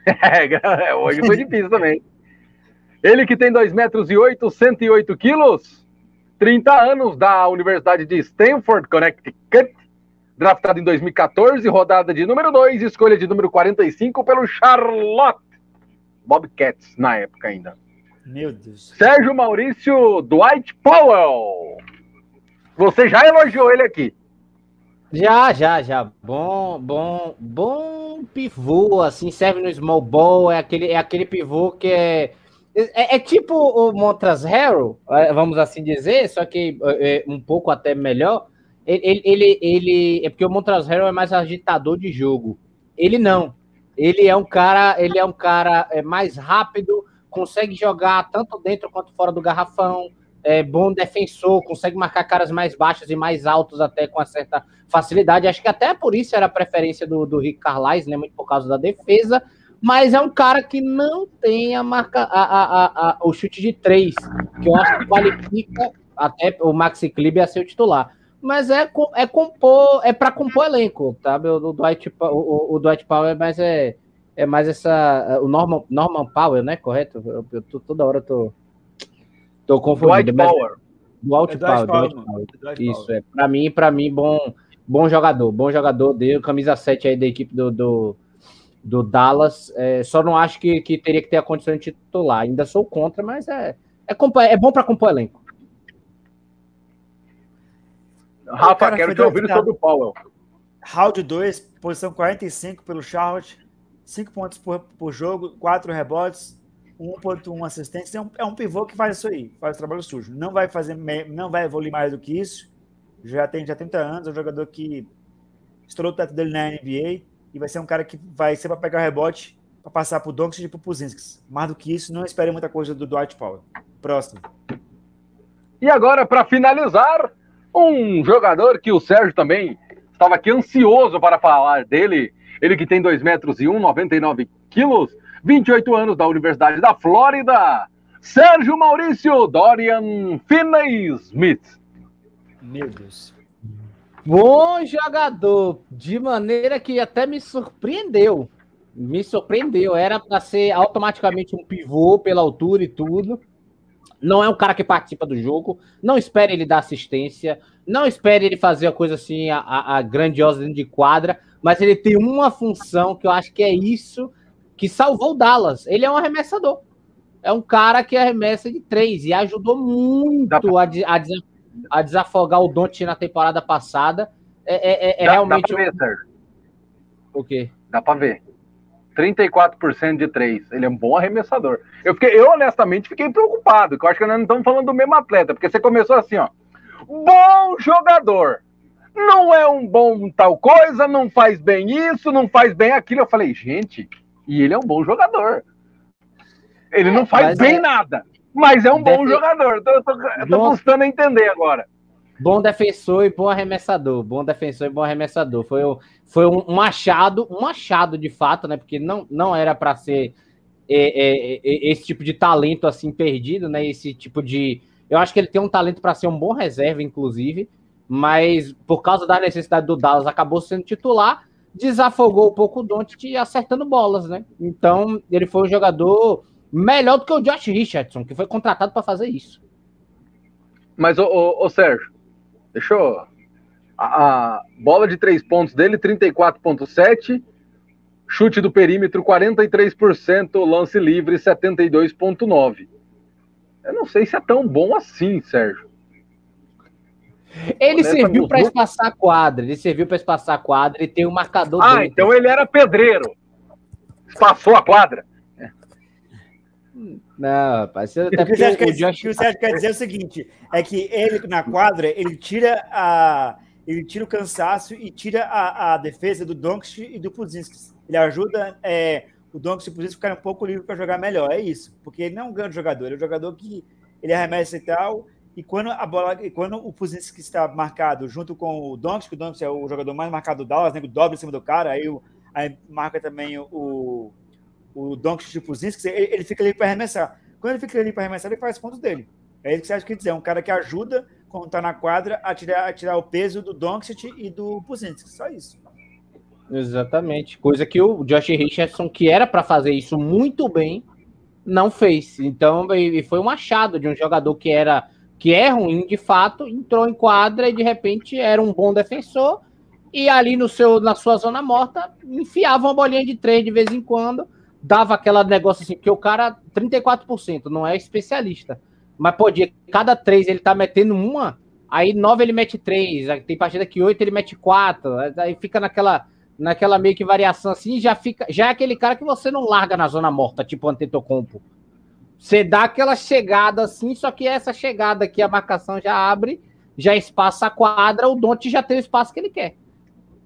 É, hoje foi difícil também. Ele que tem 2 metros e 8, 108 quilos, 30 anos da Universidade de Stanford, Connecticut, draftado em 2014, rodada de número 2, escolha de número 45 pelo Charlotte Bobcats na época ainda. Meu Deus. Sérgio Maurício Dwight Powell. Você já elogiou ele aqui. Já, já, já. Bom, bom, bom pivô, assim, serve no small ball, é aquele, é aquele pivô que é, é, é tipo o Montras Harrell, é, vamos assim dizer, só que é, é, um pouco até melhor. Ele, ele, ele, é porque o Montras Harrell é mais agitador de jogo. Ele não. Ele é um cara, ele é um cara é, mais rápido, consegue jogar tanto dentro quanto fora do garrafão, é bom defensor, consegue marcar caras mais baixos e mais altos até com uma certa facilidade. Acho que até por isso era a preferência do, do Rick Carlisle, né? Muito por causa da defesa. Mas é um cara que não tem a marca, a, a, a, o chute de três, que eu acho que qualifica até o Maxi Kliber a ser o titular mas é, é compor, é para compor elenco, sabe? O, o Dwight, o, o Dwight Powell é mais, é, é mais essa. O Norman, Norman Powell, né? Correto? Eu, eu tô, toda hora eu tô, tô confundindo. Dwight Powell. Dwight, é Powell, Dwight Powell. Dwight Isso, é. Para mim, para mim, bom, bom jogador. Bom jogador dele, camisa 7 aí da equipe do, do, do Dallas. É, só não acho que, que teria que ter a condição de titular. Ainda sou contra, mas é, é, é bom para compor elenco. Rafa, quero te ouvir sobre o Powell. Round 2, posição 45 pelo Charlotte, 5 pontos por, por jogo, 4 rebotes, 1.1 assistência. É um, é um pivô que faz isso aí, faz o trabalho sujo. Não vai fazer, não vai evoluir mais do que isso. já tem já 30 anos, é um jogador que estourou o teto dele na NBA e vai ser um cara que vai ser para pegar rebote para passar para o Doncic e para o Puzinskis. Mais do que isso, não espere muita coisa do Dwight Powell. Próximo. E agora, para finalizar, um jogador que o Sérgio também estava aqui ansioso para falar dele. Ele que tem 2 metros e 1, 99 quilos, 28 anos da Universidade da Flórida. Sérgio Maurício Dorian Finney-Smith. Meu Deus. Bom jogador, de maneira que até me surpreendeu. Me surpreendeu. Era para ser automaticamente um pivô pela altura e tudo. Não é um cara que participa do jogo. Não espere ele dar assistência. Não espere ele fazer a coisa assim, a, a grandiosa dentro de quadra. Mas ele tem uma função que eu acho que é isso que salvou o Dallas. Ele é um arremessador. É um cara que arremessa de três e ajudou muito a, a, a desafogar o Don't na temporada passada. É, é, é dá, realmente. Dá pra ver, Sérgio. O quê? Dá pra ver. 34% de três. Ele é um bom arremessador. Eu, fiquei, eu honestamente fiquei preocupado, que eu acho que nós não estamos falando do mesmo atleta, porque você começou assim, ó. Bom jogador. Não é um bom tal coisa, não faz bem isso, não faz bem aquilo. Eu falei, gente, e ele é um bom jogador. Ele não faz bem é... nada, mas é um bom jogador. Então eu tô, eu tô bom... custando a entender agora. Bom defensor e bom arremessador. Bom defensor e bom arremessador. Foi, foi um, um achado, um achado de fato, né? Porque não, não era para ser é, é, é, esse tipo de talento assim perdido, né? Esse tipo de. Eu acho que ele tem um talento para ser um bom reserva, inclusive, mas por causa da necessidade do Dallas acabou sendo titular, desafogou um pouco o Doncic acertando bolas, né? Então ele foi um jogador melhor do que o Josh Richardson, que foi contratado para fazer isso. Mas, ô, ô, ô Sérgio, deixa eu. A, a, bola de três pontos dele, 34,7. Chute do perímetro, 43%. Lance livre, 72,9%. Eu não sei se é tão bom assim, Sérgio. Ele serviu para espaçar a quadra. Ele serviu para espaçar a quadra e tem o um marcador. Ah, dentro. então ele era pedreiro. Espaçou a quadra. Não, rapaz. Você, até o que o Josh... acha quer dizer é o seguinte: é que ele, na quadra, ele tira a. Ele tira o cansaço e tira a, a defesa do Doncic e do Puzinski. Ele ajuda é, o Doncic e o Puzinski ficarem um pouco livre para jogar melhor. É isso. Porque ele não é um grande jogador. Ele é um jogador que ele arremessa e tal. E quando a bola, e quando o Puzinski está marcado junto com o Doncic, que o Doncic é o jogador mais marcado do Dallas, né, dobra em cima do cara, aí, o, aí marca também o, o Doncic tipo Zinski, ele, ele fica ali para arremessar. Quando ele fica ali para arremessar, ele faz pontos dele. É isso que você acha que dizer. É um cara que ajuda, quando está na quadra, a tirar, a tirar o peso do Doncic e do Puzinski. Só isso. Exatamente. Coisa que o Josh Richardson, que era para fazer isso muito bem, não fez. Então, foi um achado de um jogador que era que é ruim de fato, entrou em quadra e de repente era um bom defensor e ali no seu na sua zona morta enfiava uma bolinha de três de vez em quando dava aquela negócio assim, porque o cara, 34%, não é especialista. Mas podia, cada três ele tá metendo uma, aí nove ele mete três, aí tem partida que oito ele mete quatro, aí fica naquela, naquela meio que variação assim, já fica, já é aquele cara que você não larga na zona morta, tipo Antetokounmpo. Você dá aquela chegada assim, só que essa chegada aqui, a marcação já abre, já espaça a quadra, o Donte já tem o espaço que ele quer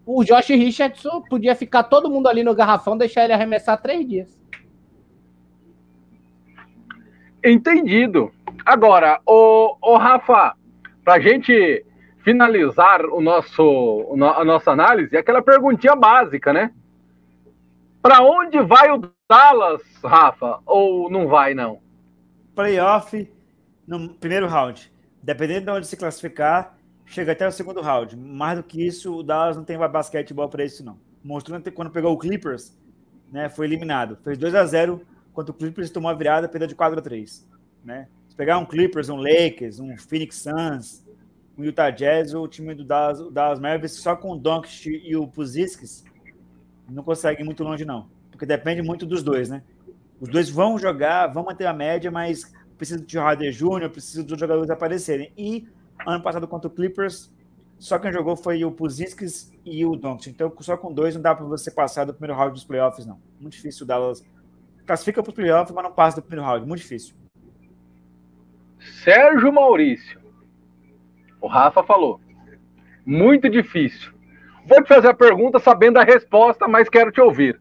o Josh Richardson podia ficar todo mundo ali no garrafão, deixar ele arremessar três dias. Entendido. Agora, o, o Rafa, para a gente finalizar o nosso, a nossa análise, aquela perguntinha básica, né? Para onde vai o Dallas, Rafa? Ou não vai, não? Playoff no primeiro round. Dependendo de onde se classificar, chega até o segundo round. Mais do que isso, o Dallas não tem basquetebol para isso, não. Mostrou quando pegou o Clippers, né, foi eliminado. Fez 2 a 0 quando o Clippers tomou a virada, perdeu de 4 a 3 né? Se pegar um Clippers, um Lakers, um Phoenix Suns, um Utah Jazz, o time do Dallas, o Dallas Mavericks, só com o Doncic e o Puzisks, não consegue ir muito longe, não. Porque depende muito dos dois, né? Os dois vão jogar, vão manter a média, mas precisa de Harder Jr., precisa dos jogadores aparecerem. E Ano passado contra o Clippers, só quem jogou foi o Puziskas e o Doncic. Então, só com dois não dá para você passar do primeiro round dos playoffs, não. Muito difícil o Dallas. Classifica para os playoffs, mas não passa do primeiro round. Muito difícil. Sérgio Maurício. O Rafa falou. Muito difícil. Vou te fazer a pergunta sabendo a resposta, mas quero te ouvir.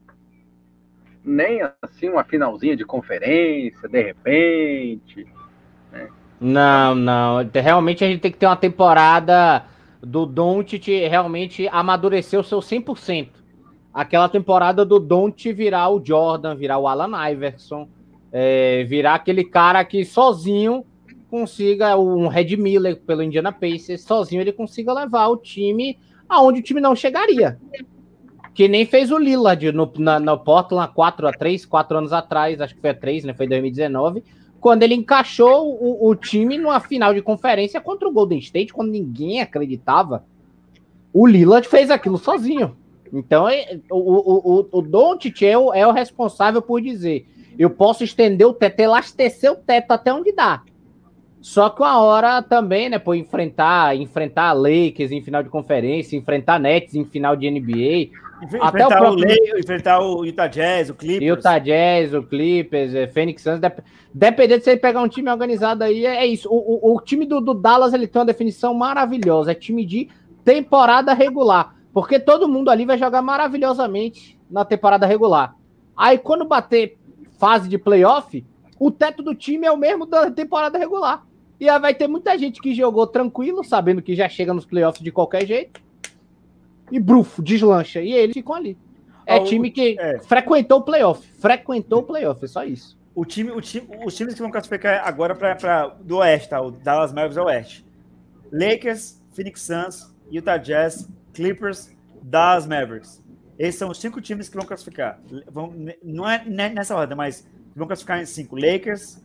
Nem assim uma finalzinha de conferência, de repente. Não, não. Realmente a gente tem que ter uma temporada do Doncic realmente amadurecer o seu 100%. Aquela temporada do Doncic virar o Jordan, virar o Alan Iverson, é, virar aquele cara que sozinho consiga, um Red Miller pelo Indiana Pacers, sozinho ele consiga levar o time aonde o time não chegaria. Que nem fez o Lillard no, na, no Portland 4 a 3, 4 anos atrás, acho que foi a 3, né? Foi 2019, quando ele encaixou o, o time numa final de conferência contra o Golden State, quando ninguém acreditava. O Lillard fez aquilo sozinho. Então, é, o, o, o, o Doncic é o, é o responsável por dizer: eu posso estender o teto, elastecer o teto até onde dá. Só que uma hora também, né, por enfrentar, enfrentar Lakers em final de conferência, enfrentar Nets em final de NBA, até o próprio o enfrentar o Utah Jazz, o Clippers. Utah Jazz, o Clippers, é, Phoenix Suns, dep dependendo de você pegar um time organizado aí, é, é isso. O, o, o time do, do, Dallas ele tem uma definição maravilhosa, é time de temporada regular, porque todo mundo ali vai jogar maravilhosamente na temporada regular. Aí quando bater fase de playoff, o teto do time é o mesmo da temporada regular. E aí vai ter muita gente que jogou tranquilo, sabendo que já chega nos playoffs de qualquer jeito. E brufo, deslancha. E eles ficam ali. É ah, time que é. frequentou o playoff. Frequentou o playoff, é só isso. O time, o time, os times que vão classificar agora para do Oeste, tá? O Dallas Mavericks é o Oeste. Lakers, Phoenix Suns, Utah Jazz, Clippers, Dallas Mavericks. Esses são os cinco times que vão classificar. Vão, não é nessa ordem, mas vão classificar em cinco. Lakers,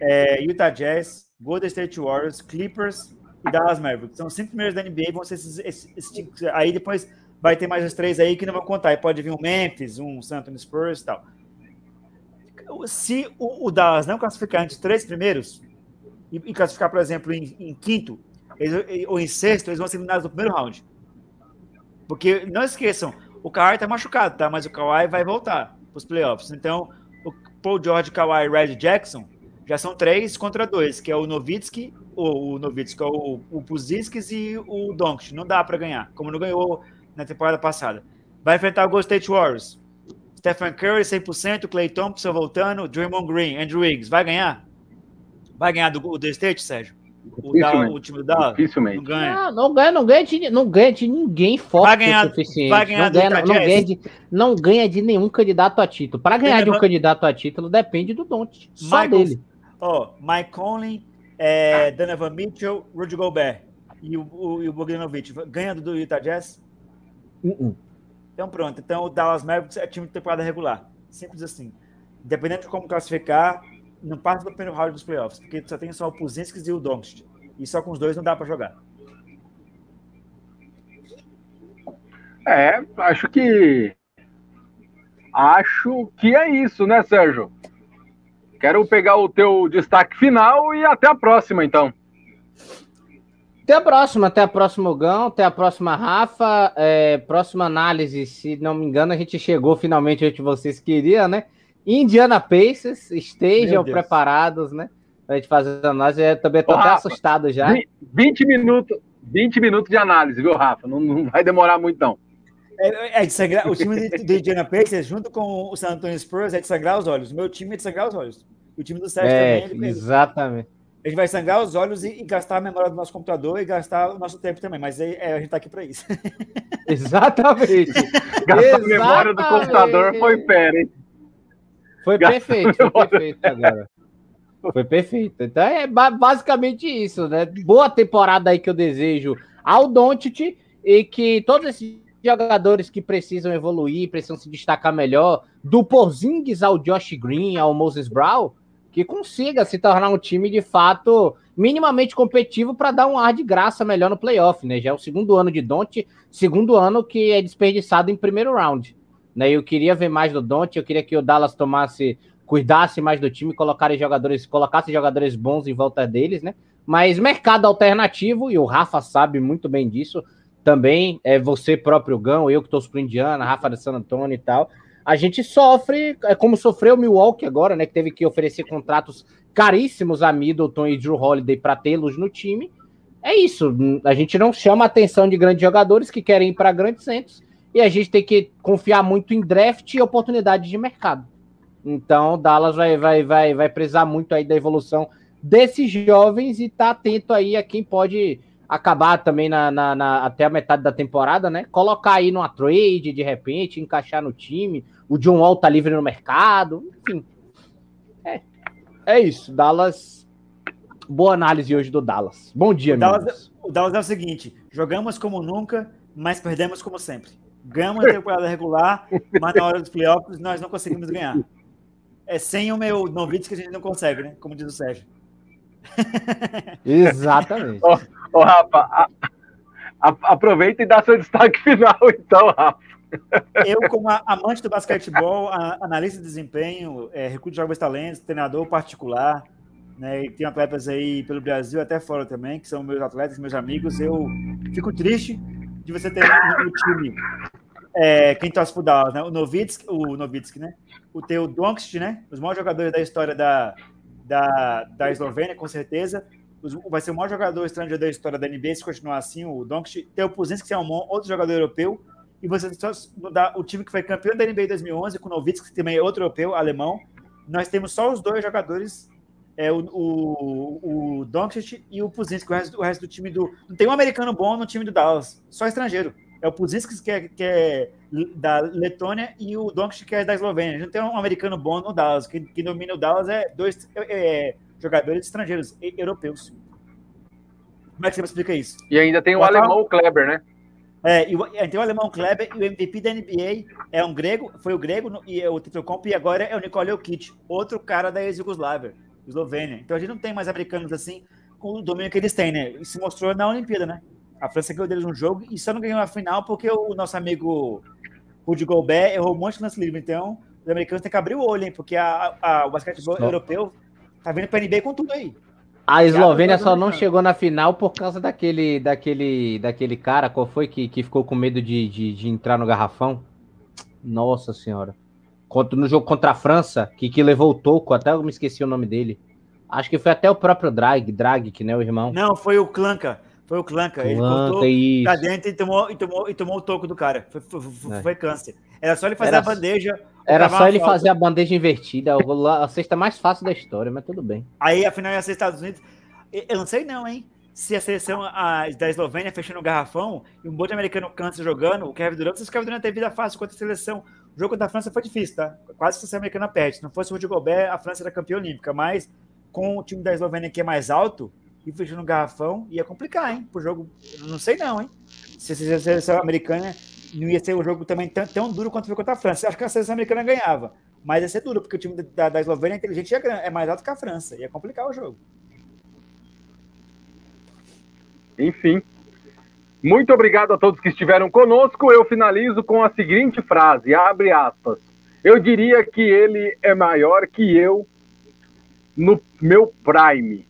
é, Utah Jazz, Golden State Warriors, Clippers e Dallas Mavericks. São os cinco primeiros da NBA, vão ser esses, esses, esses, Aí depois vai ter mais os três aí que não vão contar. Aí pode vir um Memphis, um San Antonio Spurs e tal. Se o, o Dallas não classificar entre os três primeiros, e, e classificar, por exemplo, em, em quinto eles, ou em sexto, eles vão ser eliminados no primeiro round. Porque não esqueçam, o Kawhi tá machucado, tá? Mas o Kawhi vai voltar para os playoffs. Então, o Paul George, Kawhi e Red Jackson já são três contra dois, que é o Novitsky, o, o Novitsky, é o, o e o Doncic. Não dá para ganhar, como não ganhou na temporada passada. Vai enfrentar o Golden State Warriors. Stephen Curry 100%, Clay Thompson voltando, Draymond Green, Andrew Wiggs. Vai ganhar? Vai ganhar do Golden State, Sérgio? O, da, o time da Dificilmente. Não ganha. Não, não ganha, não ganha de, não ganha de ninguém forte vai ganhar, o suficiente. Vai ganhar não, ganha, não, ganha de, não ganha de nenhum candidato a título. Para ganhar de um candidato a título depende do Don't, só Michael, dele. Ó, oh, Mike Conley, é, Donovan Mitchell, Rudy Gobert e o, o, o Bogdanovich. Ganha do Utah Jazz? Uh -uh. Então pronto. Então o Dallas Mavericks é time de temporada regular. Simples assim. Independente de como classificar, não passa do primeiro round dos playoffs, porque só tem só o Puzinskis e o Doncic. E só com os dois não dá para jogar. É, acho que acho que é isso, né, Sérgio? Quero pegar o teu destaque final e até a próxima, então. Até a próxima, até a próxima, Gão, até a próxima, Rafa. É, próxima análise, se não me engano, a gente chegou finalmente onde vocês queriam, né? Indiana Pacers, estejam preparados, né? Pra gente fazer a análise. Eu também tô Ô, até Rafa, assustado já. 20 minutos, 20 minutos de análise, viu, Rafa? Não, não vai demorar muito, não. É, é de sangrar, o time do Indiana Pacers, junto com o San Antonio Spurs, é de sangrar os olhos. O meu time é de sangrar os olhos. O time do Sérgio é, também. exatamente. A gente vai sangrar os olhos e, e, gastar a memória do nosso computador e gastar o nosso tempo também, mas é, é a gente tá aqui para isso. Exatamente. gastar a memória do computador foi pera, hein? Foi perfeito, foi perfeito agora. Foi perfeito. Então é basicamente isso, né? Boa temporada aí que eu desejo ao Doncic e que todos esses jogadores que precisam evoluir, precisam se destacar melhor, do Porzingis ao Josh Green, ao Moses Brown, que consiga se tornar um time de fato minimamente competitivo para dar um ar de graça melhor no playoff, né? Já é o segundo ano de Don't, segundo ano que é desperdiçado em primeiro round. Né? Eu queria ver mais do Don't, eu queria que o Dallas tomasse, cuidasse mais do time, colocasse jogadores, colocasse jogadores bons em volta deles, né? Mas mercado alternativo, e o Rafa sabe muito bem disso, também, é você próprio Gão, eu que estou pro Indiana, Rafa de San Antônio e tal. A gente sofre, é como sofreu o Milwaukee agora, né? Que teve que oferecer contratos caríssimos a Middleton e Drew Holiday para tê-los no time. é isso. A gente não chama a atenção de grandes jogadores que querem ir para grandes centros e a gente tem que confiar muito em draft e oportunidade de mercado. Então, Dallas vai, vai, vai, vai precisar muito aí da evolução desses jovens e tá atento aí a quem pode acabar também na, na, na, até a metade da temporada, né? Colocar aí numa trade de repente, encaixar no time. O John Wall tá livre no mercado, enfim. É, é isso. Dallas. Boa análise hoje do Dallas. Bom dia, o Dallas, o Dallas é o seguinte: jogamos como nunca, mas perdemos como sempre. Ganhamos a temporada regular, mas na hora dos playoffs nós não conseguimos ganhar. É sem o meu Novitz que a gente não consegue, né? Como diz o Sérgio. Exatamente. Ô, Rafa, a, a, aproveita e dá seu destaque final, então, Rafa. Eu, como amante do basquetebol, analista de desempenho, é, recruto de jovens talentos, treinador particular, né, e tem atletas aí pelo Brasil, até fora também, que são meus atletas, meus amigos, eu fico triste de você ter no time é, quem torce pro Dallas, né? O Novitsky, o Novitsky, né? O teu Doncic, né? Os maiores jogadores da história da, da, da Eslovênia, com certeza. Vai ser o maior jogador estrangeiro da história da NBA se continuar assim, o Doncic. Tem o Puzinski, que é um outro jogador europeu e você só mudar o time que foi campeão da NBA em 2011, com o Novitsky, que também é outro europeu, alemão. Nós temos só os dois jogadores, é, o, o, o Doncic e o Puzinski, o resto, o resto do time do... Não tem um americano bom no time do Dallas, só estrangeiro. É o Puzinski, que é, que é da Letônia, e o Doncic, que é da Eslovênia. Não tem um americano bom no Dallas. Quem, quem domina o Dallas é dois é, é jogadores estrangeiros, europeus. Como é que você explica isso? E ainda tem o, o alemão Kleber, né? É, e o, é, tem o alemão Kleber e o MVP da NBA é um grego, foi o grego e é o Titocomp e agora é o Nicole Jokic, outro cara da ex-Yugoslávia, Eslovênia. Então a gente não tem mais americanos assim com o domínio que eles têm, né? E se mostrou na Olimpíada, né? A França ganhou deles um jogo e só não ganhou a final porque o nosso amigo Rudy Gobert errou um monte de lance livre. Então, os americanos têm que abrir o olho, hein? Porque a, a, o basquetebol europeu tá vindo para a NBA com tudo aí. A Eslovênia só não chegou na final por causa daquele, daquele, daquele cara, qual foi que, que ficou com medo de, de, de entrar no garrafão? Nossa senhora. Contra, no jogo contra a França, que, que levou o toco, até eu me esqueci o nome dele. Acho que foi até o próprio Drag, Drag, que não é o irmão. Não, foi o Clanca. Foi o Clanca. Ele cortou pra dentro e tomou, e, tomou, e tomou o toco do cara. Foi, foi, é. foi câncer. Era só ele fazer era, a bandeja. Era só ele fazer a bandeja invertida. A cesta mais fácil da história, mas tudo bem. Aí a final ia ser Estados Unidos. Eu não sei não, hein? Se a seleção a, da Eslovênia fechando o garrafão e um monte de americano câncer jogando, o Kevin Durant, o Kevin Durant teve vida fácil contra a seleção. O jogo da França foi difícil, tá? Quase a seleção americana perde. Se não fosse o Rudy Gobert, a França era campeã olímpica. Mas com o time da Eslovênia que é mais alto, e fechando o garrafão, ia complicar, hein? Pro jogo, não sei não, hein? Se a seleção americana não ia ser um jogo também tão, tão duro quanto foi contra a França. Acho que a seleção americana ganhava, mas ia ser duro, porque o time da, da Eslovênia é inteligente é, é mais alto que a França, ia complicar o jogo. Enfim. Muito obrigado a todos que estiveram conosco. Eu finalizo com a seguinte frase, abre aspas. Eu diria que ele é maior que eu no meu prime.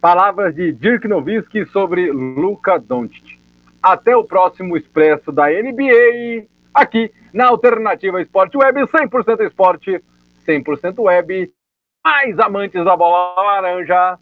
Palavras de Dirk Nowitzki sobre Luka Doncic. Até o próximo Expresso da NBA, aqui na Alternativa Esporte Web, 100% esporte, 100% web. Mais amantes da bola laranja,